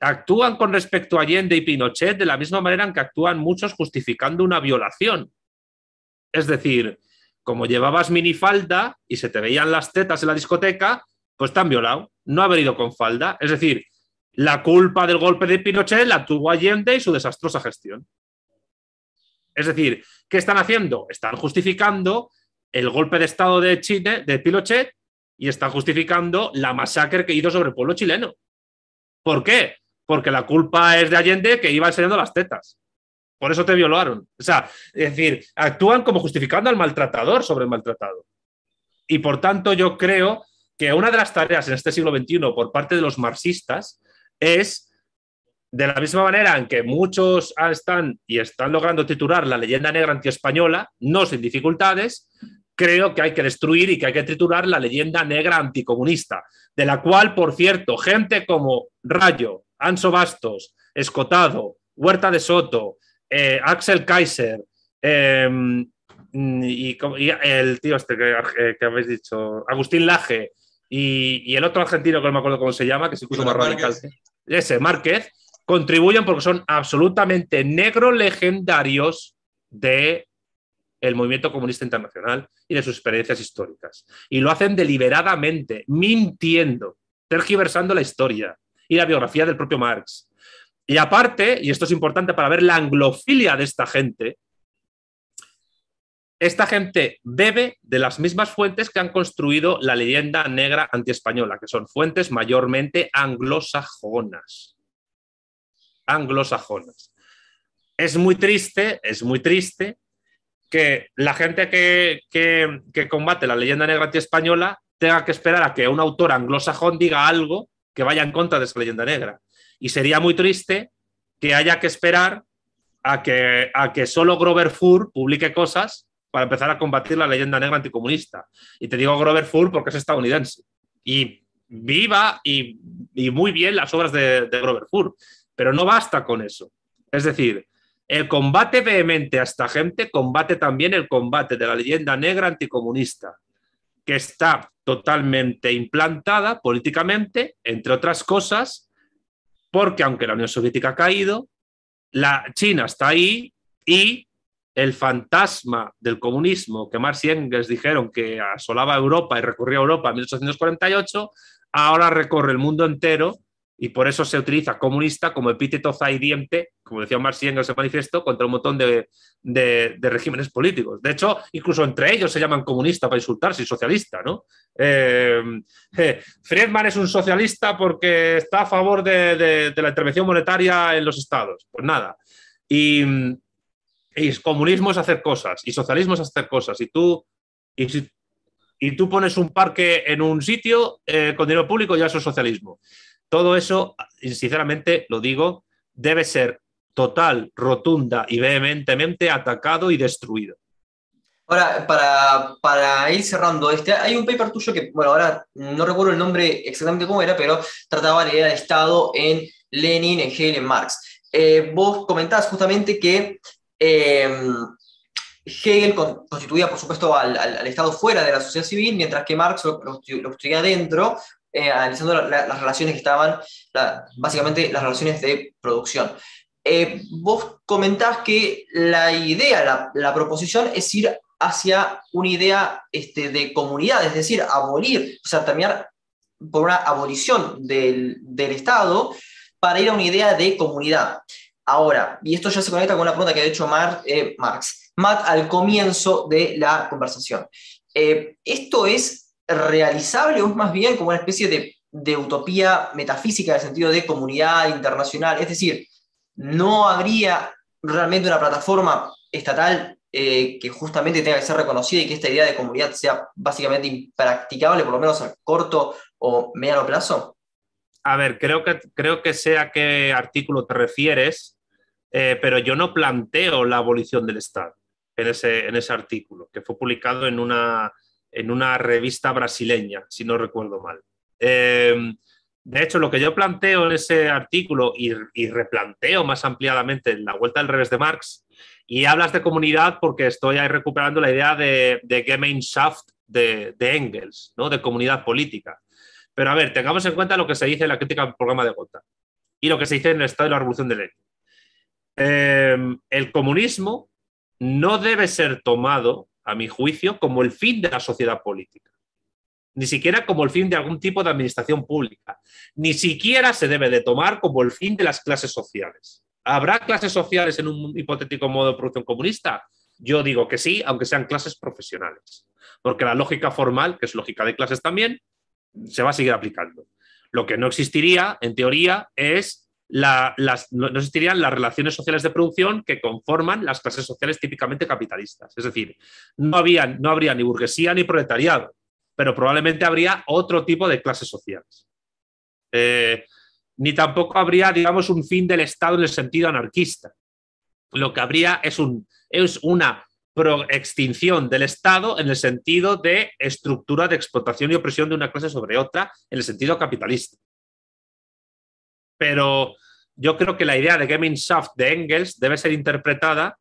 actúan con respecto a Allende y Pinochet de la misma manera en que actúan muchos justificando una violación. Es decir, como llevabas minifalda y se te veían las tetas en la discoteca, pues te han violado, no haber ido con falda. Es decir, la culpa del golpe de Pinochet la tuvo Allende y su desastrosa gestión. Es decir, ¿qué están haciendo? Están justificando el golpe de Estado de Chile, de Pinochet, y está justificando la masacre que hizo sobre el pueblo chileno. ¿Por qué? Porque la culpa es de Allende que iba enseñando las tetas. Por eso te violaron. O sea, es decir, actúan como justificando al maltratador sobre el maltratado. Y por tanto, yo creo que una de las tareas en este siglo XXI por parte de los marxistas es, de la misma manera en que muchos están y están logrando titular la leyenda negra antiespañola, no sin dificultades, creo que hay que destruir y que hay que triturar la leyenda negra anticomunista, de la cual, por cierto, gente como Rayo, Anso Bastos, Escotado, Huerta de Soto, eh, Axel Kaiser em, y, el tío este que, que, habéis dicho, Agustín Laje y, el otro argentino que no me acuerdo cómo se llama, que se puso más radical, ese, Márquez, contribuyen porque son absolutamente negros legendarios de el movimiento comunista internacional y de sus experiencias históricas. Y lo hacen deliberadamente, mintiendo, tergiversando la historia y la biografía del propio Marx. Y aparte, y esto es importante para ver la anglofilia de esta gente, esta gente bebe de las mismas fuentes que han construido la leyenda negra antiespañola, que son fuentes mayormente anglosajonas. Anglosajonas. Es muy triste, es muy triste que la gente que, que, combate la leyenda negra antiespañola tenga que esperar a que un autor anglosajón diga algo que vaya en contra de esa leyenda negra. Y sería muy triste que haya que esperar a que, a que solo Grover Fur publique cosas para empezar a combatir la leyenda negra anticomunista. Y te digo Grover Fur porque es estadounidense. Y viva y, muy bien las obras de, de Grover Fur. Pero no basta con eso. Es decir, el combate vehemente a esta gente combate también el combate de la leyenda negra anticomunista, que está totalmente implantada políticamente, entre otras cosas, porque aunque la Unión Soviética ha caído, la China está ahí y el fantasma del comunismo que Marx y Engels dijeron que asolaba Europa y recorría Europa en 1848, ahora recorre el mundo entero y por eso se utiliza comunista como epíteto zaidiente, como decía Marx y en manifiesto, contra un montón de, regímenes políticos. De hecho, incluso entre ellos se llaman comunista para insultarse y socialista, ¿no? Eh, eh, Friedman es un socialista porque está a favor de, la intervención monetaria en los estados. Pues nada. Y, comunismo es hacer cosas, y socialismo es hacer cosas. Y tú, y, y tú pones un parque en un sitio eh, con dinero público, ya eso es socialismo. Todo eso, sinceramente lo digo, debe ser total, rotunda y vehementemente atacado y destruido. Ahora, para, ir cerrando, este, hay un paper tuyo que, bueno, ahora no recuerdo el nombre exactamente cómo era, pero trataba la idea de Estado en Lenin, en Hegel, en Marx. Eh, vos comentabas justamente que eh, Hegel constituía, por supuesto, al, Estado fuera de la sociedad civil, mientras que Marx lo, constituía dentro, eh, analizando las relaciones que estaban, básicamente las relaciones de producción. Eh, vos comentás que la idea, la, proposición es ir hacia una idea este, de comunidad, es decir, abolir, o sea, terminar por una abolición del, Estado para ir a una idea de comunidad. Ahora, y esto ya se conecta con una pregunta que ha hecho eh, Marx, Matt al comienzo de la conversación. esto es realizable o es más bien como una especie de, utopía metafísica en el sentido de comunidad internacional? Es decir, no habría realmente una plataforma estatal eh, que justamente tenga que ser reconocida y que esta idea de comunidad sea básicamente impracticable, por lo menos a corto o mediano plazo? A ver, creo que, creo que sé a qué artículo te refieres, eh, pero yo no planteo la abolición del Estado en ese, en ese artículo, que fue publicado en una, en una revista brasileña, si no recuerdo mal. Em, de hecho, lo que yo planteo en ese artículo y, replanteo más ampliadamente en la vuelta al revés de Marx, y hablas de comunidad porque estoy ahí recuperando la idea de, Gemeinschaft de, Engels, ¿no? de comunidad política. Pero a ver, tengamos en cuenta lo que se dice en la crítica al programa de Gotha y lo que se dice en el Estado de la Revolución de Lenin. Em, el comunismo no debe ser tomado a mi juicio, como el fin de la sociedad política. Ni siquiera como el fin de algún tipo de administración pública. Ni siquiera se debe de tomar como el fin de las clases sociales. ¿Habrá clases sociales en un hipotético modo de producción comunista? Yo digo que sí, aunque sean clases profesionales. Porque la lógica formal, que es lógica de clases también, se va a seguir aplicando. Lo que no existiría, en teoría, es las, no, existirían las relaciones sociales de producción que conforman las clases sociales típicamente capitalistas. Es decir, no, no habría ni burguesía ni proletariado, pero probablemente habría otro tipo de clases sociales. Eh, ni tampoco habría, digamos, un fin del Estado en el sentido anarquista. Lo que habría es, un, es una extinción del Estado en el sentido de estructura de explotación y opresión de una clase sobre otra, en el sentido capitalista. Pero yo creo que la idea de Gemeinschaft de Engels debe ser interpretada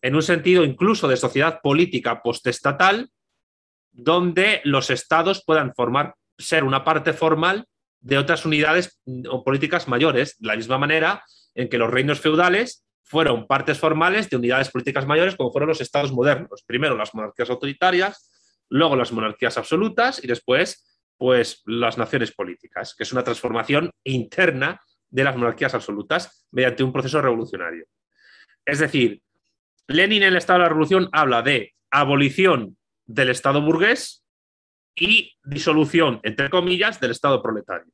en un sentido incluso de sociedad política postestatal, donde los estados puedan formar, ser una parte formal de otras unidades o políticas mayores, de la misma manera en que los reinos feudales fueron partes formales de unidades políticas mayores como fueron los estados modernos. Primero las monarquías autoritarias, luego las monarquías absolutas y después pues las naciones políticas, que es una transformación interna de las monarquías absolutas mediante un proceso revolucionario. Es decir, Lenin en el Estado de la Revolución habla de abolición del Estado burgués y disolución, entre comillas, del Estado proletario.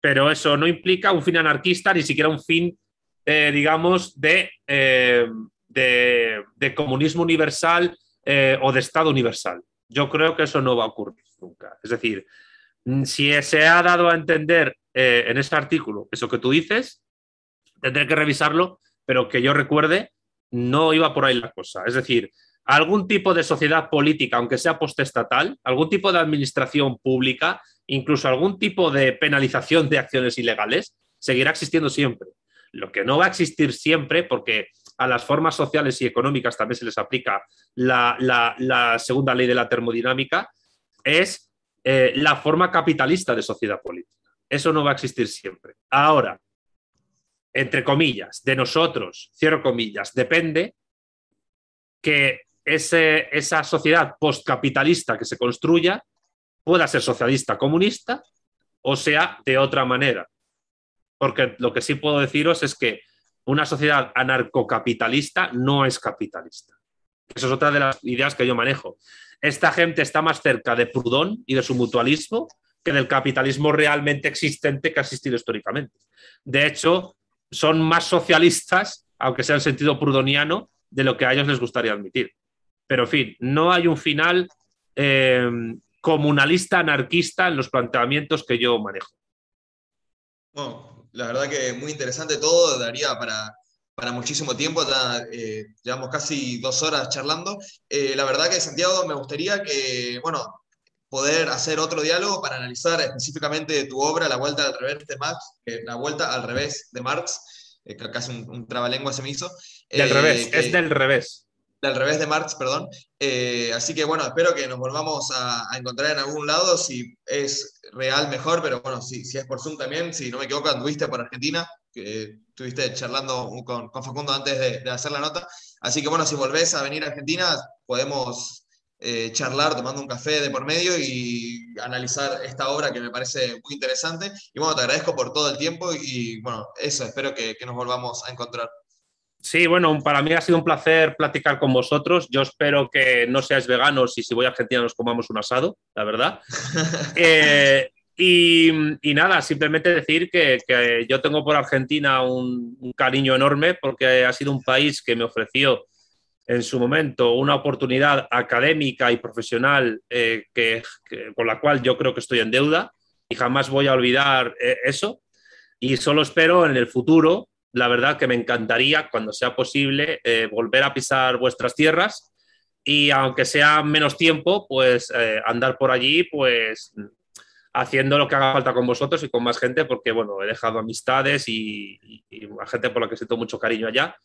Pero eso no implica un fin anarquista, ni siquiera un fin, eh, digamos, eh, de, de, comunismo universal eh, o de Estado universal. Yo creo que eso no va a ocurrir nunca. Es decir, si se ha dado a entender en este artículo eso que tú dices, tendré que revisarlo, pero que yo recuerde, no iba por ahí la cosa. Es decir, algún tipo de sociedad política, aunque sea postestatal, algún tipo de administración pública, incluso algún tipo de penalización de acciones ilegales, seguirá existiendo siempre. Lo que no va a existir siempre, porque a las formas sociales y económicas también se les aplica la, segunda ley de la termodinámica, es eh, la forma capitalista de sociedad política. Eso no va a existir siempre. Ahora, entre comillas, de nosotros, cierro comillas, depende que esa sociedad postcapitalista que se construya pueda ser socialista comunista o sea de otra manera. Porque lo que sí puedo deciros es que una sociedad anarcocapitalista no es capitalista. Eso es otra de las ideas que yo manejo. Esta gente está más cerca de Proudhon y de su mutualismo que del capitalismo realmente existente que ha existido históricamente. De hecho, son más socialistas, aunque sea en sentido prudoniano, de lo que a ellos les gustaría admitir. Pero, en fin, no hay un final eh, comunalista, anarquista en los planteamientos que yo manejo. La verdad que muy interesante todo, daría para, para muchísimo tiempo, ya eh, llevamos casi dos horas charlando. Eh, la verdad que, Santiago, me gustaría que, bueno, poder hacer otro diálogo para analizar específicamente tu obra, La Vuelta al Revés de Marx, La Vuelta al Revés de Marx, casi un, un trabalengua se me hizo. Del revés, es del revés del revés de Marx, perdón. Eh, así que bueno, espero que nos volvamos a, encontrar en algún lado, si es real mejor, pero bueno, si, si es por Zoom también, si no me equivoco, anduviste por Argentina, que estuviste charlando con, Facundo antes de, hacer la nota. Así que bueno, si volvés a venir a Argentina, podemos eh, charlar tomando un café de por medio y analizar esta obra que me parece muy interesante. Y bueno, te agradezco por todo el tiempo y, bueno, eso, espero que nos volvamos a encontrar. Sí, bueno, para mí ha sido un placer platicar con vosotros. Yo espero que no seáis veganos y si voy a Argentina nos comamos un asado, la verdad. Eh, y, nada, simplemente decir que, yo tengo por Argentina un, cariño enorme porque ha sido un país que me ofreció en su momento una oportunidad académica y profesional eh, que, con la cual yo creo que estoy en deuda y jamás voy a olvidar eh, eso. Y solo espero en el futuro la verdad que me encantaría, cuando sea posible, eh, volver a pisar vuestras tierras y aunque sea menos tiempo, pues eh, andar por allí, pues haciendo lo que haga falta con vosotros y con más gente, porque bueno, he dejado amistades y, gente por la que siento mucho cariño allá.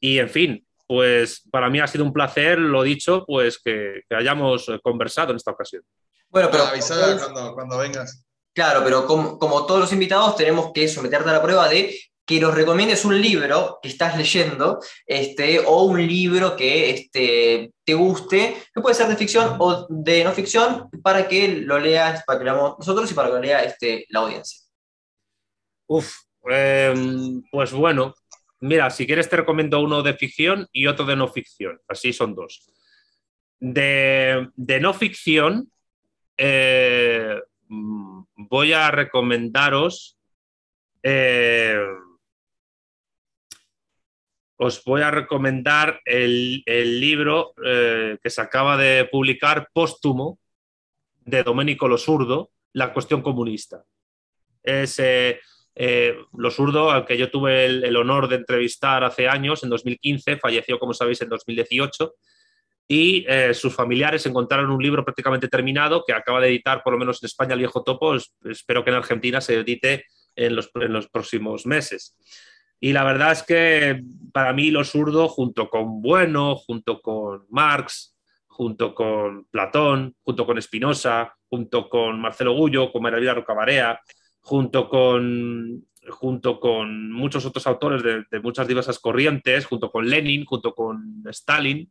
Y en fin, pues para mí ha sido un placer, lo dicho, pues que, hayamos conversado en esta ocasión. Bueno, pero avisar cuando, cuando, vengas. Claro, pero como, como, todos los invitados tenemos que someterte a la prueba de que nos recomiendes un libro que estás leyendo este, o un libro que este, te guste, que puede ser de ficción o de no ficción, para que lo leas, para que leamos nosotros y para que lo lea este, la audiencia. Uf, em, pues bueno, mira, si quieres te recomiendo uno de ficción y otro de no ficción, así son dos. De, no ficción, eh, mm, voy a recomendaros... Eh, os voy a recomendar el, libro eh, que se acaba de publicar póstumo de Domenico Losurdo, La cuestión comunista. Es, eh, Eh, lo zurdo, al que yo tuve el, honor de entrevistar hace años, en 2015, falleció, como sabéis, en 2018, y eh, sus familiares encontraron un libro prácticamente terminado que acaba de editar, por lo menos en España, el viejo topo. Espero que en Argentina se edite en los, en los próximos meses. Y la verdad es que para mí lo zurdo, junto con Bueno, junto con Marx, junto con Platón, junto con Espinosa, junto con Marcelo Gullo, con María Rocabarea, junto con, junto con muchos otros autores de, muchas diversas corrientes, junto con Lenin, junto con Stalin,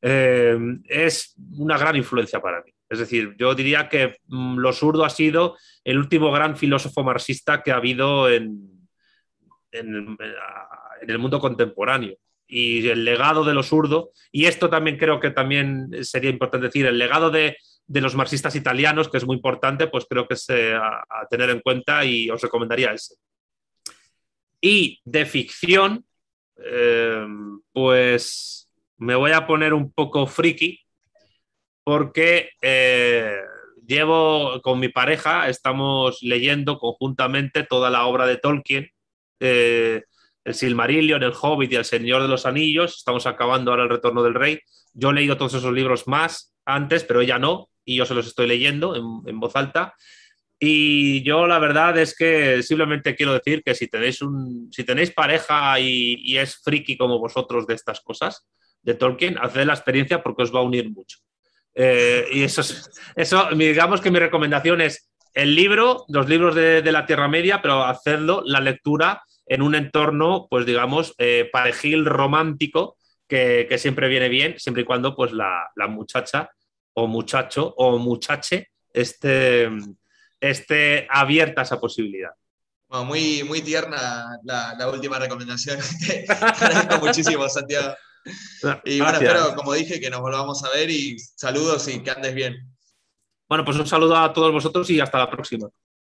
eh, es una gran influencia para mí. Es decir, yo diría que mm, lo zurdo ha sido el último gran filósofo marxista que ha habido en, en el mundo contemporáneo y el legado de lo zurdo, y esto también creo que también sería importante decir, el legado de, los marxistas italianos, que es muy importante, pues creo que es eh, a, tener en cuenta y os recomendaría ese. Y de ficción, eh, pues me voy a poner un poco friki, porque eh, llevo con mi pareja, estamos leyendo conjuntamente toda la obra de Tolkien el Silmarillion, el Hobbit y el Señor de los Anillos. Estamos acabando ahora el Retorno del Rey. Yo he leído todos esos libros más antes, pero ella no, y yo se los estoy leyendo en, voz alta. Y yo la verdad es que simplemente quiero decir que si tenéis, un, si tenéis pareja y, es friki como vosotros de estas cosas, de Tolkien, haced la experiencia porque os va a unir mucho. Eh, y eso, eso, digamos que mi recomendación es el libro, los libros de, de la Tierra Media, pero hacedlo, la lectura en un entorno, pues digamos, eh, parejil romántico, que, siempre viene bien, siempre y cuando pues la, muchacha o muchacho o muchache esté, esté abierta a esa posibilidad. muy, muy tierna la, última recomendación. Te agradezco muchísimo, Santiago. Y bueno, espero, como dije, que nos volvamos a ver y saludos y que andes bien. Bueno, pues un saludo a todos vosotros y hasta la próxima.